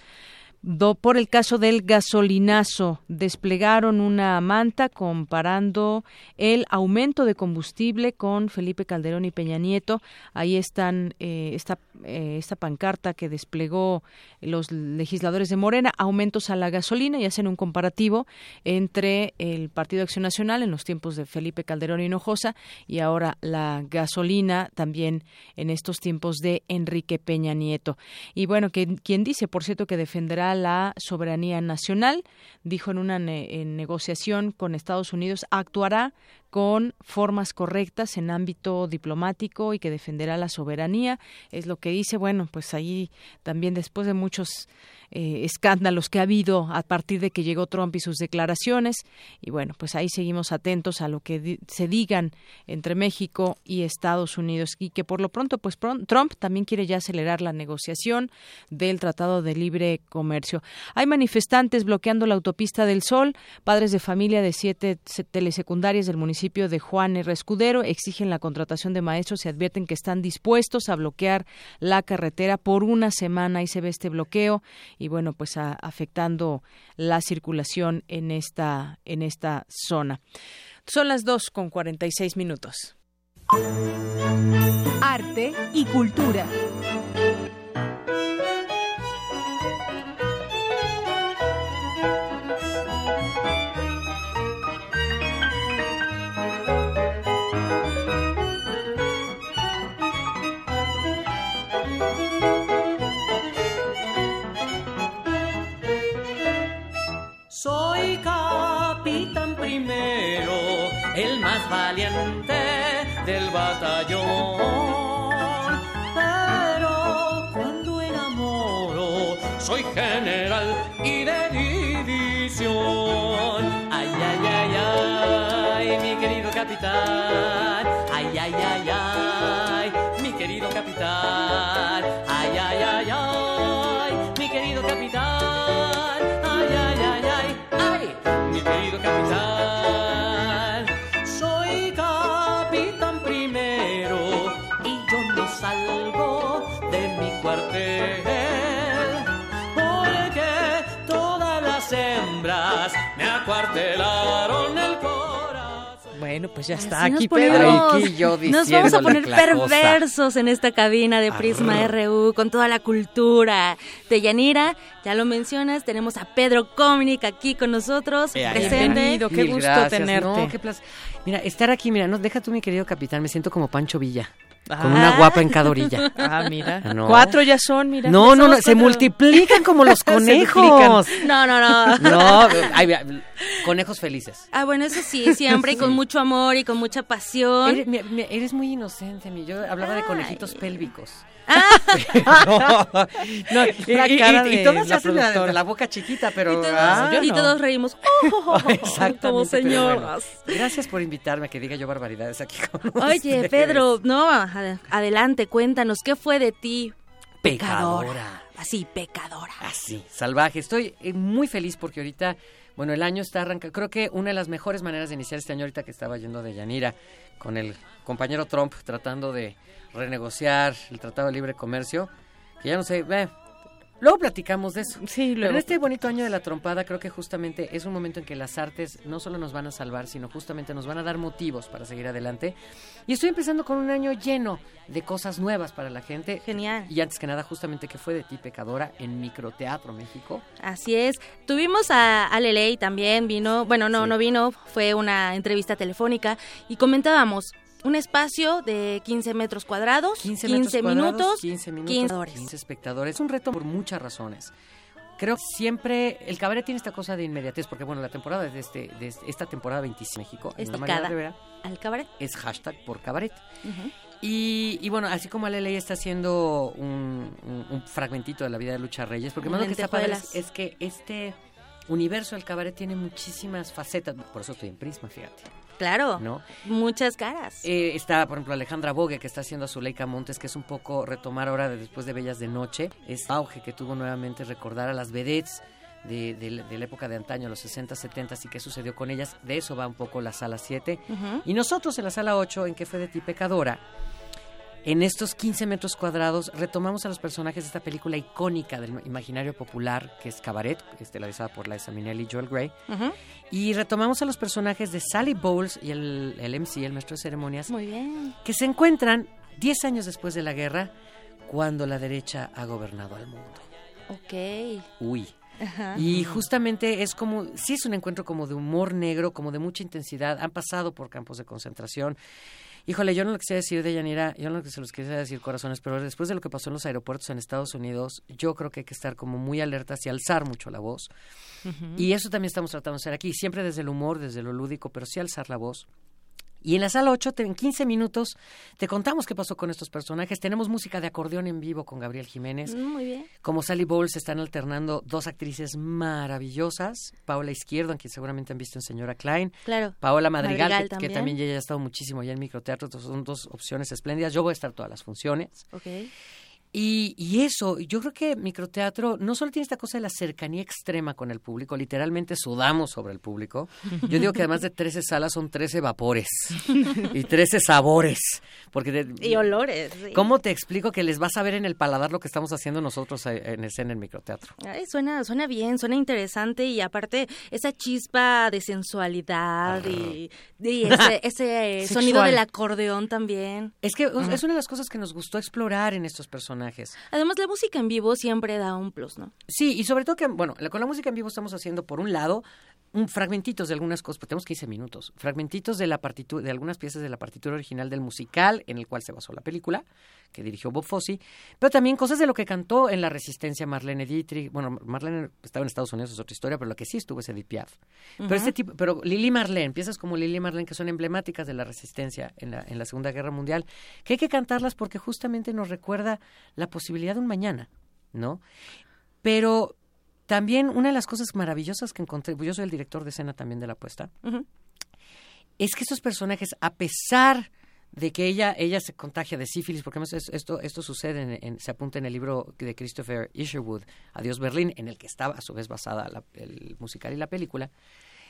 por el caso del gasolinazo. Desplegaron una manta comparando el aumento de combustible con Felipe Calderón y Peña Nieto. Ahí están eh, esta, eh, esta pancarta que desplegó los legisladores de Morena, aumentos a la gasolina y hacen un comparativo entre el Partido Acción Nacional en los tiempos de Felipe Calderón y Hinojosa y ahora la gasolina también en estos tiempos de Enrique Peña Nieto. Y bueno, quien dice, por cierto, que defenderá la soberanía nacional. Dijo en una negociación con Estados Unidos, actuará con formas correctas en ámbito diplomático y que defenderá la soberanía. Es lo que dice. Bueno, pues ahí también después de muchos eh, escándalos que ha habido a partir de que llegó Trump y sus declaraciones. Y bueno, pues ahí seguimos atentos a lo que se digan entre México y Estados Unidos y que por lo pronto, pues Trump también quiere ya acelerar la negociación del Tratado de Libre Comercio. Hay manifestantes bloqueando la autopista del Sol, padres de familia de siete telesecundarias del municipio de Juan R. Escudero exigen la contratación de maestros y advierten que están dispuestos a bloquear la carretera por una semana. Ahí se ve este bloqueo y bueno, pues afectando la circulación en esta, en esta zona. Son las dos con 46 minutos. Arte y cultura. El más valiente del batallón. Pero cuando enamoro, soy general y de división. Ay, ay, ay, ay, mi querido capitán. Ay, ay, ay, ay, mi querido capitán. Acuartelaron el corazón. Bueno, pues ya está Así aquí Pedro. yo Nos vamos a poner perversos en esta cabina de Prisma RU con toda la cultura de Yanira. Ya lo mencionas, tenemos a Pedro Cominic aquí con nosotros, Eh, presente. está. Mil gracias. No, qué placer. Mira, estar aquí, mira, no, deja tú, mi querido capitán, me siento como Pancho Villa. Con una Ah. guapa en cada orilla. Ah, mira. Ah, no. Cuatro ya son, mira. No, no, no, se cuatro. multiplican como los conejos. No, no, no. No, ay, mira, conejos felices. Ah, bueno, eso sí, siempre y con mucho amor y con mucha pasión. Eres, eres muy inocente, mi. Yo hablaba de conejitos pélvicos. Ah. no, y, La y- y- y de todas hacen la, productora. la boca chiquita, pero. Y todos, ah, yo no. todos reímos. Exactamente. Como pero bueno. señoras. gracias por invitarme que diga yo barbaridades aquí con Oye, ustedes. Pedro, no, ad- adelante, cuéntanos, ¿qué fue de ti? Pecadora. Así, pecadora. Así, salvaje. Estoy eh, muy feliz porque ahorita, bueno, el año está arrancando. Creo que una de las mejores maneras de iniciar este año, ahorita que estaba yendo de Yanira, con el compañero Trump tratando de renegociar el Tratado de Libre Comercio, que ya no sé, eh, luego platicamos de eso. Sí, Pero luego. en este bonito año de la trompada creo que justamente es un momento en que las artes no solo nos van a salvar, sino justamente nos van a dar motivos para seguir adelante. Y estoy empezando con un año lleno de cosas nuevas para la gente. Genial. Y antes que nada, justamente que fue de ti, pecadora, en Microteatro México. Así es. Tuvimos a Ale Ley también, vino, bueno, no, no vino, fue una entrevista telefónica y comentábamos un espacio de 15 metros cuadrados, 15, metros cuadrados, minutos, 15 minutos, 15 horas. 15 espectadores. Es un reto por muchas razones. Creo que siempre el cabaret tiene esta cosa de inmediatez, porque bueno, la temporada de, este, de este- esta temporada 25 México, en Es la Mariana picada Rivera, al cabaret. es hashtag por cabaret. Y, y bueno, así como Ale Ley está haciendo un, un- un fragmentito de la vida de Lucha Reyes, porque más lo que está padre es, es que este universo del cabaret tiene muchísimas facetas, por eso estoy en Prisma, fíjate. Claro, ¿no? muchas caras. Eh, está, por ejemplo, Alejandra Bogue, que está haciendo a Zuleika Montes, que es un poco retomar ahora de después de Bellas de Noche. Es auge que tuvo nuevamente recordar a las vedettes de, de la- de la época de antaño, los 60, 70 y qué sucedió con ellas. De eso va un poco la sala 7. Ujú. Y nosotros en la sala 8, en que fue de ti pecadora, en estos 15 metros cuadrados retomamos a los personajes de esta película icónica del imaginario popular, que es Cabaret, estelarizada por Liza Minnelli y Joel Grey. Y retomamos a los personajes de Sally Bowles y el, el MC, el maestro de ceremonias, Muy bien. que se encuentran 10 años después de la guerra, cuando la derecha ha gobernado al mundo. Ok. Uy. Ajá. Y justamente es como, sí es un encuentro como de humor negro, como de mucha intensidad. Han pasado por campos de concentración. Híjole, yo no lo quisiera decir de Yanira, yo no lo que se los quisiera decir corazones, pero después de lo que pasó en los aeropuertos en Estados Unidos, yo creo que hay que estar como muy alertas y alzar mucho la voz. Y eso también estamos tratando de hacer aquí, siempre desde el humor, desde lo lúdico, pero sí alzar la voz. Y en la sala 8, te- en 15 minutos, te contamos qué pasó con estos personajes. Tenemos música de acordeón en vivo con Gabriel Jiménez. Mm, Muy bien. Como Sally Bowles están alternando dos actrices maravillosas. Paola Izquierdo, en quien seguramente han visto en Señora Klein. Claro. Paola Madrigal, Madrigal que, que también. también ya ha estado muchísimo allá en microteatro. Entonces, Son dos opciones espléndidas. Yo voy a estar todas las funciones. Ok. Y, y, eso, yo creo que microteatro no solo tiene esta cosa de la cercanía extrema con el público, literalmente sudamos sobre el público. Yo digo que además de 13 salas son 13 vapores y 13 sabores. Porque y olores. ¿Cómo te explico que les vas a ver en el paladar lo que estamos haciendo nosotros en escena en microteatro? Ay, suena, suena bien, suena interesante y aparte esa chispa de sensualidad y, ese, ese sonido del acordeón también. Es que es una de las cosas que nos gustó explorar en estos personajes Además, la música en vivo siempre da un plus, ¿no? Sí, y sobre todo que, bueno, con la música en vivo estamos haciendo, por un lado, un fragmentitos de algunas cosas, porque tenemos 15 minutos, fragmentitos de la partitura, de algunas piezas de la partitura original del musical en el cual se basó la película, que dirigió Bob Fosse, pero también cosas de lo que cantó en la Resistencia Marlene Dietrich. Bueno, Marlene estaba en Estados Unidos, es otra historia, pero lo que sí estuvo es Edith Piaf. Pero este tipo, pero Lili Marlene, piezas como Lili Marlene que son emblemáticas de la Resistencia en la, en la Segunda Guerra Mundial, que hay que cantarlas porque justamente nos recuerda la posibilidad de un mañana, ¿no? Pero también una de las cosas maravillosas que encontré, yo soy el director de escena también de la apuesta, es que estos personajes, a pesar de que ella ella se contagia de sífilis, porque además esto esto sucede, en, se apunta en el libro de Christopher Isherwood, Adiós Berlín, en el que estaba a su vez basada el musical y la película.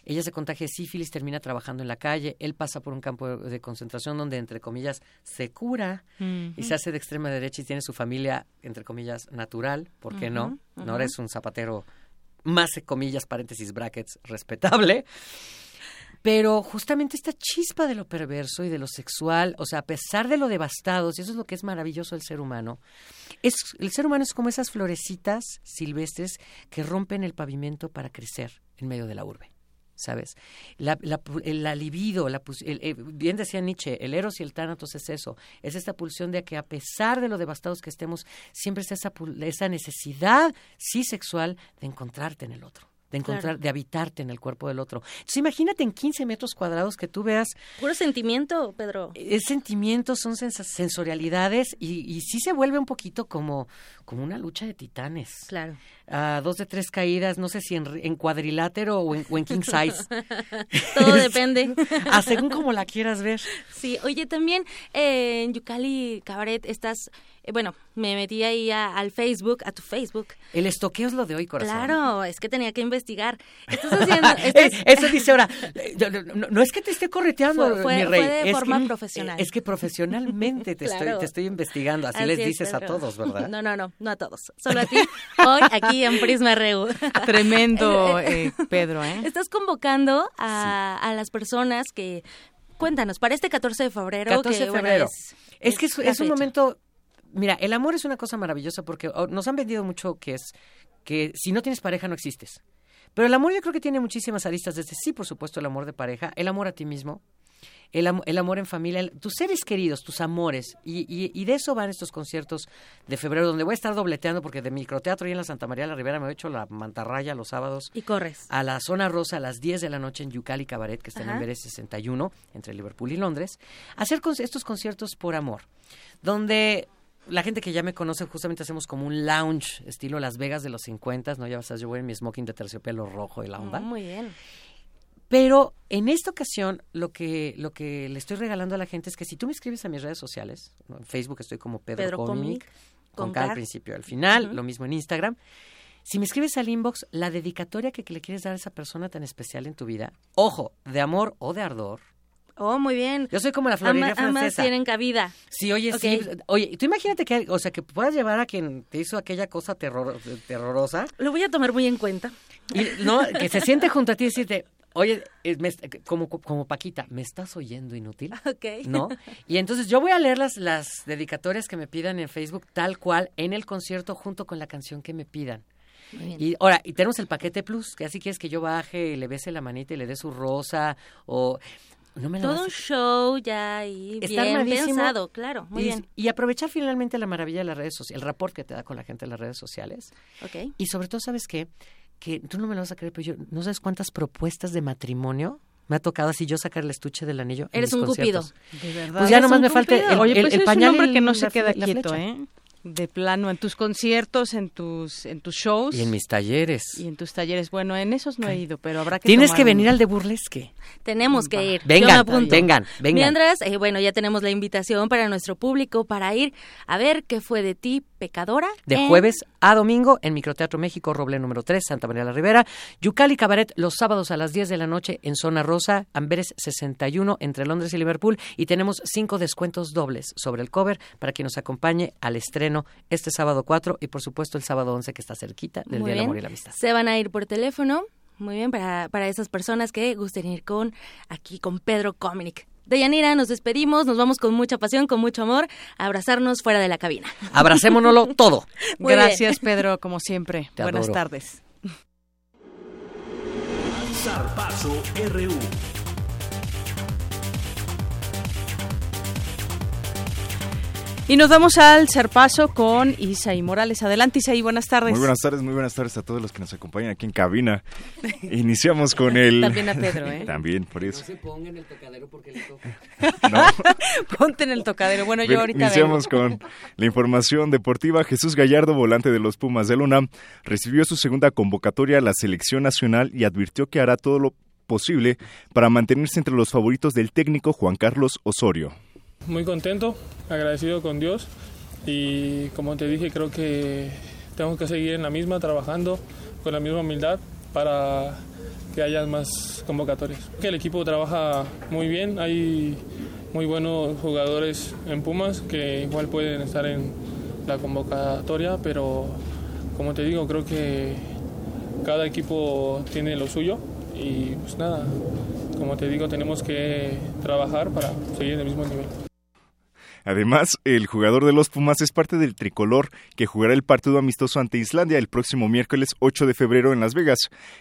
Ella se contagia de sífilis, termina trabajando en la calle, él pasa por un campo de, concentración donde, entre comillas, se cura y se hace de extrema derecha y tiene su familia, entre comillas, natural, ¿por qué no? No eres un zapatero más, comillas, paréntesis, brackets, respetable. Pero justamente esta chispa de lo perverso y de lo sexual, o sea, a pesar de lo devastados, y eso es lo que es maravilloso del ser humano, es, el ser humano es como esas florecitas silvestres que rompen el pavimento para crecer en medio de la urbe. ¿Sabes? La, la, la libido, la, eh, bien decía Nietzsche, el eros y el tánatos es eso, es esta pulsión de que a pesar de lo devastados que estemos, siempre está esa, esa necesidad, sí sexual, de encontrarte en el otro de encontrar, de habitarte en el cuerpo del otro. Entonces imagínate en 15 metros cuadrados que tú veas... Puro sentimiento, Pedro. Es sentimiento, son sensorialidades y, y sí se vuelve un poquito como, como una lucha de titanes. Claro. A dos de tres caídas, no sé si en, cuadrilátero o en, king size. Todo depende. a según como la quieras ver. Sí, oye, también eh, en Yucali Cabaret estás bueno, me metí ahí al Facebook, a tu Facebook. El estoqueo es lo de hoy, corazón. Claro, es que tenía que investigar. Estás haciendo... Eso dice ahora, no, es que te esté correteando, fue, mi rey. Fue de es forma que, profesional. Es que profesionalmente te, estoy, te estoy investigando, así, les dices a todos, ¿verdad? No, no, no, no a todos, solo a ti, hoy aquí en Prisma RU. Tremendo, eh, Pedro, ¿eh? Estás convocando a, a las personas que... Cuéntanos, para este 14 de febrero. 14 de febrero. es, que es un momento mira, el amor es una cosa maravillosa porque oh, nos han vendido mucho que es que si no tienes pareja no existes. Pero el amor yo creo que tiene muchísimas aristas, desde sí, por supuesto, el amor de pareja, el amor a ti mismo, el, el amor en familia, tus seres queridos, tus amores. Y, y, de eso van estos conciertos de febrero, donde voy a estar dobleteando, porque de microteatro y en la Santa María de la Ribera me he hecho la mantarraya los sábados. Y corres. A la zona rosa a las 10 de la noche en Yucali Cabaret, que está en el 61, entre Liverpool y Londres, hacer estos conciertos por amor, donde la gente que ya me conoce, justamente hacemos como un lounge estilo Las Vegas de los 50, ¿no? Ya sabes, yo voy en mi smoking de terciopelo rojo y la onda. muy bien. Pero en esta ocasión, lo que, lo que le estoy regalando a la gente es que si tú me escribes a mis redes sociales, en Facebook estoy como Pedro, Comic, con, cada principio al final, lo mismo en Instagram. Si me escribes al inbox la dedicatoria que le quieres dar a esa persona tan especial en tu vida, ojo, de amor o de ardor, Oh, muy bien. Yo soy como la florería francesa. Ambas tienen cabida. Sí, oye, sí. Oye, tú imagínate que, o sea, que puedas llevar a quien te hizo aquella cosa terror, terrorosa. Lo voy a tomar muy en cuenta. Y, no, que se siente junto a ti y decirte, oye, como, como Paquita, ¿me estás oyendo inútil? Ok. ¿No? Y entonces yo voy a leer las, las dedicatorias que me pidan en Facebook tal cual en el concierto junto con la canción que me pidan. Y ahora, y tenemos el paquete plus, que así quieres que yo baje, y le bese la manita y le dé su rosa, o todo un show ya y bien pensado, claro, muy y, bien. Y aprovechar finalmente la maravilla de las redes sociales, el rapport que te da con la gente en las redes sociales. Okay. Y sobre todo, ¿sabes qué? Que tú no me lo vas a creer, pero yo no sabes cuántas propuestas de matrimonio me ha tocado así yo sacar el estuche del anillo. Eres un cupido. De verdad. Pues ya nomás me falta el, Oye, pues el, pañal. Es un hombre que no se queda quieto, ¿eh? De plano, en tus conciertos, en tus, en tus shows. Y en mis talleres. Y en tus talleres. Bueno, en esos no he ido, pero habrá que Tienes que un- venir al de burlesque. Tenemos que ir. Vengan, Yo me apunto. vengan, vengan. Mientras, eh, bueno, ya tenemos la invitación para nuestro público para ir a ver qué fue de ti, pecadora. De en- jueves a domingo en Microteatro México, Roble número 3, Santa María la Rivera. Yucali Cabaret los sábados a las 10 de la noche en Zona Rosa, Amberes 61 entre Londres y Liverpool. Y tenemos cinco descuentos dobles sobre el cover para que nos acompañe al estreno este sábado 4 y por supuesto el sábado 11 que está cerquita del Muy Día del. Amor y la Amistad. Se van a ir por teléfono. Muy bien, para, para esas personas que gusten ir con aquí con Pedro Cominic. Deyanira, nos despedimos, nos vamos con mucha pasión, con mucho amor, a abrazarnos fuera de la cabina. Abracémonoslo todo. Muy bien. Gracias, Pedro, como siempre. Te Buenas adoro. tardes. Y nos vamos al Zarpazo con Isaí Morales. Adelante, Isaí, buenas tardes. Muy buenas tardes, muy buenas tardes a todos los que nos acompañan aquí en cabina. Iniciamos con el... También a Pedro, ¿eh? También, por eso. ponga en el tocadero porque le toca. Ponte en el tocadero. Bueno, yo ahorita Iniciamos vengo. con la información deportiva. Jesús Gallardo, volante de los Pumas de UNAM, recibió su segunda convocatoria a la selección nacional y advirtió que hará todo lo posible para mantenerse entre los favoritos del técnico Juan Carlos Osorio. Muy contento, agradecido con Dios y como te dije creo que tengo que seguir en la misma, trabajando con la misma humildad para que haya más convocatorias. El equipo trabaja muy bien, hay muy buenos jugadores en Pumas que igual pueden estar en la convocatoria, pero como te digo creo que cada equipo tiene lo suyo y pues nada, como te digo tenemos que trabajar para seguir en el mismo nivel. Además, el jugador de los Pumas es parte del tricolor que jugará el partido amistoso ante Islandia el próximo miércoles 8 de febrero en Las Vegas.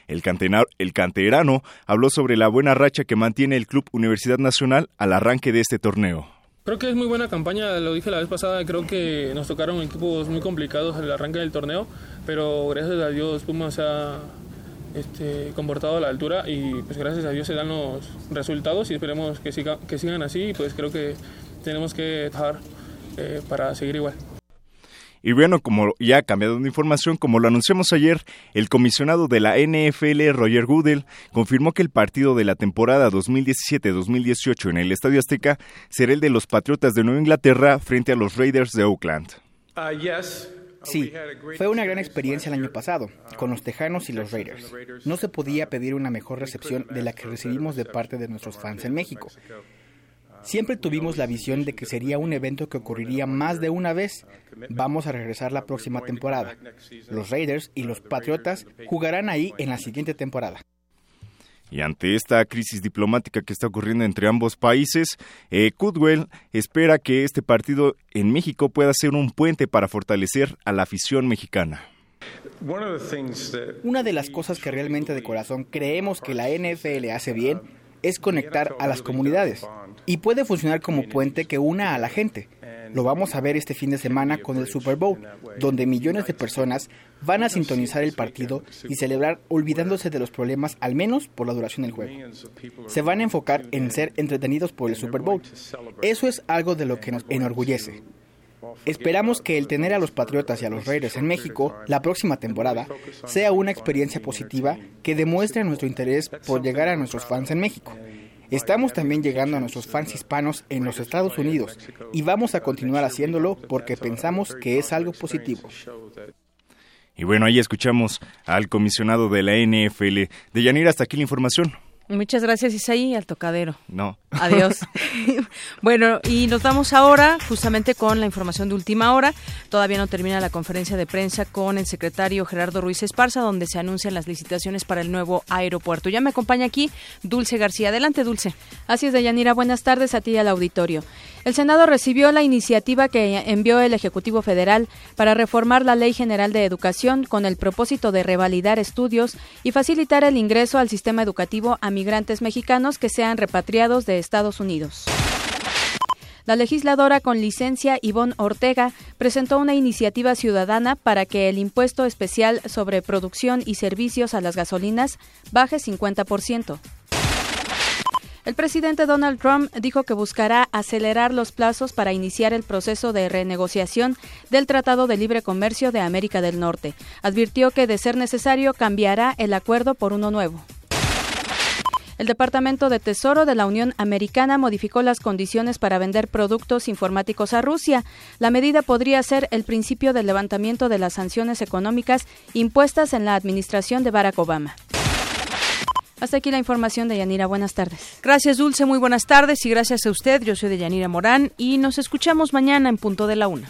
El, el canterano habló sobre la buena racha que mantiene el Club Universidad Nacional al arranque de este torneo. Creo que es muy buena campaña, lo dije la vez pasada, creo que nos tocaron equipos muy complicados al arranque del torneo, pero gracias a Dios Pumas se ha este, comportado a la altura y pues gracias a Dios se dan los resultados y esperemos que, siga, que sigan así y pues creo que tenemos que trabajar eh, para seguir igual. Y bueno, como ya ha cambiado de información, como lo anunciamos ayer, el comisionado de la NFL, Roger Goodell, confirmó que el partido de la temporada 2017-2018 en el Estadio Azteca será el de los Patriotas de Nueva Inglaterra frente a los Raiders de Oakland. Sí, fue una gran experiencia el año pasado, con los Tejanos y los Raiders. No se podía pedir una mejor recepción de la que recibimos de parte de nuestros fans en México. Siempre tuvimos la visión de que sería un evento que ocurriría más de una vez. Vamos a regresar la próxima temporada. Los Raiders y los Patriotas jugarán ahí en la siguiente temporada. Y ante esta crisis diplomática que está ocurriendo entre ambos países, eh, Cudwell espera que este partido en México pueda ser un puente para fortalecer a la afición mexicana. Una de las cosas que realmente de corazón creemos que la NFL hace bien es conectar a las comunidades y puede funcionar como puente que una a la gente. Lo vamos a ver este fin de semana con el Super Bowl, donde millones de personas van a sintonizar el partido y celebrar olvidándose de los problemas al menos por la duración del juego. Se van a enfocar en ser entretenidos por el Super Bowl. Eso es algo de lo que nos enorgullece. Esperamos que el tener a los Patriotas y a los Raiders en México la próxima temporada sea una experiencia positiva que demuestre nuestro interés por llegar a nuestros fans en México. Estamos también llegando a nuestros fans hispanos en los Estados Unidos y vamos a continuar haciéndolo porque pensamos que es algo positivo. Y bueno, ahí escuchamos al comisionado de la NFL. De Yanira, hasta aquí la información. Muchas gracias, Isaí, al tocadero. No. Adiós. bueno, y nos vamos ahora justamente con la información de última hora. Todavía no termina la conferencia de prensa con el secretario Gerardo Ruiz Esparza, donde se anuncian las licitaciones para el nuevo aeropuerto. Ya me acompaña aquí Dulce García. Adelante, Dulce. Así es, Deyanira. Buenas tardes a ti y al auditorio. El Senado recibió la iniciativa que envió el Ejecutivo Federal para reformar la Ley General de Educación con el propósito de revalidar estudios y facilitar el ingreso al sistema educativo a migrantes mexicanos que sean repatriados de Estados Unidos. La legisladora con licencia Ivonne Ortega presentó una iniciativa ciudadana para que el impuesto especial sobre producción y servicios a las gasolinas baje 50%. El presidente Donald Trump dijo que buscará acelerar los plazos para iniciar el proceso de renegociación del Tratado de Libre Comercio de América del Norte. Advirtió que, de ser necesario, cambiará el acuerdo por uno nuevo. El Departamento de Tesoro de la Unión Americana modificó las condiciones para vender productos informáticos a Rusia. La medida podría ser el principio del levantamiento de las sanciones económicas impuestas en la administración de Barack Obama. Hasta aquí la información de Yanira. Buenas tardes. Gracias, Dulce. Muy buenas tardes y gracias a usted. Yo soy de Yanira Morán y nos escuchamos mañana en punto de la una.